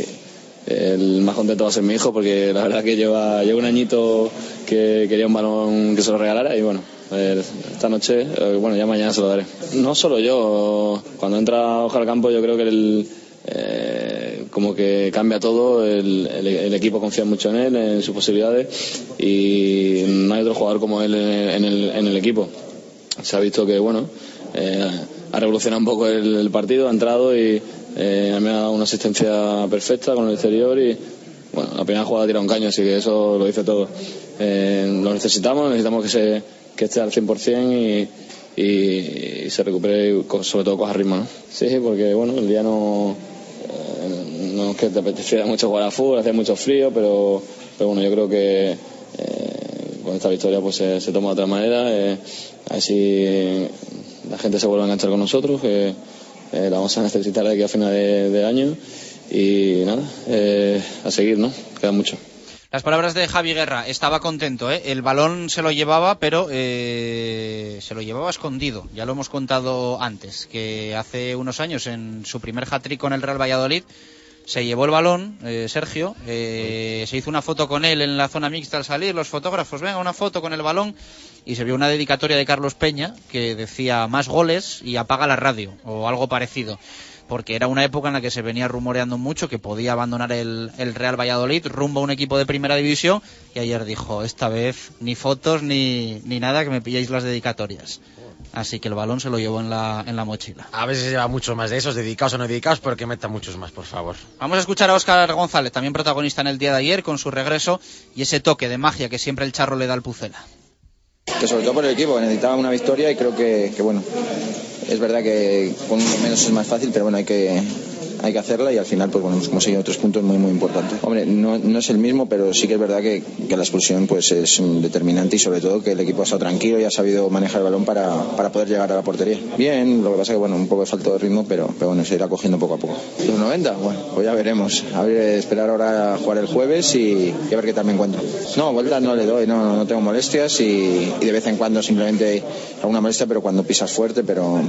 el más contento va a ser mi hijo, porque la verdad que lleva, lleva un añito que quería un balón que se lo regalara y bueno. eh, Esta noche, bueno, ya mañana se lo daré. No solo yo, cuando entra Oja al campo, yo creo que el, eh, como que cambia todo, el, equipo confía mucho en él, en sus posibilidades y no hay otro jugador como él en, el, en el equipo. Se ha visto que, bueno, eh, ha revolucionado un poco el, partido, ha entrado y eh, me ha dado una asistencia perfecta con el exterior y, bueno, la primera jugada tira un caño, así que eso lo dice todo. Eh, lo necesitamos, necesitamos que, se, que esté al 100% y, y, se recupere y sobre todo coja ritmo, ¿no? Sí, porque, bueno, el día no, no es que te apeteciera mucho jugar a fútbol, hacía mucho frío, pero, pero bueno, yo creo que eh, con esta victoria pues se, se toma de otra manera. eh, a ver si la gente se vuelve a enganchar con nosotros, que eh, la vamos a necesitar de aquí a final de, de año. Y nada, eh, a seguir, ¿no? Queda mucho. Las palabras de Javi Guerra, estaba contento, ¿eh? el balón se lo llevaba, pero eh, se lo llevaba escondido. Ya lo hemos contado antes, que hace unos años en su primer hat-trick con el Real Valladolid se llevó el balón, eh, Sergio, eh, se hizo una foto con él en la zona mixta al salir, los fotógrafos, venga, una foto con el balón, y se vio una dedicatoria de Carlos Peña que decía más goles y apaga la radio, o algo parecido porque era una época en la que se venía rumoreando mucho que podía abandonar el, el, Real Valladolid rumbo a un equipo de primera división y ayer dijo, esta vez ni fotos ni, ni nada que me pilléis las dedicatorias. Así que el balón se lo llevó en la, en la mochila. A veces se lleva muchos más de esos, dedicados o no dedicados, pero que meta muchos más, por favor. Vamos a escuchar a Óscar González, también protagonista en el día de ayer, con su regreso y ese toque de magia que siempre el charro le da al Pucela. Que sobre todo por el equipo, necesitaba una victoria y creo que, que bueno, es verdad que con uno menos es más fácil, pero bueno, hay que, hay que hacerla y al final pues bueno, hemos conseguido tres puntos muy muy importantes. Hombre, no, no es el mismo, pero sí que es verdad que, que, la expulsión pues es determinante y sobre todo que el equipo ha estado tranquilo y ha sabido manejar el balón para, para poder llegar a la portería. Bien, lo que pasa que bueno, un poco de falta de ritmo, pero, pero bueno, se irá cogiendo poco a poco. Los 90, bueno, pues ya veremos. Esperar ahora a jugar el jueves y, y a ver qué tal me encuentro. No, vueltas no le doy, no, no tengo molestias y, y de vez en cuando simplemente alguna molestia, pero cuando pisas fuerte, pero,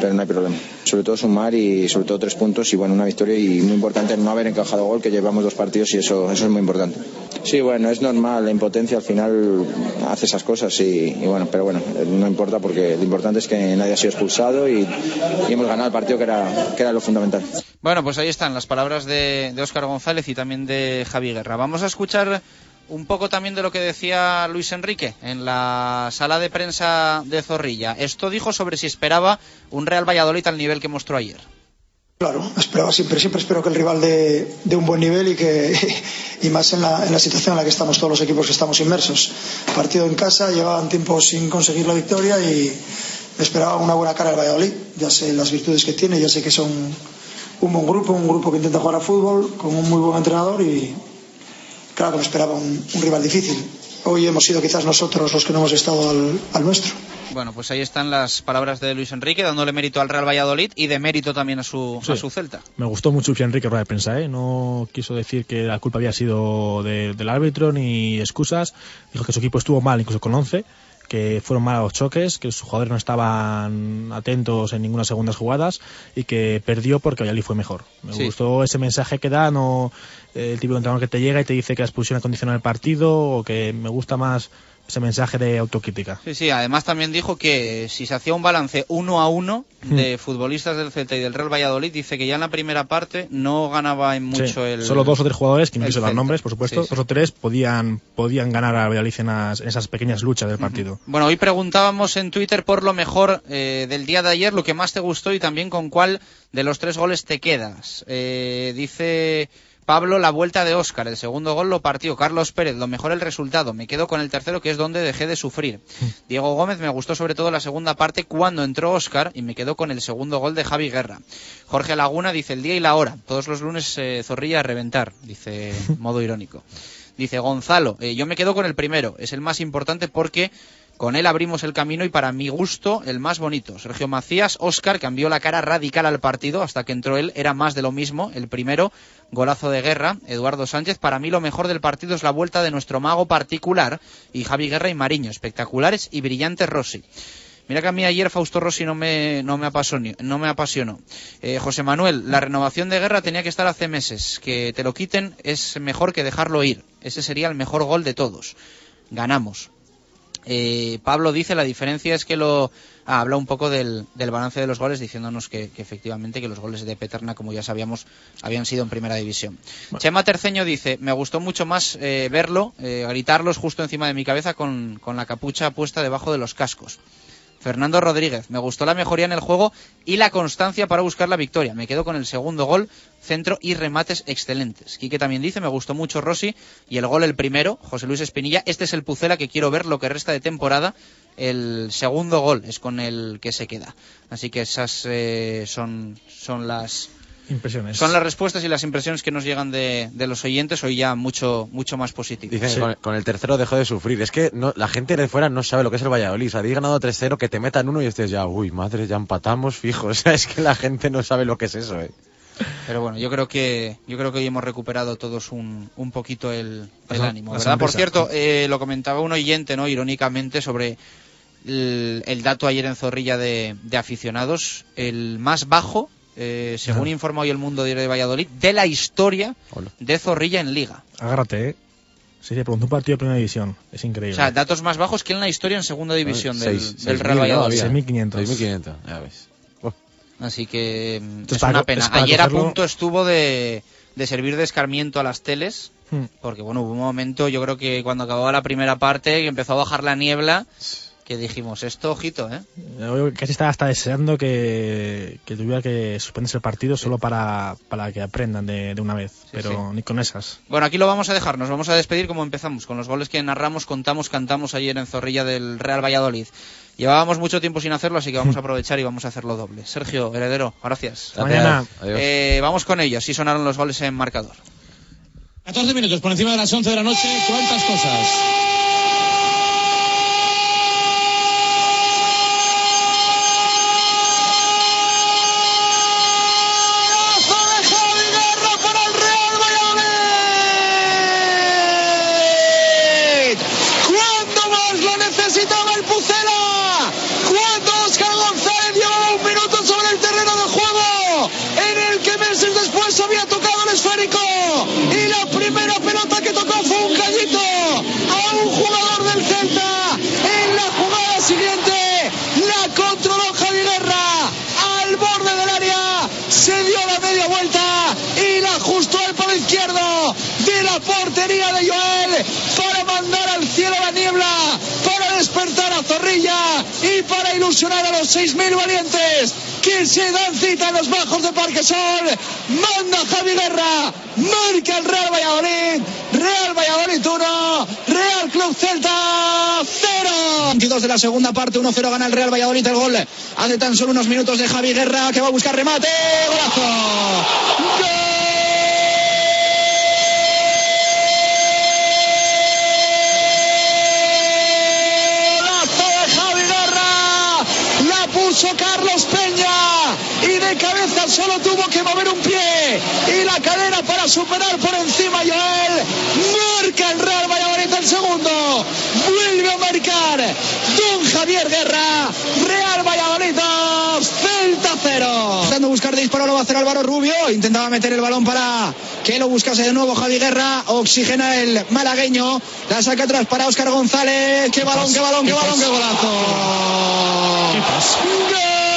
pero no hay problema. Sobre todo sumar y sobre todo tres puntos y bueno, una victoria y muy importante no haber encajado gol, que llevamos dos partidos y eso, eso es muy importante. Sí, bueno, es normal, la impotencia al final hace esas cosas y, y bueno, pero bueno, no importa porque lo importante es que nadie ha sido expulsado y, y hemos ganado el partido que era, que era lo fundamental. Bueno, pues ahí están las palabras de, de Óscar González y también de Javi Guerra. Vamos a escuchar un poco también de lo que decía Luis Enrique en la sala de prensa de Zorrilla. Esto dijo sobre si esperaba un Real Valladolid al nivel que mostró ayer. Claro, esperaba siempre, siempre espero que el rival de, de un buen nivel y que [laughs] y más en la, en la, situación en la que estamos todos los equipos que estamos inmersos. Partido en casa, llevaban tiempo sin conseguir la victoria y esperaba una buena cara al Valladolid. Ya sé las virtudes que tiene, ya sé que son un buen grupo, un grupo que intenta jugar a fútbol con un muy buen entrenador y claro que me esperaba un, rival difícil. Hoy hemos sido quizás nosotros los que no hemos estado al nuestro. Bueno, pues ahí están las palabras de Luis Enrique, dándole mérito al Real Valladolid y de mérito también a su, sí. a su Celta. Me gustó mucho Luis Enrique rueda de prensa, ¿eh? No quiso decir que la culpa había sido de, del árbitro ni excusas. Dijo que su equipo estuvo mal, incluso con 11 que fueron malos choques, que sus jugadores no estaban atentos en ninguna segundas jugadas y que perdió porque Valladolid fue mejor. Me sí. gustó ese mensaje que da, no eh, el tipo de entrenador que te llega y te dice que la expulsión condiciona el partido o que me gusta más ese mensaje de autocrítica. Sí, sí, además también dijo que si se hacía un balance uno a uno de hmm. futbolistas del Celta y del Real Valladolid, dice que ya en la primera parte no ganaba en mucho sí. el. Solo dos o tres jugadores, que no quiso dar nombres, por supuesto, sí, sí. dos o tres podían, podían ganar a Valladolid en, las, en esas pequeñas luchas del partido. Bueno, hoy preguntábamos en Twitter por lo mejor eh, del día de ayer, lo que más te gustó y también con cuál de los tres goles te quedas. Eh, dice. Pablo, la vuelta de Óscar, el segundo gol lo partió. Carlos Pérez, lo mejor el resultado. Me quedo con el tercero, que es donde dejé de sufrir. [laughs] Diego Gómez me gustó sobre todo la segunda parte cuando entró Óscar y me quedo con el segundo gol de Javi Guerra. Jorge Laguna dice el día y la hora. Todos los lunes eh, zorrilla a reventar, dice [laughs] modo irónico. Dice Gonzalo, eh, yo me quedo con el primero. Es el más importante porque con él abrimos el camino y para mi gusto el más bonito. Sergio Macías, Óscar cambió la cara radical al partido hasta que entró él, era más de lo mismo. El primero, golazo de guerra. Eduardo Sánchez, para mí lo mejor del partido es la vuelta de nuestro mago particular y Javi Guerra y Mariño, espectaculares y brillantes Rossi. Mira que a mí ayer Fausto Rossi no me, no me apasionó. No me apasionó. Eh, José Manuel, la renovación de guerra tenía que estar hace meses. Que te lo quiten es mejor que dejarlo ir. Ese sería el mejor gol de todos. Ganamos. Eh, Pablo dice la diferencia es que lo ah, habla un poco del, del, balance de los goles diciéndonos que, que, efectivamente que los goles de Peterna como ya sabíamos habían sido en primera división bueno. Chema Terceño dice me gustó mucho más eh, verlo eh, gritarlos justo encima de mi cabeza con, con la capucha puesta debajo de los cascos Fernando Rodríguez, me gustó la mejoría en el juego y la constancia para buscar la victoria. Me quedo con el segundo gol, centro y remates excelentes. Quique también dice, me gustó mucho Rossi y el gol el primero, José Luis Espinilla. Este es el Pucela que quiero ver lo que resta de temporada. El segundo gol es con el que se queda. Así que esas eh, son, son las, Impresiones. Son las respuestas y las impresiones que nos llegan de, de los oyentes hoy ya mucho, mucho más positivas. Dicen que con, con el tercero dejó de sufrir. Es que no, la gente de fuera no sabe lo que es el Valladolid. O sea, habéis ganado 3-0, que te metan uno y estés ya, uy, madre, ya empatamos, fijo. [laughs] O sea, es que la gente no sabe lo que es eso, eh. Pero bueno, yo creo que yo creo que hoy hemos recuperado todos un, un poquito el, ánimo, ¿verdad? Por cierto, eh, lo comentaba un oyente, ¿no? Irónicamente sobre el, el dato ayer en Zorrilla de, de aficionados, el más bajo, eh, según Ajá. informa hoy el Mundo Diario de Valladolid, de la historia de Zorrilla en Liga. Agárrate, ¿eh? Sí, se preguntó un partido de primera división. Es O increíble. sea, datos más bajos que en la historia en segunda división del, Real. Valladolid. Había. 6.500. 6.500, ya ves. Así que mm, es para una pena. es Ayer a punto estuvo de, de servir de escarmiento a las teles, Hmm. porque bueno, hubo un momento, yo creo que cuando acababa la primera parte, que empezó a bajar la niebla, que dijimos, esto, ojito, ¿eh? Yo casi estaba hasta deseando que, que tuviera que suspenderse el partido solo para, para que aprendan de, de una vez. pero sí. ni con esas. Bueno, aquí lo vamos a dejar, nos vamos a despedir como empezamos, con los goles que narramos, contamos, cantamos ayer en Zorrilla del Real Valladolid. Llevábamos mucho tiempo sin hacerlo, así que vamos a [laughs] aprovechar y vamos a hacerlo doble. Sergio, heredero, gracias. Hasta mañana. Adiós. Eh, vamos con ellos, sí sonaron los goles en marcador. 14 minutos por encima de las 11 de la noche. ¿Cuántas cosas? ¿Cuándo más lo necesitaba el Pucela? ¿Cuándo Oscar González llevaba un minuto sobre el terreno de juego? En el que meses después había tocado el esférico. Y la primera pelota que tocó fue un gallito a un jugador del Celta. En la jugada siguiente la controló Javi Guerra al borde del área. Se dio la media vuelta y la ajustó al palo izquierdo de la portería de Joel para mandar al cielo la niebla, para despertar a Zorrilla y para ilusionar a los 6.000 valientes que se dan cita en los bajos de Parque Sol. Manda Javi Guerra, marca el Real Valladolid, Real Valladolid 1, Real Club Celta 0. 22 de la segunda parte, 1-0 gana el Real Valladolid el gol. Hace tan solo unos minutos de Javi Guerra que va a buscar remate. ¡Golazo! ¡Golazo de Javi Guerra! La Carlos Peña y de cabeza solo tuvo que mover un pie y la cadera para superar por encima Joel. Marca el Real Valladolid el segundo. Vuelve a marcar Don Javier Guerra. Real Valladolid 2, Celta 0. Intentando buscar disparo lo va a hacer Álvaro Rubio. Intentaba meter el balón para que lo buscase de nuevo Javi Guerra. Oxigena el malagueño. La saca atrás para Óscar González. Qué balón, qué balón, qué balón, qué golazo. del